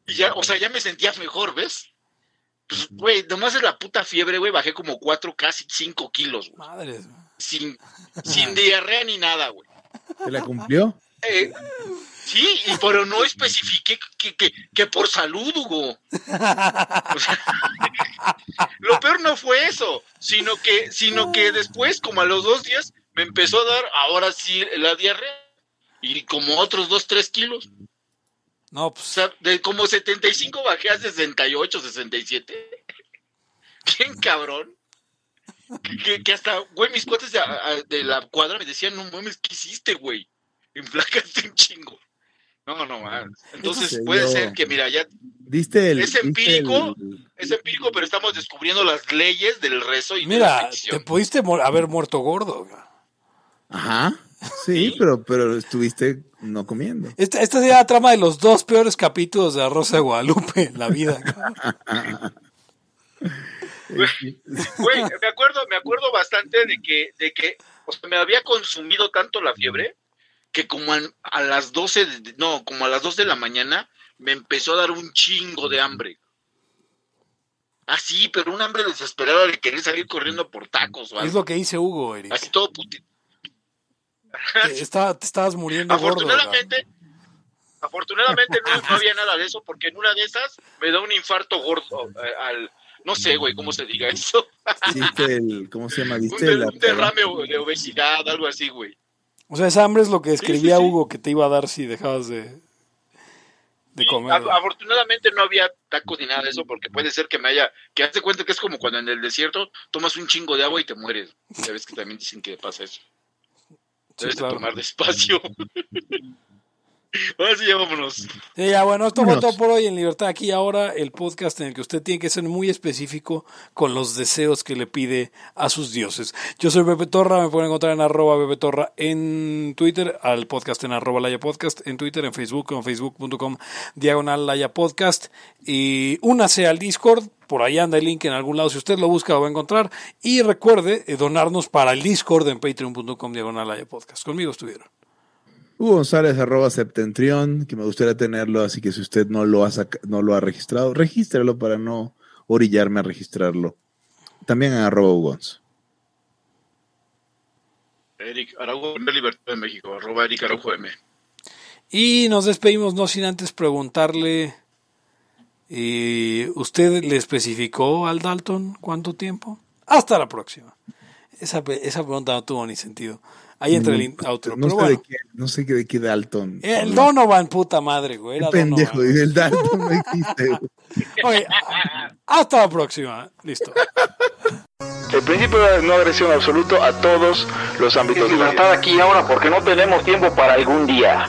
Speaker 6: Y ya, o sea, ya me sentía mejor, ¿ves? Pues, güey, nomás es la puta fiebre, güey, bajé como cuatro, casi cinco kilos, güey. Madre. Sin, sin diarrea ni nada, güey.
Speaker 2: ¿Se la cumplió?
Speaker 6: Eh, sí, pero no especifiqué que, que, que por salud, Hugo. lo peor no fue eso, sino que, sino que después, como a los dos días, me empezó a dar, ahora sí, la diarrea. Y como otros dos, tres kilos.
Speaker 1: No, pues.
Speaker 6: O sea, de como 75 bajé a 68, 67. Bien cabrón. Que, que, hasta, güey, mis cuates de, la cuadra me decían, no mames, ¿qué hiciste, güey? Enflacaste un chingo. No, no, man. Entonces puede ser que, mira, ya.
Speaker 2: Diste el.
Speaker 6: Es empírico, es empírico, pero estamos descubriendo las leyes del rezo y
Speaker 1: Mira, te pudiste haber muerto gordo.
Speaker 2: Ajá. Sí, pero, pero estuviste no comiendo.
Speaker 1: Esta, esta sería la trama de los dos peores capítulos de La Rosa de Guadalupe en la vida.
Speaker 6: Güey, me acuerdo, me acuerdo bastante de que, de que me había consumido tanto la fiebre que como a, las 12, no, como a las 2 de la mañana me empezó a dar un chingo de hambre. Así, pero un hambre desesperado de querer salir corriendo por tacos.
Speaker 1: Es lo que dice Hugo, Eric.
Speaker 6: Así todo putito
Speaker 1: te, te estabas muriendo
Speaker 6: afortunadamente, Afortunadamente no, había nada de eso, porque en una de esas me da un infarto gordo eh, al, no sé, güey, cómo se diga eso.
Speaker 2: ¿cómo se llama?
Speaker 6: un, derrame de obesidad, algo así, güey.
Speaker 1: O sea, esa hambre es lo que escribía Hugo que te iba a dar si dejabas de, de comer.
Speaker 6: afortunadamente no había tacos ni nada de eso, porque puede ser que me haya, que hazte cuenta que es como cuando en el desierto tomas un chingo de agua y te mueres. Sabes que también dicen que pasa eso. Debes tomar despacio. Ahora sí, ya vámonos. Sí,
Speaker 1: ya, bueno, esto fue todo por hoy en Libertad. Aquí ahora el podcast en el que usted tiene que ser muy específico con los deseos que le pide a sus dioses. Yo soy Pepe Torra, me pueden encontrar en arroba Pepe Torra en Twitter, al podcast en arroba Laya Podcast, en Twitter, en Facebook, en facebook.com diagonal Laya Podcast. Y únase al Discord, por ahí anda el link en algún lado. Si usted lo busca, lo va a encontrar. Y recuerde eh, donarnos para el Discord en patreon.com diagonal podcast. Conmigo estuvieron.
Speaker 2: Hugo González, arroba septentrión, que me gustaría tenerlo, así que si usted no lo ha, no lo ha registrado, regístrelo para no orillarme a registrarlo. También en arroba Ugons.
Speaker 6: Eric Araujo de Libertad de México, arroba Eric Araujo M.
Speaker 1: Y nos despedimos no sin antes preguntarle ¿Y usted le especificó al Dalton cuánto tiempo? Hasta la próxima. Esa, esa pregunta no tuvo ni sentido. Ahí entra el outro.
Speaker 2: No, sé de qué, no sé de qué Dalton.
Speaker 1: El Donovan, puta madre, güey.
Speaker 2: Era pendejo, y el Dalton no existe.
Speaker 1: Oye, hasta la próxima. Listo.
Speaker 4: El principio de no agresión absoluto a todos los ámbitos.
Speaker 5: Libertad aquí ahora porque no tenemos tiempo para algún día.